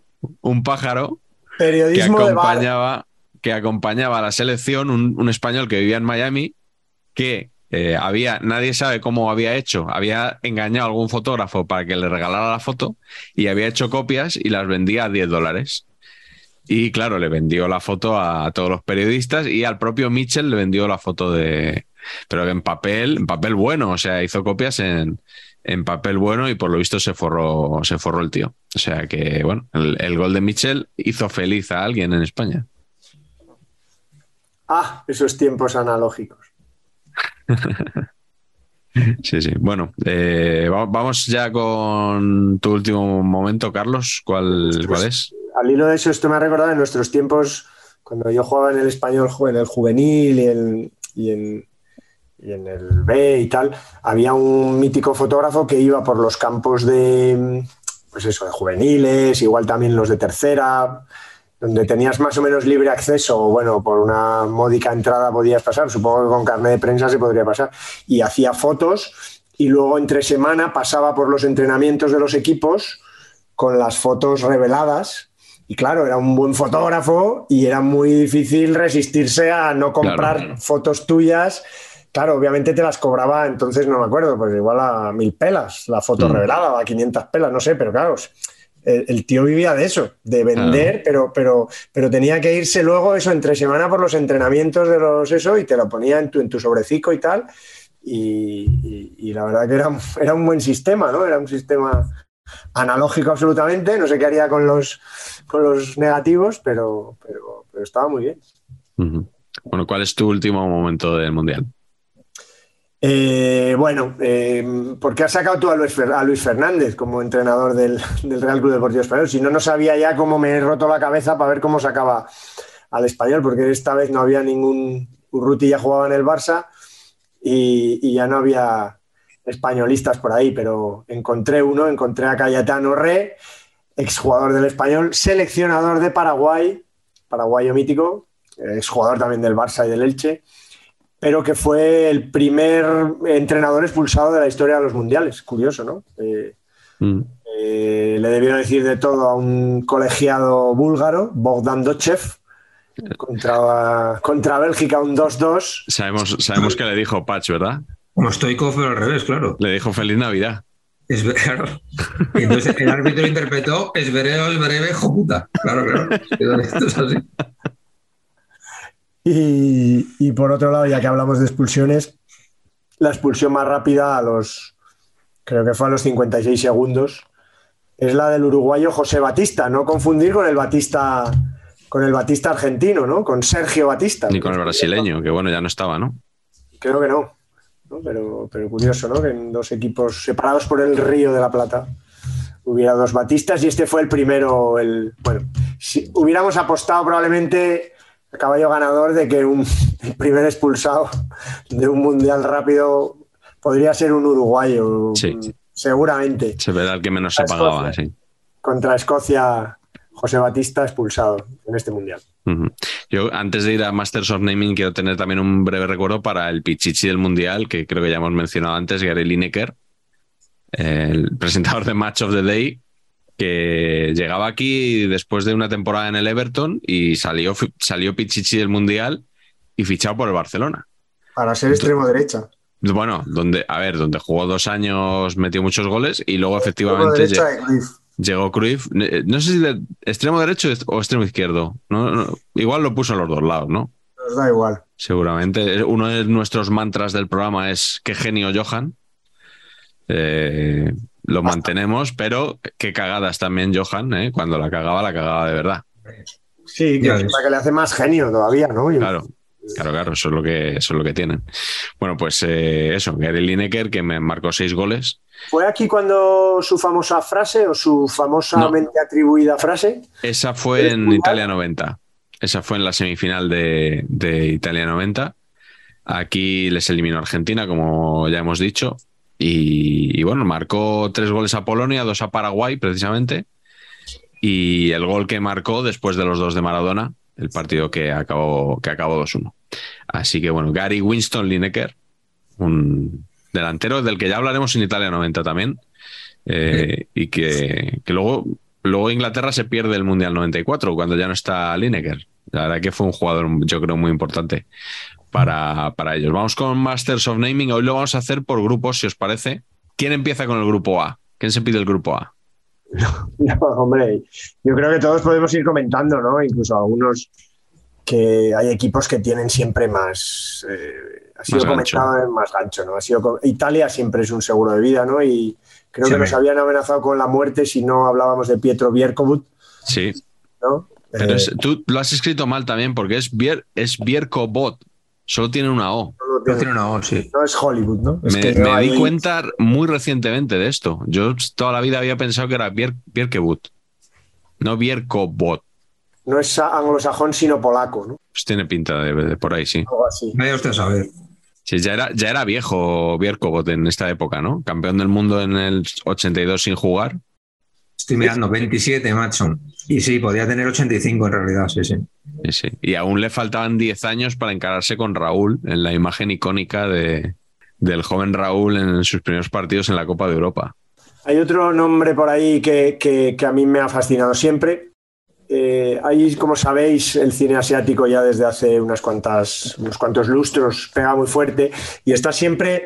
un pájaro que Periodismo acompañaba, que acompañaba a la selección, un, un español que vivía en Miami, que eh, había, nadie sabe cómo había hecho, había engañado a algún fotógrafo para que le regalara la foto y había hecho copias y las vendía a 10 dólares. Y claro, le vendió la foto a todos los periodistas y al propio Mitchell le vendió la foto de. Pero en papel, en papel bueno, o sea, hizo copias en, en papel bueno y por lo visto se forró, se forró el tío. O sea que, bueno, el, el gol de Mitchell hizo feliz a alguien en España. Ah, esos tiempos analógicos. [LAUGHS] Sí, sí. Bueno, eh, va- vamos ya con tu último momento, Carlos. ¿Cuál, cuál es? Al hilo de eso, esto me ha recordado en nuestros tiempos, cuando yo jugaba en el español, en el juvenil y en, y en, y en el B y tal, había un mítico fotógrafo que iba por los campos de, pues eso, de juveniles, igual también los de tercera, donde tenías más o menos libre acceso, bueno, por una módica entrada podías pasar, supongo que con carnet de prensa se podría pasar, y hacía fotos y luego entre semana pasaba por los entrenamientos de los equipos con las fotos reveladas. Y claro, era un buen fotógrafo y era muy difícil resistirse a no comprar Claro. fotos tuyas. Claro, obviamente te las cobraba, entonces no me acuerdo, pues igual a mil pelas la foto Mm. revelada a 500 pelas, no sé, pero claro, el, el tío vivía de eso, de vender, pero, pero, pero tenía que irse luego eso entre semana por los entrenamientos de los eso y te lo ponía en tu, en tu sobrecico y tal. Y, y- y la verdad que era, [LAUGHS] era un buen sistema, ¿no? Era un sistema analógico absolutamente, no sé qué haría con los, con los negativos, pero, pero, pero estaba muy bien. Bueno, ¿cuál es tu último momento del Mundial? Eh, bueno, eh, ¿por qué has sacado tú a Luis, a Luis Fernández como entrenador del, Real Club Deportivo Español? Si no, no sabía ya cómo me he roto la cabeza para ver cómo sacaba al español, porque esta vez no había ningún. Urruti ya jugaba en el Barça y, y ya no había españolistas por ahí, pero encontré uno, encontré a Cayetano Re, exjugador del español, seleccionador de Paraguay, paraguayo mítico, exjugador también del Barça y del Elche pero que fue el primer entrenador expulsado de la historia de los mundiales. Curioso, ¿no? Eh, Mm. eh, le debió decir de todo a un colegiado búlgaro, Bogdan Dochev, contra, contra Bélgica un 2-2. Sabemos, sabemos que le dijo Patch, ¿verdad? Como Stoikov, pero al revés, claro. Le dijo Feliz Navidad. Es ver- claro. Y entonces el árbitro interpretó es vereo, es breve, hijo puta. Claro, claro. Esto es así. Y, y por otro lado, ya que hablamos de expulsiones, la expulsión más rápida a los, creo que fue a los 56 segundos, es la del uruguayo José Batista, no confundir con el Batista, con el Batista argentino, ¿no? Con Sergio Batista. Ni con el brasileño, que bueno, ya no estaba, ¿no? Creo que no. ¿no? Pero, pero curioso, ¿no? Que en dos equipos separados por el Río de la Plata hubiera dos Batistas y este fue el primero. El, bueno, si hubiéramos apostado probablemente caballo ganador de que un el [LAUGHS] primer expulsado de un mundial rápido podría ser un uruguayo, Sí. seguramente. Se verá el que menos se pagaba, Escocia. sí. Contra Escocia, José Batista expulsado en este mundial. Yo, antes de ir a Masters of Naming, quiero tener también un breve recuerdo para el Pichichi del Mundial, que creo que ya hemos mencionado antes, Gary Lineker, el presentador de Match of the Day, que llegaba aquí después de una temporada en el Everton y salió, salió Pichichi del Mundial y fichado por el Barcelona. Para ser extremo derecha. Bueno, donde, a ver, donde jugó dos años, metió muchos goles y luego efectivamente derecha lle- de Cruyff. llegó Cruyff. Eh, No sé si de extremo derecho o extremo izquierdo. No, no, igual lo puso en los dos lados, ¿no? Nos da igual. Seguramente. Uno de nuestros mantras del programa es qué genio Johan. Eh, lo mantenemos, pero qué cagadas también Johan, ¿eh? Cuando la cagaba, la cagaba de verdad. Sí, que, que le hace más genio todavía, ¿no? Y- Claro, claro, claro, eso es lo que, eso es lo que tienen. Bueno, pues eh, eso, Gary Lineker, que me marcó seis goles. ¿Fue aquí cuando su famosa frase o su famosamente atribuida frase? Esa fue en Italia 90. Esa fue en la semifinal de, de Italia 90. Aquí les eliminó Argentina, como ya hemos dicho. Y, y bueno, marcó tres goles a Polonia, dos a Paraguay, precisamente. Y el gol que marcó después de los dos de Maradona, el partido que acabó, que acabó 2-1. Así que bueno, Gary Winston Lineker, un delantero del que ya hablaremos en Italia 90 también. eh, y que, que luego, luego Inglaterra se pierde el Mundial 94 cuando ya no está Lineker. La verdad que fue un jugador, yo creo, muy importante para, para ellos. Vamos con Masters of Naming. Hoy lo vamos a hacer por grupos, si os parece. ¿Quién empieza con el grupo A? ¿Quién se pide el grupo A? [LAUGHS] No, hombre, yo creo que todos podemos ir comentando, ¿no? Incluso algunos que hay equipos que tienen siempre más. eh, ha sido Más gancho. comentado en más gancho, ¿no? Ha sido Italia siempre es un seguro de vida, ¿no? Y creo Sí, que nos habían amenazado con la muerte si no hablábamos de Pietro Bierkovut, Sí, ¿no? pero Eh, es- tú lo has escrito mal también porque es, Bier, es Bierkobot. Solo tiene una O. no, No tiene- tiene una O, sí. no es Hollywood, ¿no? Es Me, que me no di hay- cuenta muy recientemente de esto. Yo toda la vida había pensado que era Bier, Bierkebut, no Bierkobot. No es anglosajón, sino polaco, ¿no? Pues tiene pinta de, de por ahí, sí. Algo así. Vaya usted a saber. Sí, ya era, ya era viejo Bierkobot en esta época, ¿no? Campeón del mundo en el 82 sin jugar. Estoy mirando 27, macho. Y sí, podía tener 85 en realidad, sí, sí. Sí, sí. Y aún le faltaban 10 años para encararse con Raúl en la imagen icónica de, del joven Raúl en sus primeros partidos en la Copa de Europa. Hay otro nombre por ahí que, que- que a mí me ha fascinado siempre. Eh, ahí, como sabéis, el cine asiático ya desde hace unas cuantas, unos cuantos lustros pega muy fuerte y está siempre,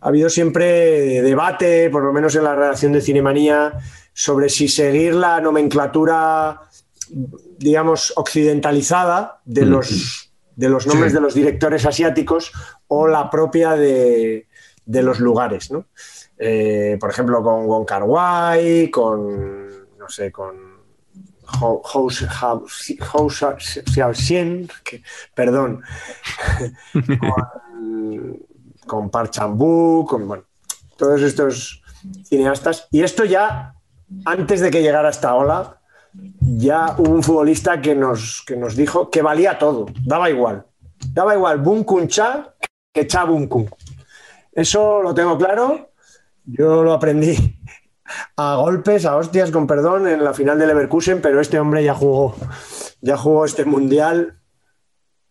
ha habido siempre debate, por lo menos en la redacción de Cinemanía, sobre si seguir la nomenclatura, digamos, occidentalizada de los, de los nombres Sí. de los directores asiáticos o la propia de, de los lugares, ¿no? Eh, por ejemplo, con Wong Kar Wai, con, no sé, con Hou Hou- Hou- Hou Xiaoxian, que- perdón, [LAUGHS] con, con Park Chan-wook, con bueno, todos estos cineastas. Y esto ya, antes de que llegara esta ola, ya hubo un futbolista que nos, que nos dijo que valía todo, daba igual. Daba igual Bun Kun Cha que Cha Bun Kun. Eso lo tengo claro. Yo lo aprendí a golpes, a hostias, con perdón, en la final del Leverkusen, pero este hombre ya jugó, ya jugó este mundial,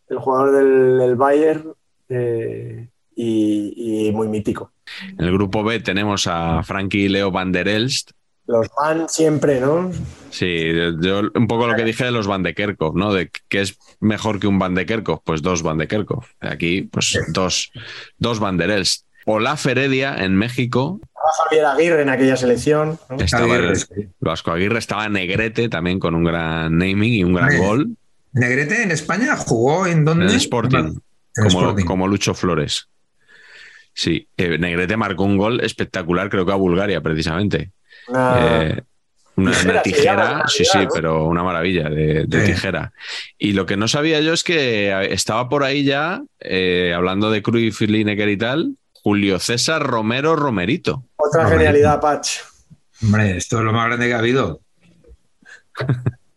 el jugador del, del Bayern, eh, y, y muy mítico. En el grupo B tenemos a Frankie Leo Van der Elst. Los van siempre, ¿no? Sí, yo un poco lo que dije de los Van de Kerkhoff, ¿no? De que es mejor que un Van de Kerkhoff, pues dos Van de Kerkhoff. Aquí, pues dos, dos Van der Elst. Olaf Heredia en México. Estaba Javier Aguirre en aquella selección. ¿no? Estaba Aguirre, sí. Vasco Aguirre, estaba Negrete también con un gran naming y un gran gol Negrete en España jugó en en dónde? el Sporting, En como, Sporting. como Lucho Flores. Sí, eh, Negrete marcó un gol espectacular, creo que a Bulgaria, precisamente. Una- Eh, una Tijera una sí, sí, pero una maravilla de, de Sí. tijera. Y lo que no sabía yo es que estaba por ahí ya, eh, hablando de Cruyff, Lineker y tal, Julio César Romero Romerito. otra genialidad, Patch. Hombre, esto es lo más grande que ha habido.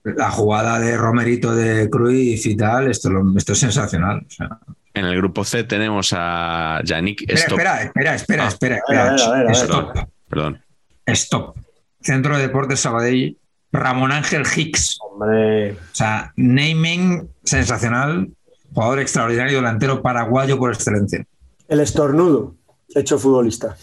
La jugada de Romerito de Cruyff y tal, esto, lo- esto es sensacional. O sea, En el grupo C tenemos a Yannick espera, Stop. espera, espera, espera, Ah. espera, A ver, a ver, a ver, a ver. Stop, Perdón. Stop. Centro de Deportes Sabadell, Ramón Ángel Hicks. Hombre, O sea, naming sensacional, jugador extraordinario, delantero paraguayo por excelencia. el estornudo, hecho futbolista.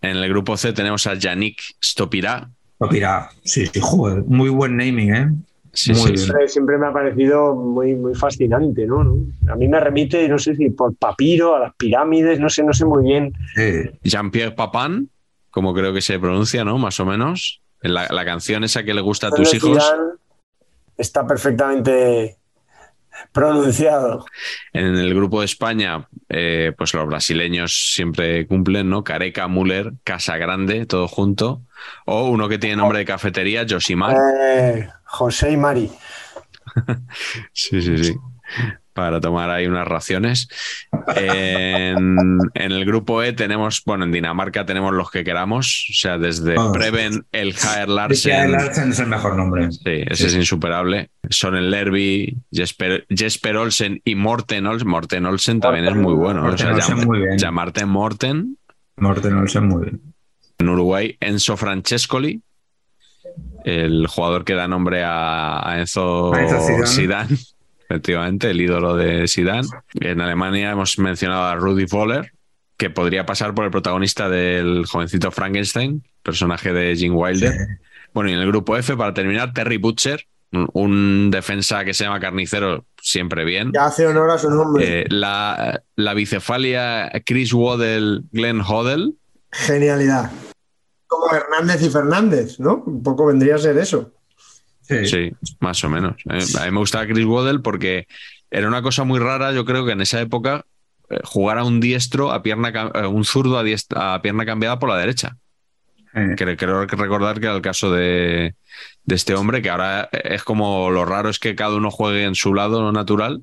En el grupo C tenemos a Yannick Stopirá. Lo pirá. Sí, sí, joder, muy buen naming, ¿eh? Sí, Muy sí. bien. siempre, siempre me ha parecido muy, muy fascinante, ¿no? ¿no? A mí me remite, no sé si por papiro, a las pirámides, no sé, no sé muy bien. Sí. Jean-Pierre Papin, como creo que se pronuncia, ¿no? Más o menos. La, la canción esa que le gusta a tus hijos. Zidane Está perfectamente pronunciado. En el grupo de España, eh, pues los brasileños siempre cumplen, ¿no? Careca, Müller, Casa Grande, todo junto. O uno que tiene nombre de cafetería, Josimar. Eh, José y Mari. [LAUGHS] Sí, sí, sí. Para tomar ahí unas raciones. En, en el grupo E tenemos, bueno, en Dinamarca tenemos los que queramos, o sea, desde Vamos. Preben, el Jaer Richard Larsen. Larsen es el mejor nombre. Sí, ese es insuperable. Son el Lerby, Jesper, Jesper Olsen y Morten Olsen. Morten Olsen también es muy bueno. Morten o sea, Olsen llam- muy bien. llamarte Morten. Morten Olsen muy bien. En Uruguay, Enzo Francescoli, el jugador que da nombre a, a Enzo, Enzo Zidane. Zidane, efectivamente, el ídolo de Zidane. En Alemania hemos mencionado a Rudy Voller, que podría pasar por el protagonista del jovencito Frankenstein, personaje de Gene Wilder. Bueno, y en el grupo F, para terminar, Terry Butcher, un, un defensa que se llama Carnicero, siempre bien. Ya hace honor a su nombre. Eh, la, la bicefalia Chris Waddell, Glenn Hoddle, Genialidad. Como Hernández y Fernández, ¿no? Un poco vendría a ser eso. Sí. Sí, más o menos. Eh, A mí me gustaba Chris Waddell porque era una cosa muy rara, yo creo que en esa época eh, jugar a un diestro a pierna eh, un zurdo a, diest- a pierna cambiada por la derecha. Creo, creo que recordar que era el caso de, de este hombre, que ahora es como lo raro es que cada uno juegue en su lado natural.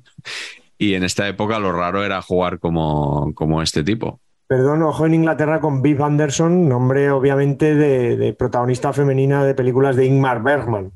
Y en esta época lo raro era jugar como, como este tipo. Perdón, ojo en Inglaterra con Viv Anderson, nombre obviamente de, de protagonista femenina de películas de Ingmar Bergman.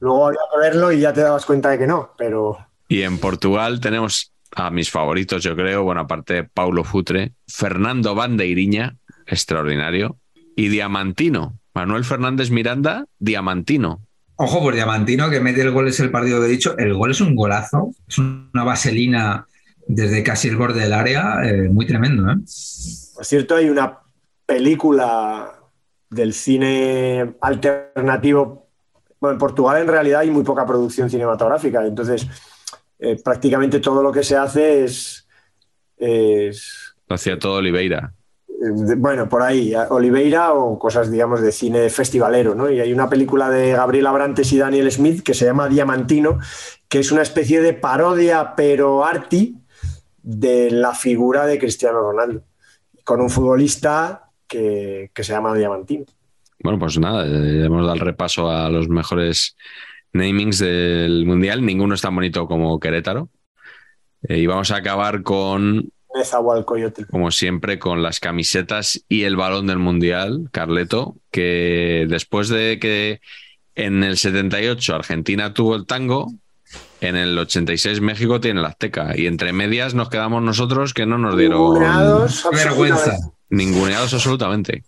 Luego había que verlo y ya te dabas cuenta de que no, pero Y en Portugal tenemos a mis favoritos, yo creo, bueno, aparte de Paulo Futre, Fernando Bandeiriña, extraordinario, y Diamantino, Manuel Fernández Miranda, Diamantino. Ojo por Diamantino, que mete el gol es el partido de dicho. El gol es un golazo, es una vaselina desde casi el borde del área, eh, muy tremendo. ¿eh? por cierto hay una película del cine alternativo. Bueno, en Portugal en realidad hay muy poca producción cinematográfica, entonces eh, prácticamente todo lo que se hace es, es Lo hacía todo Oliveira. de- bueno, por ahí, Oliveira o cosas, digamos, de cine festivalero, ¿no? Y hay una película de Gabriel Abrantes y Daniel Smith que se llama Diamantino, que es una especie de parodia, pero arty, de la figura de Cristiano Ronaldo, con un futbolista que, que se llama Diamantino. Bueno, pues nada, eh, hemos dado el repaso a los mejores namings del Mundial. Ninguno es tan bonito como Querétaro. Eh, y vamos a acabar con como siempre, con las camisetas y el balón del Mundial, Carleto, que después de que en el 78 Argentina tuvo el tango, en el 86 México tiene la Azteca. Y entre medias nos quedamos nosotros que no nos dieron Qué vergüenza, absolutamente. Ninguneados absolutamente.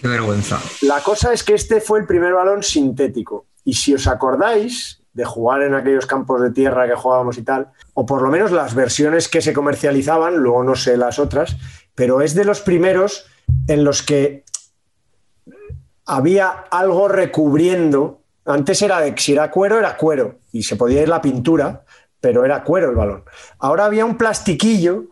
qué vergüenza. La cosa es que este fue el primer balón sintético. Y si os acordáis de jugar en aquellos campos de tierra que jugábamos y tal, o por lo menos las versiones que se comercializaban, luego no sé las otras, pero es de los primeros en los que había algo recubriendo. Antes era de si era cuero, era cuero, y se podía ir la pintura, pero era cuero el balón. Ahora había un plastiquillo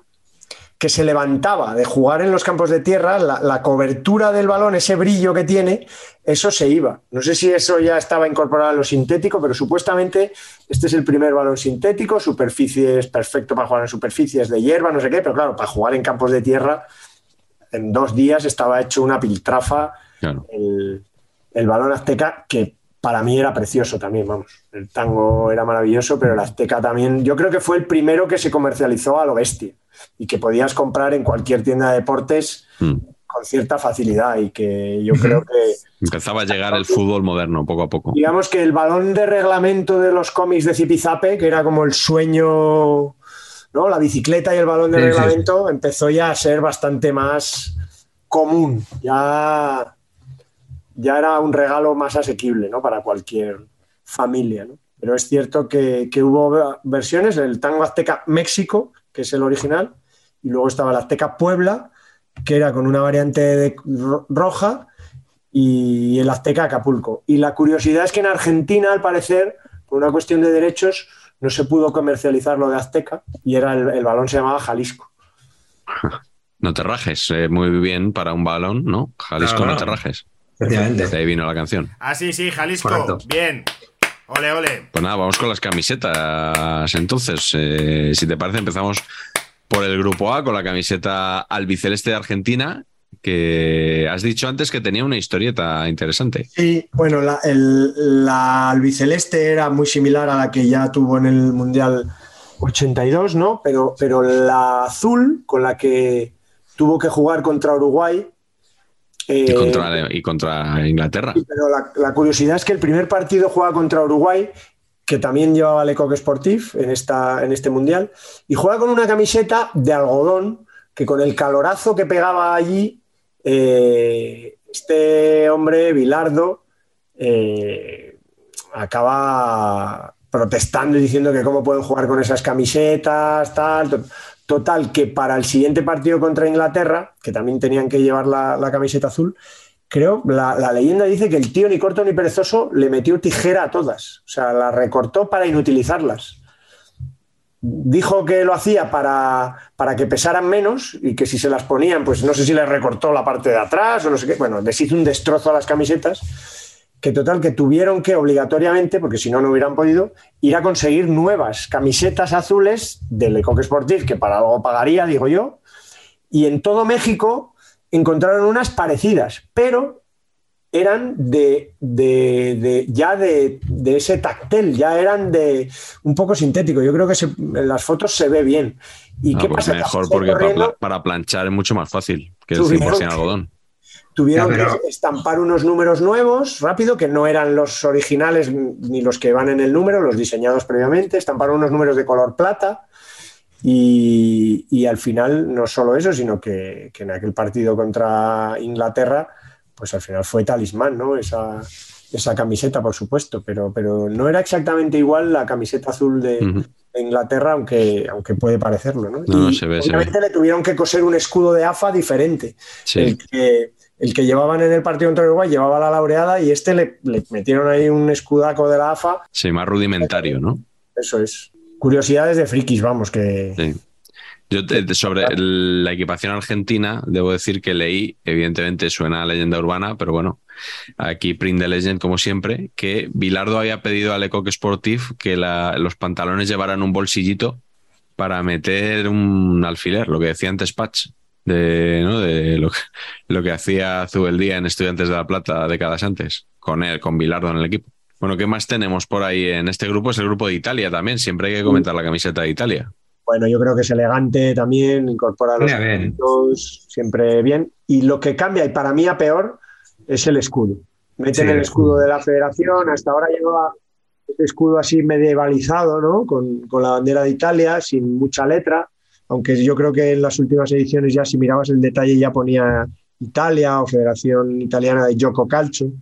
que se levantaba de jugar en los campos de tierra, la, la cobertura del balón, ese brillo que tiene, eso se iba. No sé si eso ya estaba incorporado a lo sintético, pero supuestamente este es el primer balón sintético, superficies perfecto para jugar en superficies de hierba, no sé qué, pero claro, para jugar en campos de tierra, en dos días estaba hecho una piltrafa Claro. el, el balón azteca, que para mí era precioso también, vamos. El tango era maravilloso, pero el azteca también, yo creo que fue el primero que se comercializó a lo bestia y que podías comprar en cualquier tienda de deportes Mm. con cierta facilidad y que yo creo que, Empezaba a llegar el fútbol moderno poco a poco. digamos que el balón de reglamento de los cómics de Zipizape, que era como el sueño, ¿no? La bicicleta y el balón de Sí, sí, reglamento empezó ya a ser bastante más común. Ya, ya era un regalo más asequible, ¿no? Para cualquier familia, ¿no? Pero es cierto que, que hubo versiones, el tango azteca México, que es el original, y luego estaba el azteca Puebla, que era con una variante de ro- roja, y el Azteca Acapulco. Y la curiosidad es que en Argentina, al parecer, por una cuestión de derechos, no se pudo comercializar lo de Azteca y era el, el balón se llamaba Jalisco. [LAUGHS] No te rajes, eh, muy bien para un balón, ¿no? Jalisco, Claro, no te rajes. Efectivamente. De ahí vino la canción. Ah, sí, sí, Jalisco. Correcto. Bien. Ole, ole. Pues nada, vamos con las camisetas. Entonces, eh, si te parece, empezamos por el grupo A con la camiseta albiceleste de Argentina, que has dicho antes que tenía una historieta interesante. Sí, bueno, la, el- la albiceleste era muy similar a la que ya tuvo en el Mundial 82, ¿no? Pero, pero la azul, con la que tuvo que jugar contra Uruguay. Y eh, contra, y contra Inglaterra. Pero la, la curiosidad es que el primer partido juega contra Uruguay, que también llevaba Lecoq Sportif en, esta, en este mundial, y juega con una camiseta de algodón que con el calorazo que pegaba allí, eh, este hombre, Bilardo, eh, acaba protestando y diciendo que cómo pueden jugar con esas camisetas, tal. Total, que para el siguiente partido contra Inglaterra, que también tenían que llevar la, camiseta azul, creo, la, la leyenda dice que el tío ni corto ni perezoso le metió tijera a todas. O sea, las recortó para inutilizarlas. Dijo que lo hacía para, para que pesaran menos y que si se las ponían, pues no sé si les recortó la parte de atrás o no sé qué. Bueno, les hizo un destrozo a las camisetas que total que tuvieron que obligatoriamente, porque si no, no hubieran podido, ir a conseguir nuevas camisetas azules de Lecoq Sportif, que para algo pagaría, digo yo, y en todo México encontraron unas parecidas, pero eran de, de- de- ya de, de ese tactel, ya eran de un poco sintético. Yo creo que se- en las fotos se ve bien. ¿Y Ah, qué pues pasa? mejor porque para, para planchar es mucho más fácil que el Tuvieron 100% que- algodón. Tuvieron Ya, pero- que estampar unos números nuevos rápido, que no eran los originales ni los que van en el número, los diseñados previamente. Estamparon unos números de color plata. Y, y al final, no solo eso, sino que, que en aquel partido contra Inglaterra, pues al final fue talismán, ¿no? Esa, esa camiseta, por supuesto, pero, pero no era exactamente igual la camiseta azul de, Inglaterra, aunque, aunque puede parecerlo, ¿no? No, se ve, se obviamente le tuvieron que coser un escudo de AFA diferente. Sí. El, que, el que llevaban en el partido contra Uruguay llevaba la laureada y este le, le metieron ahí un escudaco de la AFA. Sí, más rudimentario, ¿no? Eso es. Curiosidades de frikis, vamos, que. Sí. Yo te- te- sobre la equipación argentina, debo decir que leí, evidentemente suena a leyenda urbana, pero bueno, aquí print the legend como siempre, que Bilardo había pedido a Lecoq Sportif que la- los pantalones llevaran un bolsillito para meter un alfiler, lo que decía antes Patch, de, ¿no? de lo, que, lo que hacía Zubeldía en Estudiantes de La Plata décadas antes, con él, con Bilardo en el equipo. Bueno, ¿qué más tenemos por ahí en este grupo? Es el grupo de Italia también, siempre hay que comentar la camiseta de Italia. Bueno, yo creo que es elegante también, incorpora los puntos, siempre bien. Y lo que cambia, y para mí a peor, es el escudo. Meten Sí, el escudo. de la federación, hasta ahora llevaba este escudo así medievalizado, ¿no? Con, con la bandera de Italia, sin mucha letra, aunque yo creo que en las últimas ediciones ya si mirabas el detalle ya ponía Italia o Federación Italiana de Gioco Calcio,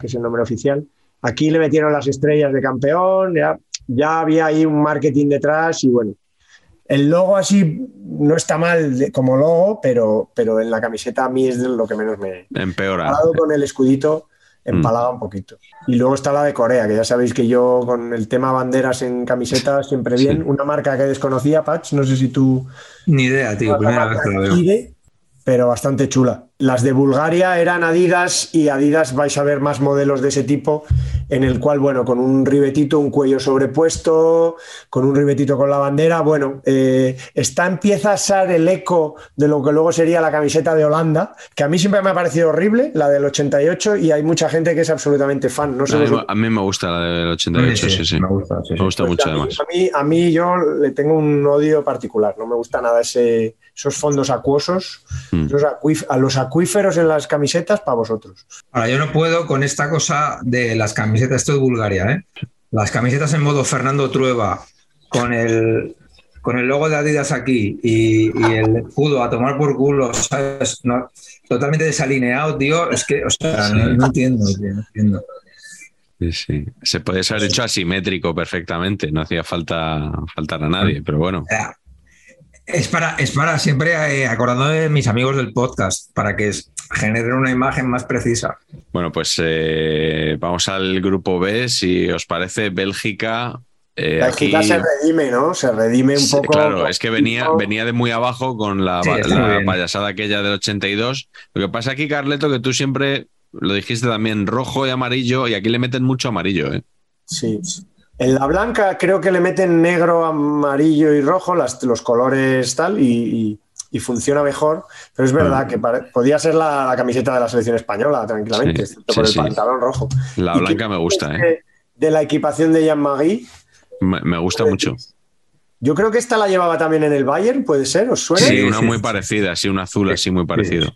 que es el nombre oficial. Aquí le metieron las estrellas de campeón, ya, ya había ahí un marketing detrás y bueno, el logo así no está mal como logo, pero, pero en la camiseta a mí es lo que menos me... Empeora. Con el escudito, empalaga un poquito. Y luego está la de Corea, que ya sabéis que yo con el tema banderas en camisetas siempre bien. Sí. Una marca que desconocía, Patch, no sé si tú... Ni idea, tío. Primera vez que lo veo. Kide, pero bastante chula. Las de Bulgaria eran Adidas y Adidas vais a ver más modelos de ese tipo en el cual, bueno, con un ribetito, un cuello sobrepuesto, con un ribetito con la bandera, bueno, eh, está empieza a ser el eco de lo que luego sería la camiseta de Holanda, que a mí siempre me ha parecido horrible, la del 88, y hay mucha gente que es absolutamente fan. No sé a, mí, vosotros. a mí me gusta la del 88, sí, sí. Me gusta, sí, sí. Me gusta Pues mucho a, mí, además. a, mí, a mí yo le tengo un odio particular, no me gusta nada ese, esos fondos acuosos, Mm. esos a los acuíferos en las camisetas para vosotros. Ahora, yo no puedo con esta cosa de las camisetas, esto es Bulgaria, ¿eh? Las camisetas en modo Fernando Trueba, con el, con el logo de Adidas aquí y, y el escudo a tomar por culo, ¿sabes? No, totalmente desalineado, tío. Es que, o sea, no, no entiendo, tío, no entiendo. Sí, sí. Se podía haber hecho asimétrico perfectamente, no hacía falta faltar a nadie, pero bueno. Era- Es para, es para siempre eh, acordando de mis amigos del podcast, para que generen una imagen más precisa. Bueno, pues eh, vamos al grupo B, si os parece, Bélgica. eh, aquí- Bélgica se redime, ¿no? Se redime un Sí, poco. Claro, es que venía, venía de muy abajo con la, Sí, payasada aquella del 82. Lo que pasa aquí, Carleto, que tú siempre lo dijiste también, rojo y amarillo, y aquí le meten mucho amarillo, ¿eh? Sí. En la blanca creo que le meten negro, amarillo y rojo, las- los colores tal, y, y- y funciona mejor. Pero es verdad que pare- podía ser la, la camiseta de la selección española, tranquilamente, Sí, excepto sí, por el sí. pantalón rojo. La ¿Y qué blanca me gusta, ¿eh? De, de la equipación de Jean-Marie, Me, me gusta mucho. yo creo que esta la llevaba también en el Bayern, ¿puede ser? ¿Os suena? Sí, una muy parecida, sí, un azul así muy parecido.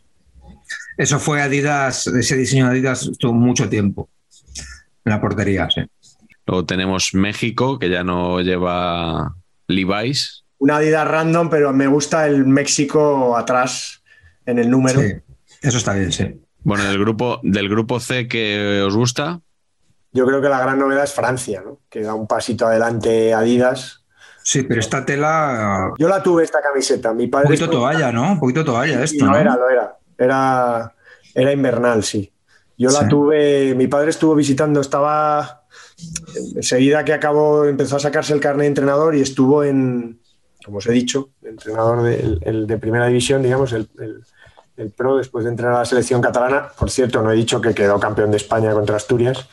Eso fue Adidas, ese diseño de Adidas estuvo mucho tiempo en la portería, sí. Luego tenemos México, que ya no lleva Levi's. Una Adidas random, pero me gusta el México atrás en el número. Sí, Eso está bien, sí. Bueno, del grupo, del grupo C que os gusta, Yo creo que la gran novedad es Francia, ¿no? que da un pasito adelante Adidas. Sí, pero esta tela, Yo la tuve esta camiseta. Mi un padre poquito estuvo- toalla, ¿no? Un poquito toalla Sí, esto, lo ¿no? era, lo era. Era, era invernal, sí. Yo la Sí. tuve, mi padre estuvo visitando, estaba enseguida que acabó, empezó a sacarse el carnet de entrenador y estuvo en, como os he dicho, entrenador del- el de primera división, digamos, el, el- pro después de entrenar a la selección catalana. Por cierto, no he dicho que quedó campeón de España contra Asturias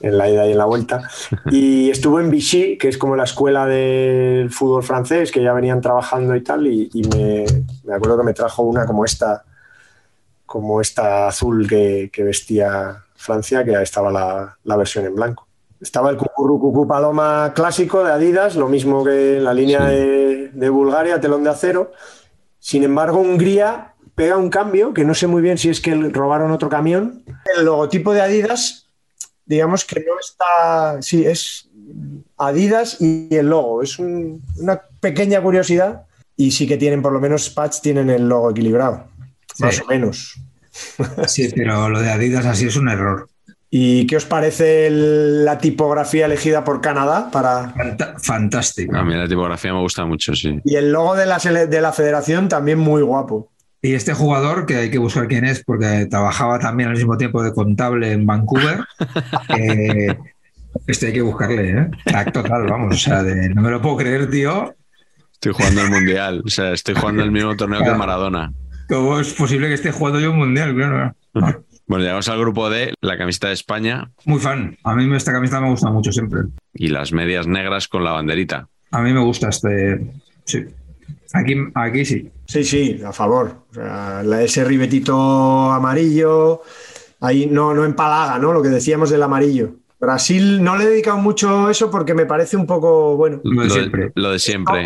en la ida y en la vuelta. Y estuvo en Vichy, que es como la escuela del fútbol francés, que ya venían trabajando y tal, y, me, me acuerdo que me trajo una como esta, como esta azul que vestía Francia, que estaba la, la versión en blanco. Estaba el Cucurru Cucú Paloma clásico de Adidas, lo mismo que la línea Sí. de, de Bulgaria, telón de acero. Sin embargo, Hungría pega un cambio, que no sé muy bien si es que robaron otro camión. El logotipo de Adidas, digamos que no está, sí, es Adidas y el logo. Es un- una pequeña curiosidad y sí que tienen, por lo menos Patch tienen el logo equilibrado, más o menos. Sí, pero lo de Adidas así es un error. ¿Y qué os parece el- la tipografía elegida por Canadá para... Fanta- fantástico. a mí la tipografía me gusta mucho, sí. Y el logo de la, de la federación también muy guapo. Y este jugador, que hay que buscar quién es, porque trabajaba también al mismo tiempo de contable en Vancouver, [LAUGHS] eh, este hay que buscarle, ¿eh? Crack total, vamos, o sea, de- no me lo puedo creer, tío. Estoy jugando el Mundial, o sea, estoy jugando el mismo torneo que el Maradona. ¿Cómo es posible que esté jugando yo un mundial? Claro. [LAUGHS] Bueno, llegamos al grupo D, la camiseta de España Muy fan. A mí esta camiseta me gusta mucho siempre. y las medias negras con la banderita. A mí me gusta este. Sí. Aquí, aquí sí. Sí, sí, a favor. O sea, la- ese ribetito amarillo, ahí no, no empalaga, ¿no? Lo que decíamos del amarillo. Brasil no le he dedicado mucho eso porque me parece un poco, bueno, Lo de Lo siempre. lo de siempre.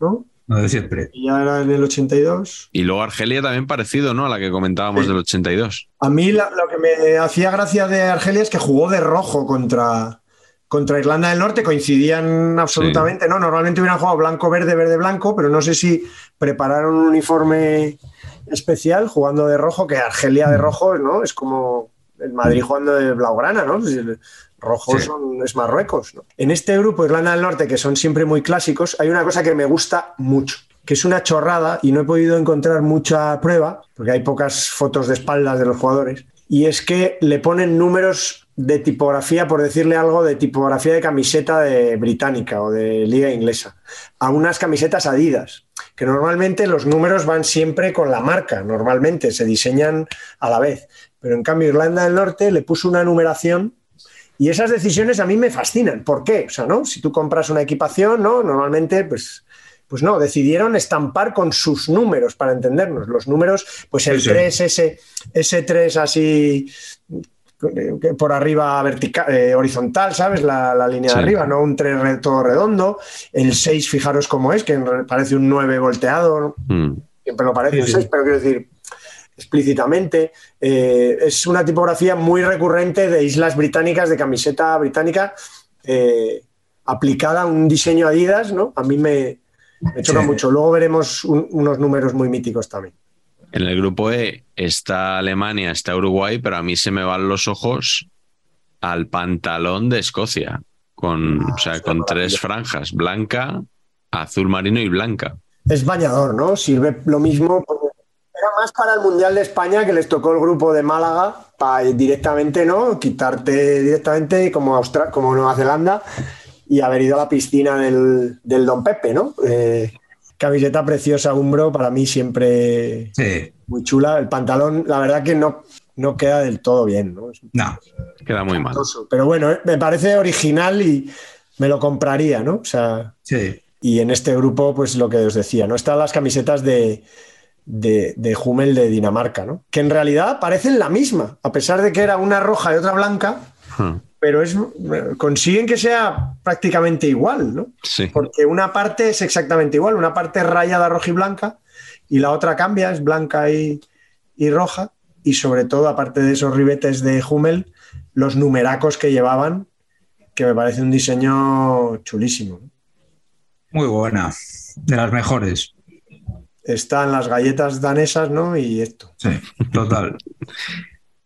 ¿no? Lo de siempre. Y ya era en el 82. Y luego Argelia también parecido, ¿no? A la que comentábamos del 82. A mí la- lo que me hacía gracia de Argelia es que jugó de rojo contra, contra Irlanda del Norte, coincidían absolutamente, ¿no? Normalmente hubieran jugado blanco, verde, verde, blanco, pero no sé si prepararon un uniforme especial jugando de rojo, que Argelia de rojo, ¿no? Es como el Madrid jugando de blaugrana, ¿no? Rojo Sí. son, es Marruecos, ¿no? En este grupo, Irlanda del Norte, que son siempre muy clásicos, hay una cosa que me gusta mucho, que es una chorrada y no he podido encontrar mucha prueba, porque hay pocas fotos de espaldas de los jugadores, y es que le ponen números de tipografía, por decirle algo, de tipografía de camiseta de británica o de liga inglesa, a unas camisetas Adidas, que normalmente los números van siempre con la marca, normalmente se diseñan a la vez, pero en cambio Irlanda del Norte le puso una numeración y esas decisiones a mí me fascinan. ¿Por qué? O sea, ¿no? Si tú compras una equipación, ¿no? Normalmente, pues, pues no, decidieron estampar con sus números, para entendernos. Los números, pues el Sí, sí. 3, ese, ese 3 así eh, que por arriba vertical, eh, horizontal, ¿sabes? La, la línea Sí. de arriba, ¿no? Un 3 re- todo redondo. El 6, fijaros cómo es, que parece un 9 volteado. Mm. Siempre lo parece Sí, un sí. 6, pero quiero decir, explícitamente. Eh, es una tipografía muy recurrente de islas británicas, de camiseta británica, eh, aplicada a un diseño Adidas, ¿no? A mí me, me choca Sí. mucho. Luego veremos un- unos números muy míticos también. En el grupo E está Alemania, está Uruguay, pero a mí se me van los ojos al pantalón de Escocia, con, o sea, con tres franjas, blanca, azul marino y blanca. es bañador, ¿no? Sirve lo mismo. Era más para el Mundial de España que les tocó el grupo de Málaga para directamente, ¿no? Quitarte directamente como, Austra como Nueva Zelanda y haber ido a la piscina del, del Don Pepe, ¿no? Eh, camiseta preciosa, Umbro, para mí siempre Sí. muy chula. El pantalón, la verdad que no, no queda del todo bien, ¿no? Es No. Queda muy mal. pero bueno, eh, me parece original y me lo compraría, ¿no? O sea, Sí. y en este grupo, pues lo que os decía, ¿no? Están las camisetas de, de, de Hummel de Dinamarca, ¿no? Que en realidad parecen la misma, a pesar de que era una roja y otra blanca, Hmm, pero es, consiguen que sea prácticamente igual, ¿no? Sí. Porque una parte es exactamente igual, una parte es rayada roja y blanca y la otra cambia, es blanca y, y roja. Y sobre todo, aparte de esos ribetes de Hummel, los numeracos que llevaban, que me parece un diseño chulísimo. Muy buena. De las mejores. Están las galletas danesas, ¿no? Y esto. Sí, total.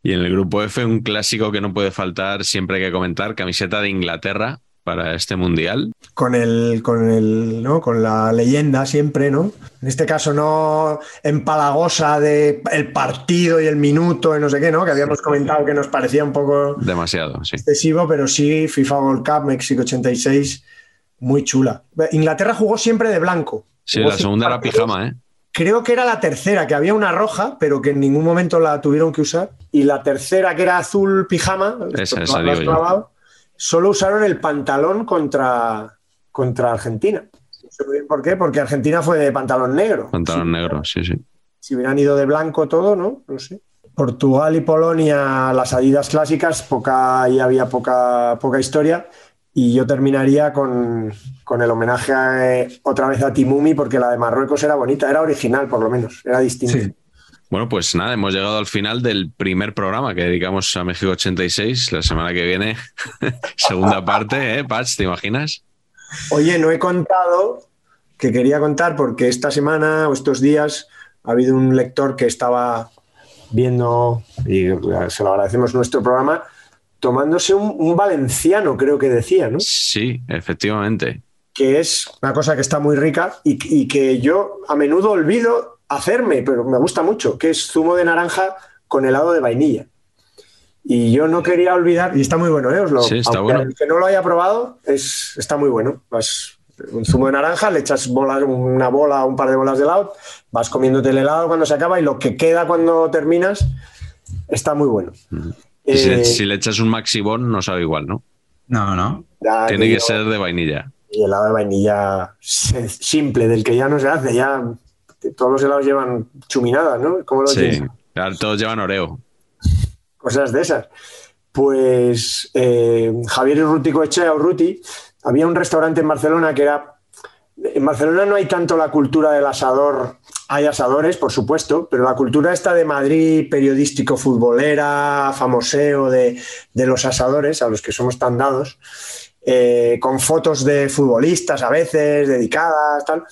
Y en el grupo F, un clásico que no puede faltar, siempre hay que comentar, camiseta de Inglaterra para este mundial. Con el, con el, ¿no? Con la leyenda siempre, ¿no? En este caso no empalagosa de el partido y el minuto y no sé qué, ¿no? Que habíamos comentado que nos parecía un poco Demasiado, sí. excesivo, pero sí, FIFA World Cup, México 86, muy chula. Inglaterra jugó siempre de blanco. Sí, Jugó la segunda era pijama, ¿eh? Creo que era la tercera, que había una roja, pero que en ningún momento la tuvieron que usar. Y la tercera, que era azul pijama, Esa, esa digo clavado, solo usaron el pantalón contra, contra Argentina. No sé muy bien ¿Por qué? Porque Argentina fue de pantalón negro. Pantalón Sí. negro, sí, sí. Si hubieran ido de blanco todo, ¿no? No sé. Portugal y Polonia, las Adidas clásicas, poca, ahí había poca, poca historia. Y yo terminaría con, con el homenaje a, eh, otra vez a Timumi, porque la de Marruecos era bonita, era original por lo menos, era distinta. Sí. Bueno, pues nada, hemos llegado al final del primer programa que dedicamos a México 86. La semana que viene, [LAUGHS] segunda parte, ¿eh, Patch? ¿Te imaginas? Oye, no he contado, que quería contar, porque esta semana o estos días ha habido un lector que estaba viendo, y se lo agradecemos nuestro programa, tomándose un, un valenciano, creo que decía, ¿no? Sí, efectivamente. que es una cosa que está muy rica y, y que yo a menudo olvido hacerme, pero me gusta mucho, que es zumo de naranja con helado de vainilla. Y yo no quería olvidar, y está muy bueno, ¿eh? Os lo- Sí, está bueno. el que no lo haya probado, es, está muy bueno. Vas, un zumo de naranja, le echas bolas, una bola, un par de bolas de helado, vas comiéndote el helado cuando se acaba y lo que queda cuando terminas está muy bueno. Y si, le, Eh, si le echas un maxibón, no sabe igual, ¿no? No, no. ya Tiene que ser de vainilla. Y helado de vainilla simple, del que ya no se hace, ya todos los helados llevan chuminadas, ¿no? ¿Cómo lo Sí. Claro, todos llevan Oreo. Cosas de esas. Pues eh, Javier Urrutico Echea Urruti, había un restaurante en Barcelona que era. En Barcelona no hay tanto la cultura del asador, hay asadores, por supuesto, pero la cultura esta de Madrid, periodístico, futbolera, famoseo de, de los asadores, a los que somos tan dados, eh, con fotos de futbolistas a veces, dedicadas, tal.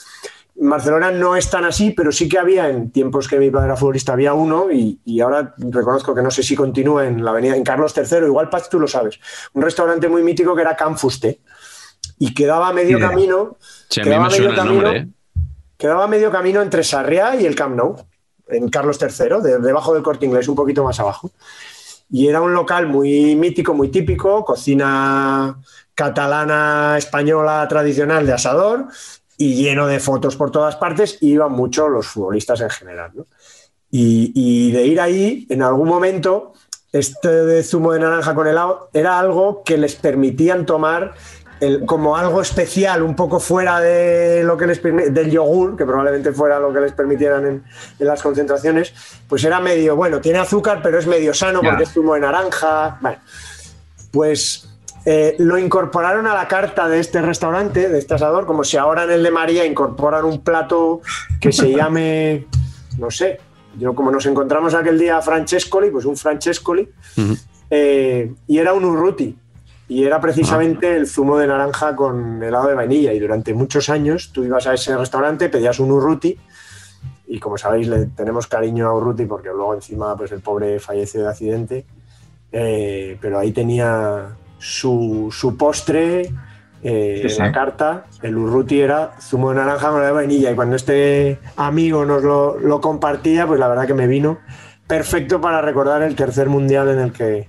En Barcelona no es tan así, pero sí que había en tiempos que mi padre era futbolista, había uno y, y ahora reconozco que no sé si continúa en la avenida, en Carlos III, igual Paz tú lo sabes, un restaurante muy mítico que era Can Fuste y quedaba a medio camino, Sí, a mí Quedaba me medio camino. nombre, ¿eh? quedaba medio camino entre Sarriá y el Camp Nou, en Carlos III, de- debajo del Corte Inglés, un poquito más abajo. Y era un local muy mítico, muy típico, cocina catalana, española, tradicional de asador y lleno de fotos por todas partes. Y iban mucho los futbolistas en general. ¿no? Y, y de ir ahí, en algún momento, este de zumo de naranja con helado era algo que les permitían tomar el- como algo especial, un poco fuera de lo que les del yogur, que probablemente fuera lo que les permitieran en, en las concentraciones, pues era medio, bueno, tiene azúcar, pero es medio sano porque es zumo de naranja. Bueno, pues eh, lo incorporaron a la carta de este restaurante, de este asador, como si ahora en el de María incorporan un plato que se [LAUGHS] llame, no sé, yo como nos encontramos aquel día Francescoli, pues un Francescoli, eh, y era un urruti. Y era precisamente el zumo de naranja con helado de vainilla. Y durante muchos años tú ibas a ese restaurante, pedías un urruti, y como sabéis, le tenemos cariño a Urruti porque luego encima pues el pobre falleció de accidente. Eh, pero ahí tenía su, su postre eh, Sí, sí. en la carta, el Urruti era zumo de naranja con de vainilla. Y cuando este amigo nos lo, lo compartía, pues la verdad que me vino perfecto para recordar el tercer mundial en el que